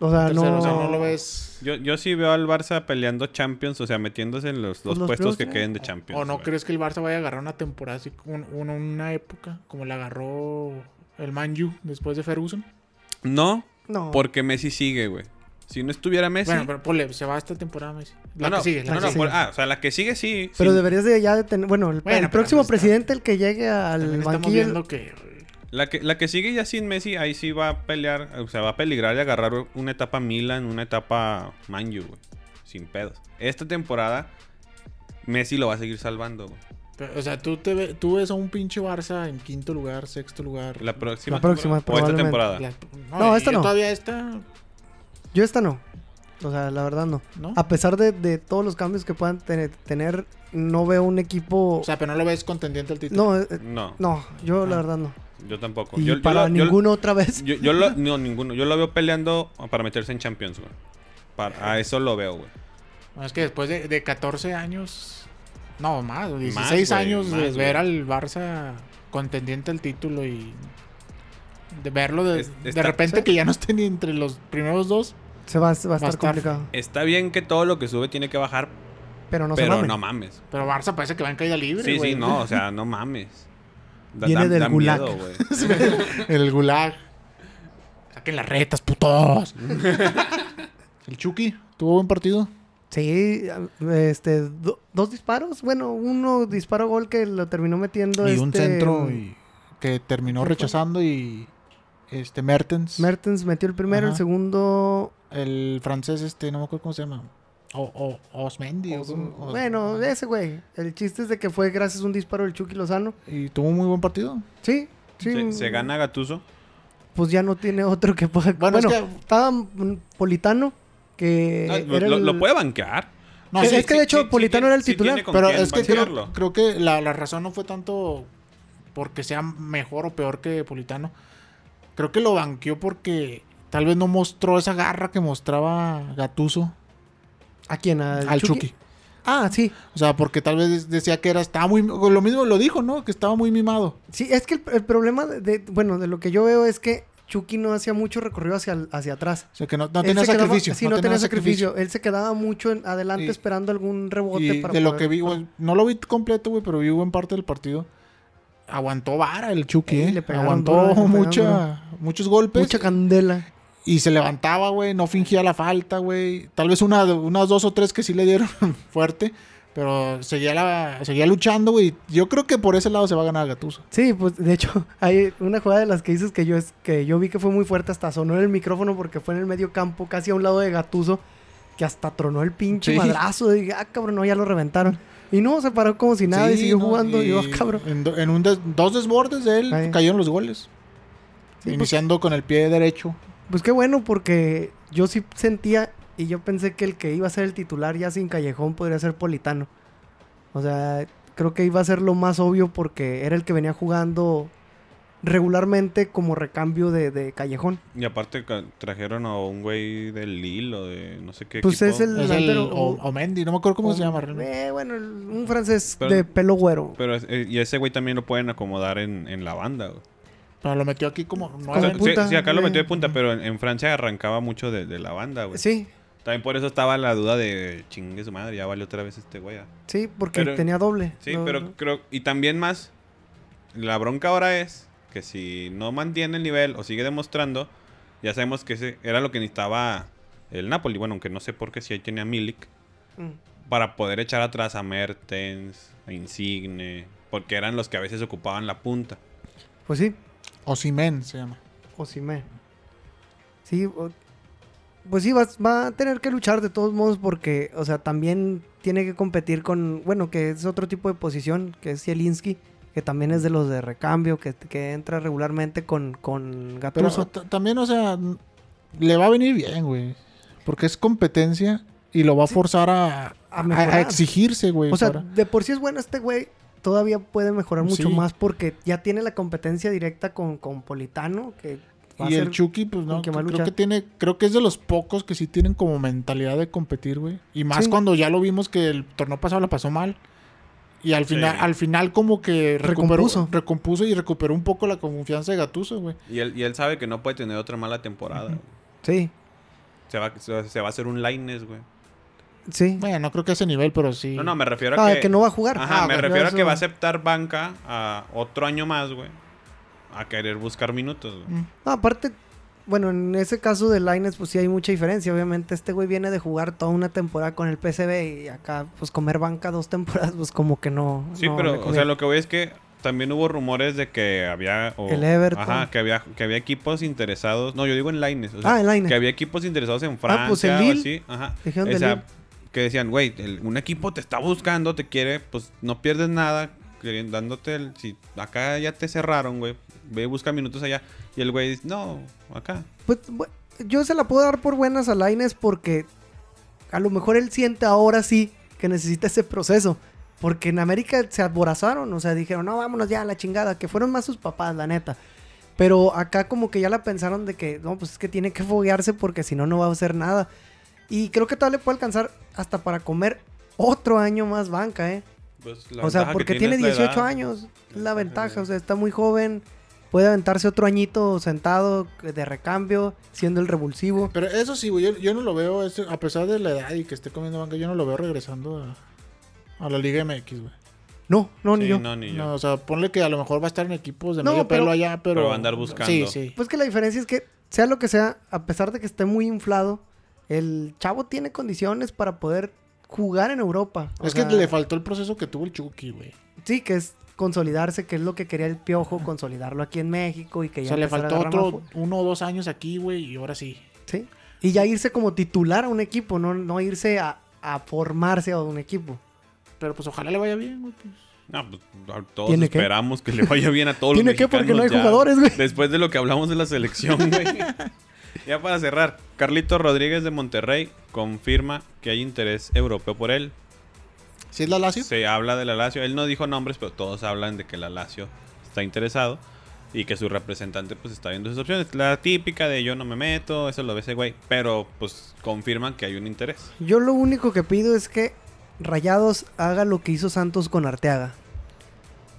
Speaker 2: O sea,
Speaker 1: Tercero,
Speaker 2: no.
Speaker 1: O sea, no lo ves.
Speaker 3: Yo, yo sí veo al Barça peleando Champions, o sea, metiéndose en los dos
Speaker 2: los
Speaker 3: puestos
Speaker 2: primeros
Speaker 3: que queden de Champions.
Speaker 1: ¿O no
Speaker 3: güey.
Speaker 1: crees que el Barça vaya a agarrar una temporada así, un- un- una época, como la agarró el Man U después de Ferguson?
Speaker 3: No,
Speaker 2: No.
Speaker 3: porque Messi sigue, güey. Si no estuviera Messi...
Speaker 1: Bueno, pero ponle, se va esta temporada Messi. La
Speaker 3: no,
Speaker 1: que
Speaker 3: no,
Speaker 1: sigue, la
Speaker 3: no,
Speaker 1: que
Speaker 3: no,
Speaker 1: sigue.
Speaker 3: por- ah, o sea, la que sigue sí.
Speaker 2: Pero
Speaker 3: sí.
Speaker 2: deberías de ya de tener. Bueno, el,
Speaker 1: Bueno,
Speaker 2: el
Speaker 1: pero
Speaker 2: próximo
Speaker 1: pues está-
Speaker 2: presidente, el que llegue al
Speaker 1: estamos viendo que...
Speaker 3: La que, la que sigue ya sin Messi, ahí sí va a pelear, o sea, va a peligrar y agarrar una etapa Milan, una etapa Manju, güey. Sin pedos. Esta temporada, Messi lo va a seguir salvando, güey.
Speaker 1: o sea, tú, te ve- tú ves a un pinche Barça en quinto lugar, sexto lugar.
Speaker 3: La próxima.
Speaker 2: La próxima,
Speaker 3: temporada. O esta
Speaker 2: probablemente.
Speaker 3: temporada.
Speaker 1: La-
Speaker 2: No, esta no.
Speaker 1: Todavía esta,
Speaker 2: Yo esta no. O sea, la verdad no.
Speaker 1: ¿no?
Speaker 2: A pesar de, de todos los cambios que puedan tener, tener, no veo un equipo.
Speaker 1: O sea, pero no lo ves contendiente al título.
Speaker 2: no, eh,
Speaker 3: No,
Speaker 2: no, yo la
Speaker 1: Ah.
Speaker 2: verdad no.
Speaker 3: Yo tampoco.
Speaker 2: Y
Speaker 3: Yo,
Speaker 2: para
Speaker 3: lo- yo-
Speaker 2: ninguno otra vez.
Speaker 3: Yo, yo lo, no, ninguno. Yo lo veo peleando para meterse en Champions, güey. Para, a eso lo veo, güey.
Speaker 1: Bueno, es que después de, de 14 años, no más, 16
Speaker 3: Más, güey,
Speaker 1: años de ver al Barça contendiente al título y de verlo de,
Speaker 3: Es-
Speaker 1: de repente
Speaker 2: sí.
Speaker 1: que ya no estén ni entre los primeros dos.
Speaker 2: Se va, va a estar
Speaker 1: estar-
Speaker 2: complicado.
Speaker 3: Está bien que todo lo que sube tiene que bajar,
Speaker 2: Pero no se
Speaker 3: pero
Speaker 2: mamen.
Speaker 3: no mames.
Speaker 1: Pero Barça parece que va en caída libre.
Speaker 3: Sí,
Speaker 1: güey.
Speaker 3: sí, no, o sea, no mames. Da,
Speaker 2: Viene
Speaker 3: da-
Speaker 2: del
Speaker 3: da
Speaker 2: gulag.
Speaker 3: miedo.
Speaker 1: El gulag. Saquen las retas, putos. El Chucky, tuvo buen partido.
Speaker 2: Sí, este, do- dos disparos. Bueno, uno disparo gol que lo terminó metiendo.
Speaker 1: y un
Speaker 2: este,
Speaker 1: centro y- que terminó rechazando y este Mertens.
Speaker 2: Mertens metió el primero, el segundo.
Speaker 1: el francés este, no me acuerdo cómo se llama. O, o, Osmendi. o cómo- o-
Speaker 2: Bueno, ese güey. El chiste es de que fue gracias a un disparo del Chucky Lozano.
Speaker 1: Y tuvo un muy buen partido.
Speaker 2: Sí, sí.
Speaker 3: Se, se gana Gatuso.
Speaker 2: Pues ya no tiene otro que pueda.
Speaker 1: Bueno,
Speaker 2: Bueno,
Speaker 1: es que-
Speaker 2: estaba Politano, que.
Speaker 3: Ah, lo,
Speaker 2: era
Speaker 3: lo-
Speaker 2: el-
Speaker 3: lo puede banquear.
Speaker 1: No,
Speaker 2: Es-
Speaker 1: sí,
Speaker 2: es que de hecho Politano
Speaker 3: tiene-
Speaker 2: era el
Speaker 3: sí
Speaker 2: titular,
Speaker 1: pero es que creo que la, la razón no fue tanto porque sea mejor o peor que Politano. Creo que lo banqueó porque tal vez no mostró esa garra que mostraba Gatuso
Speaker 2: ¿A quién? ¿Al,
Speaker 1: al Chucky.
Speaker 2: Ah, sí.
Speaker 1: O sea, porque tal vez decía que era, estaba muy, lo mismo lo dijo, ¿no? Que estaba muy mimado.
Speaker 2: Sí, es que el, el problema de, Bueno, de lo que yo veo es que Chucky no hacía mucho recorrido hacia, hacia atrás.
Speaker 1: O sea, que no, no tenía
Speaker 2: se quedaba-
Speaker 1: sacrificio.
Speaker 2: sí, no, tenía sacrificio. Él se quedaba mucho en- adelante
Speaker 1: Y-
Speaker 2: esperando algún rebote
Speaker 1: Y
Speaker 2: para
Speaker 1: de lo que vi, güey, no lo vi completo, güey, pero vi buen parte del partido. Aguantó vara el Chucky, ¿eh?
Speaker 2: le
Speaker 1: Aguantó
Speaker 2: duro,
Speaker 1: mucha, muchos golpes.
Speaker 2: Mucha candela.
Speaker 1: Y se levantaba, güey, no fingía la falta, güey. Tal vez una, unas dos o tres que sí le dieron fuerte, pero seguía, la, seguía luchando, güey. Yo creo que por ese lado se va a ganar Gatuso.
Speaker 2: Sí, pues de hecho, hay una jugada de las que dices que yo es que yo vi que fue muy fuerte, hasta sonó en el micrófono porque fue en el medio campo, casi a un lado de Gatuso, que hasta tronó el pinche
Speaker 1: Sí.
Speaker 2: madrazo. Y dije, ah, cabrón, no, ya lo reventaron. Y no, se paró como si nada y siguió
Speaker 1: ¿no?
Speaker 2: jugando. Y yo, "Ah, cabrón.
Speaker 1: En, do- en un des- dos desbordes de él
Speaker 2: Ahí.
Speaker 1: cayeron los goles.
Speaker 2: Sí, pues-
Speaker 1: Iniciando con el pie derecho.
Speaker 2: Pues qué bueno, porque yo sí sentía y yo pensé que el que iba a ser el titular ya sin Callejón podría ser Politano. O sea, creo que iba a ser lo más obvio porque era el que venía jugando regularmente como recambio de, de Callejón.
Speaker 3: Y aparte trajeron a un güey del Lille o de no sé qué
Speaker 2: Pues
Speaker 3: equipo.
Speaker 2: es el-
Speaker 1: Es el o, o Mendy, no me acuerdo cómo se llama realmente.
Speaker 2: Eh, bueno, el- un francés
Speaker 3: Pero-
Speaker 2: de pelo güero.
Speaker 3: Pero es- eh, y ese güey también lo pueden acomodar en, en la banda, güey.
Speaker 1: Pero lo metió aquí como nueve.
Speaker 2: punta,
Speaker 3: sí, sí, acá lo
Speaker 2: eh.
Speaker 3: metió de punta, pero en, en Francia arrancaba mucho de, de la banda, güey.
Speaker 2: Sí,
Speaker 3: También por eso estaba la duda de chingue su madre, ya vale otra vez este güey. ah".
Speaker 2: sí, porque
Speaker 3: Pero-
Speaker 2: tenía doble.
Speaker 3: Sí,
Speaker 2: No,
Speaker 3: pero
Speaker 2: no.
Speaker 3: creo. Y también más. La bronca ahora es que si no mantiene el nivel o sigue demostrando, ya sabemos que ese era lo que necesitaba el Napoli. Bueno, aunque no sé por qué si ahí tenía Milik.
Speaker 2: Mm.
Speaker 3: Para poder echar atrás a Mertens, a Insigne. Porque eran los que a veces ocupaban la punta.
Speaker 2: Pues sí,
Speaker 1: Osimen se llama.
Speaker 2: Osimhen. Sí, pues sí, va, va a tener que luchar de todos modos porque, o sea, también tiene que competir con, bueno, que es otro tipo de posición, que es Zielinski, que también es de los de recambio, que, que entra regularmente con, con
Speaker 1: Pero
Speaker 2: Gattuso.
Speaker 1: también, o sea, le va a venir bien, güey. Porque es competencia y lo va a forzar a,
Speaker 2: a
Speaker 1: a-
Speaker 2: mejorar.
Speaker 1: a exigirse, güey.
Speaker 2: O sea,
Speaker 1: para-
Speaker 2: de por sí es bueno este güey, todavía puede mejorar mucho
Speaker 1: Sí.
Speaker 2: más porque ya tiene la competencia directa con, con Politano, que va a
Speaker 1: y el Chucky, pues no,
Speaker 2: a
Speaker 1: creo que tiene, creo que es de los pocos que sí tienen como mentalidad de competir, güey. Y más
Speaker 2: Sí.
Speaker 1: cuando ya lo vimos que el torneo pasado la pasó mal. Y al
Speaker 3: Sí.
Speaker 1: final, al final como que recuperó,
Speaker 2: Recompuso.
Speaker 1: recompuso y recuperó un poco la confianza de Gatuso, güey.
Speaker 3: Y él, y él sabe que no puede tener otra mala temporada. güey.
Speaker 2: Sí,
Speaker 3: se, va, se, se va a hacer un Lines, güey.
Speaker 2: Sí.
Speaker 1: Bueno, no creo que a ese nivel, pero sí.
Speaker 3: No, no, me refiero a
Speaker 2: Ah,
Speaker 3: que...
Speaker 2: que no va a jugar.
Speaker 3: Ajá,
Speaker 2: Ah,
Speaker 3: me refiero a que va a aceptar banca a otro año más, güey. A querer buscar minutos, güey.
Speaker 1: Mm.
Speaker 2: No, aparte, bueno, en ese caso de Lines, pues sí hay mucha diferencia. Obviamente, este güey viene de jugar toda una temporada con el PCB y acá, pues comer banca dos temporadas, pues como que no.
Speaker 3: Sí,
Speaker 2: no
Speaker 3: pero, o sea, lo que voy es que también hubo rumores de que había...
Speaker 2: El Everton.
Speaker 3: Ajá, que había, que había equipos interesados... No, yo digo en Lines. O sea,
Speaker 2: Ah, en Lines.
Speaker 3: Que había equipos interesados en Francia
Speaker 2: pues el
Speaker 3: o
Speaker 2: Lille.
Speaker 3: así. Ajá.
Speaker 2: Dijeron
Speaker 3: O sea,
Speaker 2: Lille.
Speaker 3: Que decían, güey, un equipo te está buscando, te quiere, pues no pierdes nada, dándote el... Si acá ya te cerraron, güey, ve busca minutos allá. Y el güey dice, no, acá.
Speaker 2: Pues yo se la puedo dar por buenas a Lines porque a lo mejor él siente ahora sí que necesita ese proceso. Porque en América se aborazaron, o sea, dijeron, no, vámonos ya a la chingada, que fueron más sus papás, la neta. Pero acá como que ya la pensaron de que, no, pues es que tiene que foguearse porque si no, no va a hacer nada. Y creo que todavía le puede alcanzar hasta para comer otro año más banca, ¿eh?
Speaker 3: Pues, la
Speaker 2: O sea, porque tiene
Speaker 3: es la
Speaker 2: 18
Speaker 3: edad.
Speaker 2: años, es la
Speaker 3: Ventaja
Speaker 2: o sea, está muy joven, puede aventarse otro añito sentado de recambio, siendo el revulsivo.
Speaker 1: Pero eso sí, güey, yo, yo no lo veo, este, a pesar de la edad y que esté comiendo banca, yo no lo veo regresando a, a la Liga MX, güey.
Speaker 2: No, no, ni yo.
Speaker 3: no, ni yo.
Speaker 1: No, o sea, ponle que a lo mejor va a estar en equipos de
Speaker 2: No,
Speaker 1: medio
Speaker 2: pero-
Speaker 1: pelo allá, pero...
Speaker 3: Pero va a andar buscando.
Speaker 1: Sí, sí.
Speaker 2: Pues que la diferencia es que, sea lo que sea, a pesar de que esté muy inflado, el chavo tiene condiciones para poder jugar en Europa. O
Speaker 1: es
Speaker 2: sea,
Speaker 1: que le faltó el proceso que tuvo el Chucky, güey.
Speaker 2: Sí, que es consolidarse, que es lo que quería el piojo, consolidarlo aquí en México y que
Speaker 1: O
Speaker 2: ya
Speaker 1: sea, le faltó otro uno o dos años aquí, güey, y ahora sí.
Speaker 2: Sí. Y ya irse como titular a un equipo, no, no irse a, a formarse a un equipo.
Speaker 1: Pero pues ojalá le vaya bien, güey. Pues.
Speaker 3: No, pues todos esperamos que le vaya bien a todos los
Speaker 2: ¿Tiene qué? Porque no hay
Speaker 3: ya.
Speaker 2: jugadores, güey.
Speaker 3: Después de lo que hablamos de la selección, güey. ya para cerrar, Carlito Rodríguez de Monterrey confirma que hay interés europeo por él.
Speaker 1: ¿Sí es la Lazio?
Speaker 3: Se habla de la Lazio. Él no dijo nombres, pero todos hablan de que la Lazio está interesado y que su representante pues está viendo sus opciones. La típica de yo no me meto, eso lo ve ese güey. Pero pues confirman que hay un interés.
Speaker 2: Yo lo único que pido es que Rayados haga lo que hizo Santos con Arteaga.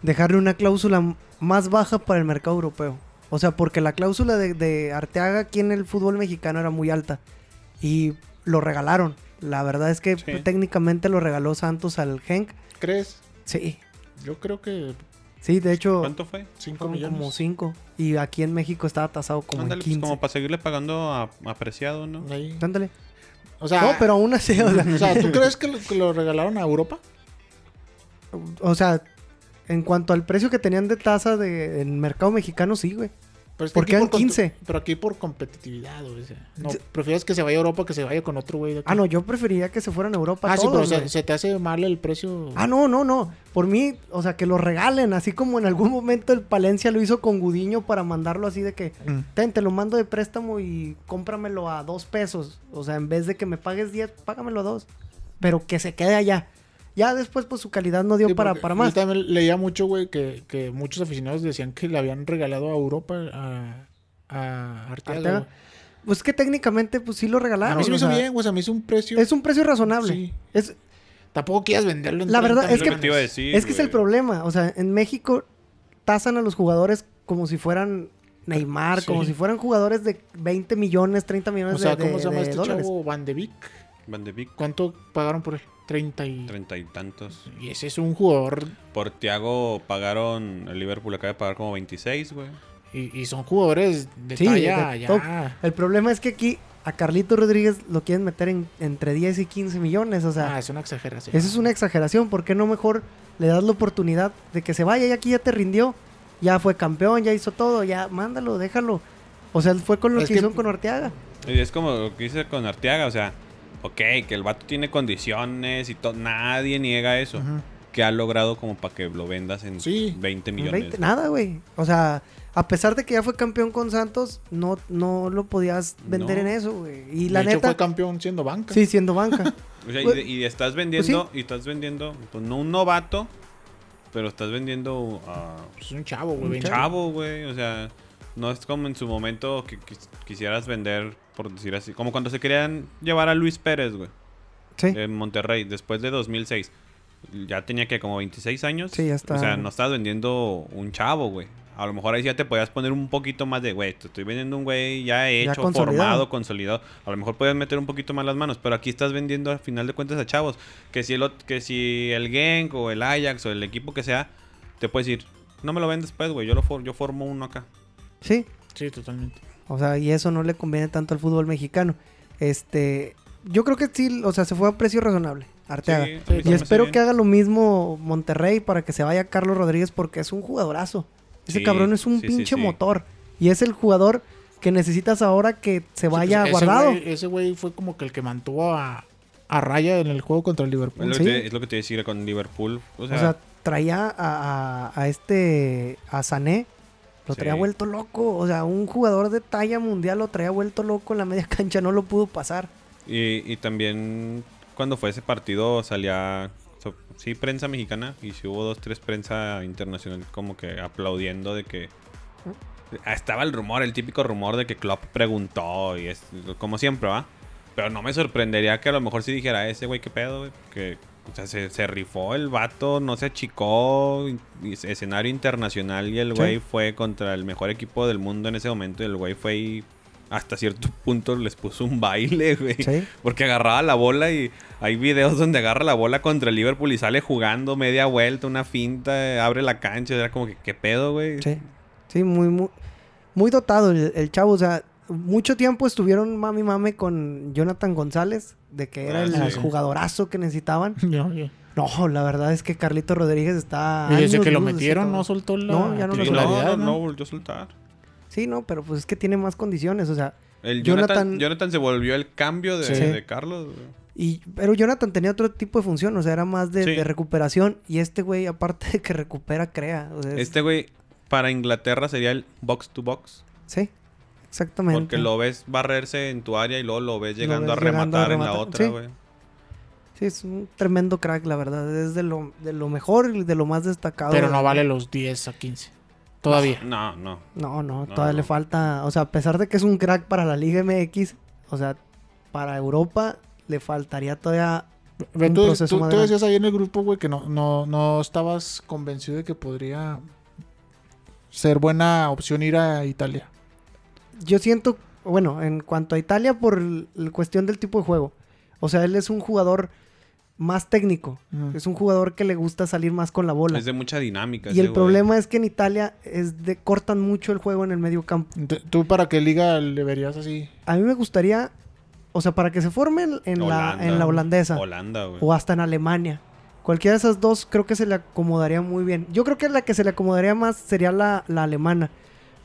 Speaker 2: Dejarle una cláusula más baja para el mercado europeo. O sea, porque la cláusula de, de Arteaga aquí en el fútbol mexicano era muy alta. Y lo regalaron. La verdad es que
Speaker 3: Sí.
Speaker 2: técnicamente lo regaló Santos al Genk.
Speaker 1: ¿Crees?
Speaker 2: Sí.
Speaker 1: Yo creo que
Speaker 2: Sí, de hecho,
Speaker 3: ¿Cuánto fue?
Speaker 1: 5
Speaker 2: fueron
Speaker 1: millones.
Speaker 2: como 5. Y aquí en México estaba tasado como
Speaker 3: Ándale,
Speaker 2: en
Speaker 3: pues
Speaker 2: 15.
Speaker 3: como para seguirle pagando a, apreciado, ¿no?
Speaker 1: Ahí.
Speaker 2: Ándale.
Speaker 1: O sea,
Speaker 2: no, pero aún así, o sea,
Speaker 1: o sea, ¿tú crees que lo, que lo regalaron a Europa?
Speaker 2: o sea, en cuanto al precio que tenían de tasa de, en mercado mexicano, sí, güey.
Speaker 1: Pero es que
Speaker 2: ¿Por
Speaker 1: aquí
Speaker 2: qué eran
Speaker 1: con-
Speaker 2: 15?
Speaker 1: Pero aquí por competitividad, güey. o sea, no,
Speaker 2: Sí.
Speaker 1: prefieres que se vaya a Europa que se vaya con otro güey de aquí.
Speaker 2: Ah, no, yo preferiría que se fueran a Europa
Speaker 1: Ah, sí,
Speaker 2: todos,
Speaker 1: pero se,
Speaker 2: güey.
Speaker 1: se te hace mal el precio.
Speaker 2: Ah, no, no, no. Por mí, o sea, que lo regalen, así como en algún momento el Palencia lo hizo con Gudiño para mandarlo así de que,
Speaker 1: Mm.
Speaker 2: ten, te lo mando de préstamo y cómpramelo a dos pesos. O sea, en vez de que me pagues 10, págamelo a dos. Pero que se quede allá. Ya después, pues su calidad no dio
Speaker 1: Sí,
Speaker 2: para, para
Speaker 1: Yo
Speaker 2: más.
Speaker 1: también leía mucho, güey, que, que muchos aficionados decían que le habían regalado a Europa a, a Arteaga.
Speaker 2: Pues que técnicamente, pues sí lo
Speaker 1: A
Speaker 2: regalaron.
Speaker 1: mí se me
Speaker 2: o
Speaker 1: hizo
Speaker 2: sea,
Speaker 1: bien, güey. Se me hizo un precio.
Speaker 2: Es un precio razonable.
Speaker 1: Sí.
Speaker 2: Es,
Speaker 1: Tampoco quieras venderlo en
Speaker 2: La
Speaker 1: 30
Speaker 2: verdad es que-
Speaker 3: a decir.
Speaker 2: es que es el problema. O sea, en México tasan a los jugadores como si fueran Neymar,
Speaker 1: Sí.
Speaker 2: como si fueran jugadores de 20 millones, 30 millones
Speaker 1: O sea,
Speaker 2: de,
Speaker 1: ¿cómo
Speaker 2: de-
Speaker 1: se llama
Speaker 2: de
Speaker 1: este
Speaker 2: dólares.
Speaker 1: chavo? Van de Beek.
Speaker 3: Van de Beek,
Speaker 1: ¿Cuánto pagaron por él? 30 y...
Speaker 3: treinta y tantos.
Speaker 1: Y ese es un jugador...
Speaker 3: Por Tiago pagaron, el Liverpool acaba de pagar como 26, güey.
Speaker 1: Y, y son jugadores de
Speaker 2: Sí,
Speaker 1: talla
Speaker 2: de
Speaker 1: ya.
Speaker 2: top. El problema es que aquí a Carlito Rodríguez lo quieren meter en, entre 10 y 15 millones. O sea,
Speaker 1: Ah, es una exageración.
Speaker 2: Eso es una exageración. ¿Por qué no mejor le das la oportunidad de que se vaya? Y aquí ya te rindió. Ya fue campeón, ya hizo todo. Ya mándalo, déjalo. O sea, fue con lo
Speaker 1: Es
Speaker 2: que,
Speaker 1: que-
Speaker 2: hicieron con Arteaga.
Speaker 3: Y es como lo que hice con Arteaga, o sea, ok, que el vato tiene condiciones y todo, nadie niega eso.
Speaker 1: Ujú.
Speaker 3: Que ha logrado como para que lo vendas en
Speaker 1: Sí.
Speaker 3: 20 millones.
Speaker 2: 20, nada, güey. O sea, a pesar de que ya fue campeón con Santos, no, no lo podías vender
Speaker 3: No.
Speaker 2: en eso, güey. Y
Speaker 1: De
Speaker 2: la
Speaker 1: hecho,
Speaker 2: neta,
Speaker 1: fue campeón siendo banca.
Speaker 2: sí, siendo banca.
Speaker 3: O sea, y,
Speaker 2: Pues-
Speaker 3: de- y estás vendiendo, y estás vendiendo, pues no un novato, pero estás vendiendo a
Speaker 1: Es un chavo, güey.
Speaker 2: Un
Speaker 3: chavo, güey. O sea, no es como en su momento que quis- quisieras vender, por decir así, como cuando se querían llevar a Luis Pérez, güey,
Speaker 2: Sí.
Speaker 3: en Monterrey, después de 2006. Ya tenía que como 26 años.
Speaker 2: Sí, ya está.
Speaker 3: O sea, no estabas vendiendo un chavo, güey. A lo mejor ahí ya te podías poner un poquito más de, güey, te estoy vendiendo un güey ya hecho,
Speaker 2: consolidado.
Speaker 3: formado, consolidado. A lo mejor podías meter un poquito más las manos, pero aquí estás vendiendo al final de cuentas a chavos. Que si el, que si el Genk o el Ajax o el equipo que sea, te puedes decir, no me lo vendes pues, güey, yo, lo for- yo formo uno acá.
Speaker 2: Sí.
Speaker 1: Sí, totalmente.
Speaker 2: O sea, y eso no le conviene tanto al fútbol mexicano. Este, yo creo que sí, o sea, se fue a precio razonable, Arteaga.
Speaker 3: Sí,
Speaker 1: Y
Speaker 2: espero que haga lo mismo Monterrey para que se vaya Carlos Rodríguez porque es un jugadorazo. Ese
Speaker 3: Sí,
Speaker 2: cabrón es un pinche
Speaker 3: sí.
Speaker 2: motor. Y es el jugador que necesitas ahora que se vaya
Speaker 1: Sí, pues, ese
Speaker 2: guardado.
Speaker 1: Ese güey fue como que el que mantuvo a, a raya en el juego contra el
Speaker 3: Es
Speaker 1: Liverpool.
Speaker 3: lo,
Speaker 2: Sí.
Speaker 3: que te, es lo que te decía con Liverpool. O sea,
Speaker 2: o sea, traía a, a- a este, a Sané, lo traía
Speaker 3: Sí.
Speaker 2: vuelto loco. O sea, un jugador de talla mundial lo traía vuelto loco en la media cancha, no lo pudo pasar.
Speaker 3: y, y también cuando fue ese partido salía, so- sí, prensa mexicana y sí hubo dos, tres prensa internacional como que aplaudiendo de que... Ah, Estaba el rumor, el típico rumor de que Klopp preguntó y es como siempre, ¿va? Pero no me sorprendería que a lo mejor si dijera ese güey, qué pedo, güey. Que, o sea, se, se rifó el vato, no se achicó, escenario internacional y el
Speaker 2: Sí.
Speaker 3: güey fue contra el mejor equipo del mundo en ese momento y el güey fue y hasta cierto punto les puso un baile, güey.
Speaker 2: Sí.
Speaker 3: Porque agarraba la bola y hay videos donde agarra la bola contra el Liverpool y sale jugando media vuelta, una finta, abre la cancha, era como que, ¿qué pedo, güey?
Speaker 2: Sí, sí, muy, muy, muy dotado el, el chavo. O sea, mucho tiempo estuvieron mami mame con Jonathan González, de que era
Speaker 3: Ah,
Speaker 2: el
Speaker 3: sí.
Speaker 2: jugadorazo que necesitaban. No, la verdad es que Carlito Rodríguez está.
Speaker 1: Y desde
Speaker 2: años
Speaker 1: que lo metieron no soltó la
Speaker 2: No, ya no lo soltó.
Speaker 3: no, no, volvió a soltar.
Speaker 2: Sí, no, pero pues es que tiene más condiciones, o sea.
Speaker 3: El
Speaker 2: Jonathan-
Speaker 3: Jonathan, Jonathan se volvió el cambio de,
Speaker 1: Sí.
Speaker 3: de Carlos.
Speaker 2: Y, pero Jonathan tenía otro tipo de función, o sea, era más de,
Speaker 3: Sí.
Speaker 2: de recuperación. Y este güey, aparte de que recupera, crea. o sea, es-
Speaker 3: Este güey para Inglaterra sería el box to box.
Speaker 2: Sí, exactamente.
Speaker 3: Porque lo ves barrerse en tu área y luego lo ves llegando,
Speaker 2: ves
Speaker 3: a,
Speaker 2: llegando a
Speaker 3: rematar en la
Speaker 2: rematar,
Speaker 3: otra,
Speaker 2: sí.
Speaker 3: güey.
Speaker 2: Sí, es un tremendo crack, la verdad. Es de lo, de lo mejor y de lo más destacado.
Speaker 1: Pero no
Speaker 2: de-
Speaker 1: vale los 10 a 15. Todavía.
Speaker 3: No, no.
Speaker 2: No, no,
Speaker 3: No,
Speaker 2: todavía
Speaker 3: no.
Speaker 2: le falta. O sea, a pesar de que es un crack para la Liga MX, o sea, para Europa le faltaría todavía.
Speaker 1: Ve,
Speaker 2: un
Speaker 1: tú,
Speaker 2: proceso
Speaker 1: tú- tú decías ahí en el grupo, güey, que no, no, no estabas convencido de que podría ser buena opción ir a Italia.
Speaker 2: Yo siento, bueno, en cuanto a Italia, por la cuestión del tipo de juego. O sea, él es un jugador más técnico. Es un jugador que le gusta salir más con la bola.
Speaker 3: Es de mucha dinámica.
Speaker 2: Y
Speaker 3: ese
Speaker 2: el
Speaker 3: güey.
Speaker 2: problema es que en Italia es de cortan mucho el juego en el medio campo.
Speaker 1: ¿Tú para qué liga le verías así?
Speaker 2: A mí me gustaría, o sea, para que se formen en, la,
Speaker 3: Holanda.
Speaker 2: en la holandesa
Speaker 3: Holanda, güey.
Speaker 2: o hasta en Alemania. Cualquiera de esas dos creo que se le acomodaría muy bien. Yo creo que la que se le acomodaría más sería la, la alemana.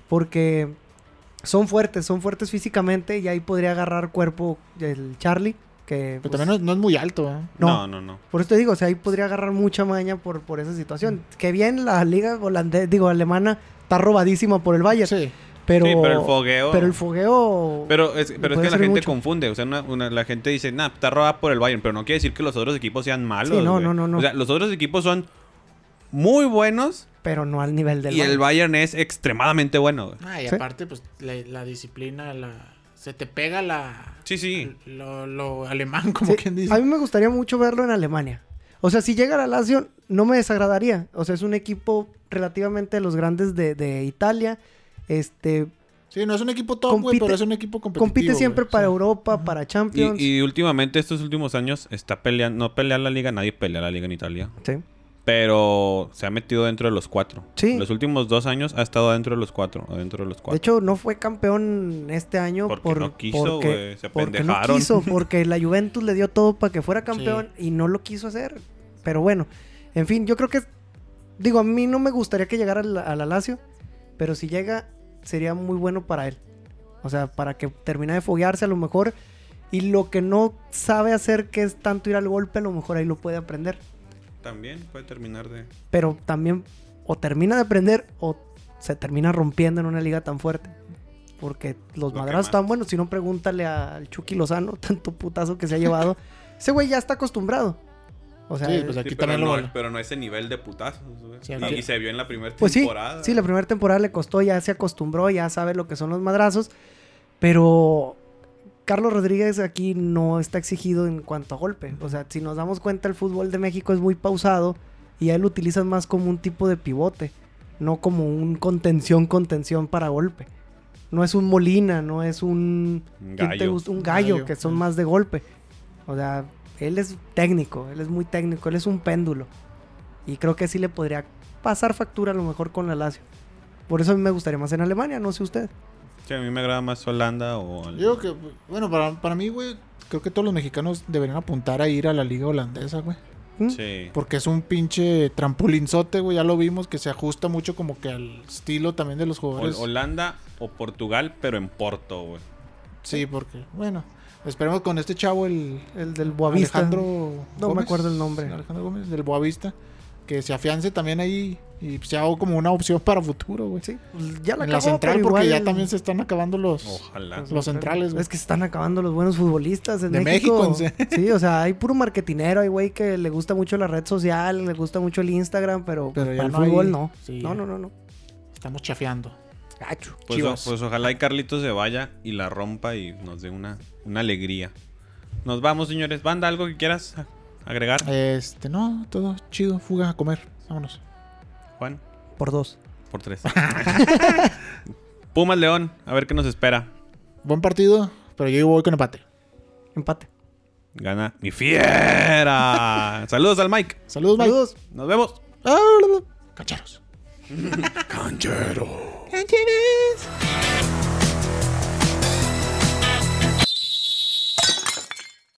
Speaker 2: Porque son fuertes, son fuertes físicamente y ahí podría agarrar cuerpo el Charlie. Que,
Speaker 1: Pero
Speaker 2: pues,
Speaker 1: también no, es- no es muy alto, ¿eh?
Speaker 2: no.
Speaker 3: No, no, no.
Speaker 2: Por eso te digo, o sea, ahí podría agarrar mucha maña por, por esa situación. Que bien la liga holandesa, digo, alemana, está robadísima por el Bayern.
Speaker 1: Sí.
Speaker 2: Pero,
Speaker 3: Sí, pero el fogueo-
Speaker 2: Pero el fogueo.
Speaker 3: Pero es, pero es que la gente
Speaker 2: mucho.
Speaker 3: confunde. O sea, una- una- la gente dice, nah, está robada por el Bayern. Pero no quiere decir que los otros equipos sean malos.
Speaker 2: Sí, no, no, no, no.
Speaker 3: O sea, los otros equipos son muy buenos
Speaker 2: Pero no al nivel del
Speaker 3: y el
Speaker 2: Bayern.
Speaker 3: Bayern es extremadamente bueno. güey.
Speaker 1: Ah, y
Speaker 2: Sí.
Speaker 1: aparte, pues, la, la disciplina, la... Se te pega la...
Speaker 3: Sí, sí.
Speaker 1: Lo, lo alemán, como
Speaker 2: Sí,
Speaker 1: quien dice.
Speaker 2: A mí me gustaría mucho verlo en Alemania. O sea, si llega a la Lazio, no me desagradaría. O sea, es un equipo relativamente de los grandes de, de Italia. Este,
Speaker 1: Sí, no es un equipo top, güey, pero es un equipo competitivo.
Speaker 2: compite siempre
Speaker 1: güey,
Speaker 2: para
Speaker 1: sí.
Speaker 2: Europa, para Champions.
Speaker 3: Y, y últimamente, estos últimos años, está peleando, no pelea la liga, nadie pelea la liga en Italia.
Speaker 2: Sí.
Speaker 3: Pero se ha metido dentro de los cuatro.
Speaker 2: Sí.
Speaker 3: Los últimos dos años ha estado dentro de los cuatro. Dentro de los cuatro.
Speaker 2: De hecho, no fue campeón este año
Speaker 3: Porque
Speaker 2: por-
Speaker 3: no quiso,
Speaker 2: porque,
Speaker 3: se
Speaker 2: porque no quiso, porque la Juventus le dio todo para que fuera campeón y no lo quiso hacer. Pero bueno, en fin, yo creo que digo, a mí no me gustaría que llegara al, al Alacio, pero si llega sería muy bueno para él. O sea, para que termine de foguearse a lo mejor y lo que no sabe hacer que es tanto ir al golpe, a lo mejor ahí lo puede aprender.
Speaker 3: También puede terminar de...
Speaker 2: Pero también o termina de aprender o se termina rompiendo en una liga tan fuerte. Porque los
Speaker 3: Lo
Speaker 2: madrazos están buenos. Si no, pregúntale al Chucky Lozano, tanto putazo que se ha llevado. Ese güey ya está acostumbrado. O sea,
Speaker 1: Sí, pues aquí
Speaker 3: Sí, pero,
Speaker 1: también
Speaker 3: no,
Speaker 1: lo...
Speaker 3: pero no ese nivel de putazos.
Speaker 1: Sí,
Speaker 3: y, se vio en la primera
Speaker 2: pues sí,
Speaker 3: temporada.
Speaker 2: sí, la primera temporada le costó, ya se acostumbró, ya sabe lo que son los madrazos. Pero Carlos Rodríguez aquí no está exigido en cuanto a golpe. O sea, si nos damos cuenta, el fútbol de México es muy pausado y a él lo utilizan más como un tipo de pivote, no como un contención, contención para golpe. No es un Molina, no es un,
Speaker 3: Un
Speaker 2: ¿quién te
Speaker 3: gallo.
Speaker 2: gusta? un gallo,
Speaker 1: Gallo,
Speaker 2: que son
Speaker 1: sí.
Speaker 2: más de golpe. O sea, él es técnico, él es muy técnico, él es un péndulo. Y creo que sí le podría pasar factura a lo mejor con la Lazio. Por eso a mí me gustaría más en Alemania, no sé usted.
Speaker 3: Sí, a mí me agrada más Holanda o... el-
Speaker 1: Yo que, bueno, para, para mí, güey, creo que todos los mexicanos deberían apuntar a ir a la liga holandesa, güey.
Speaker 2: ¿Mm?
Speaker 3: Sí.
Speaker 1: Porque es un pinche trampolinzote, güey. Ya lo vimos que se ajusta mucho como que al estilo también de los jugadores.
Speaker 3: Holanda o Portugal, pero en Porto, güey.
Speaker 1: Sí, porque, bueno, esperemos con este chavo, el
Speaker 2: El del Boavista.
Speaker 1: Alejandro.
Speaker 2: No me acuerdo el nombre.
Speaker 1: Alejandro Gómez, del Boavista. Que se afiance también ahí y sea como una opción para futuro, güey.
Speaker 2: Sí, pues ya la
Speaker 1: en la central, porque
Speaker 2: igual-
Speaker 1: ya también se están acabando los.
Speaker 3: Ojalá.
Speaker 1: Los centrales, güey.
Speaker 2: Es que se están acabando los buenos futbolistas en
Speaker 1: De
Speaker 2: México.
Speaker 1: México, en
Speaker 2: sí, o sea, hay puro marketinero, hay güey que le gusta mucho la red social, le gusta mucho el Instagram, pero,
Speaker 1: Pero
Speaker 2: para el
Speaker 1: no hay-
Speaker 2: fútbol no.
Speaker 1: sí,
Speaker 2: no, no, no, no.
Speaker 1: Estamos chafeando.
Speaker 2: Gacho.
Speaker 3: Pues, o-
Speaker 1: Chivas.
Speaker 3: pues ojalá y Carlitos se vaya y la rompa y nos dé una, una alegría. Nos vamos, señores. Banda, ¿algo que quieras agregar?
Speaker 1: Este, no, todo chido. Fuga a comer. Vámonos.
Speaker 3: Juan,
Speaker 2: Por dos.
Speaker 3: por tres. Pumas León, a ver qué nos espera.
Speaker 1: Buen partido, pero yo voy con empate.
Speaker 2: Empate.
Speaker 3: Gana mi fiera. Saludos al Mike.
Speaker 1: Saludos, Mike.
Speaker 2: Saludos.
Speaker 3: Nos vemos.
Speaker 1: Ah, Cacheros.
Speaker 3: Canchero.
Speaker 1: Cancheros.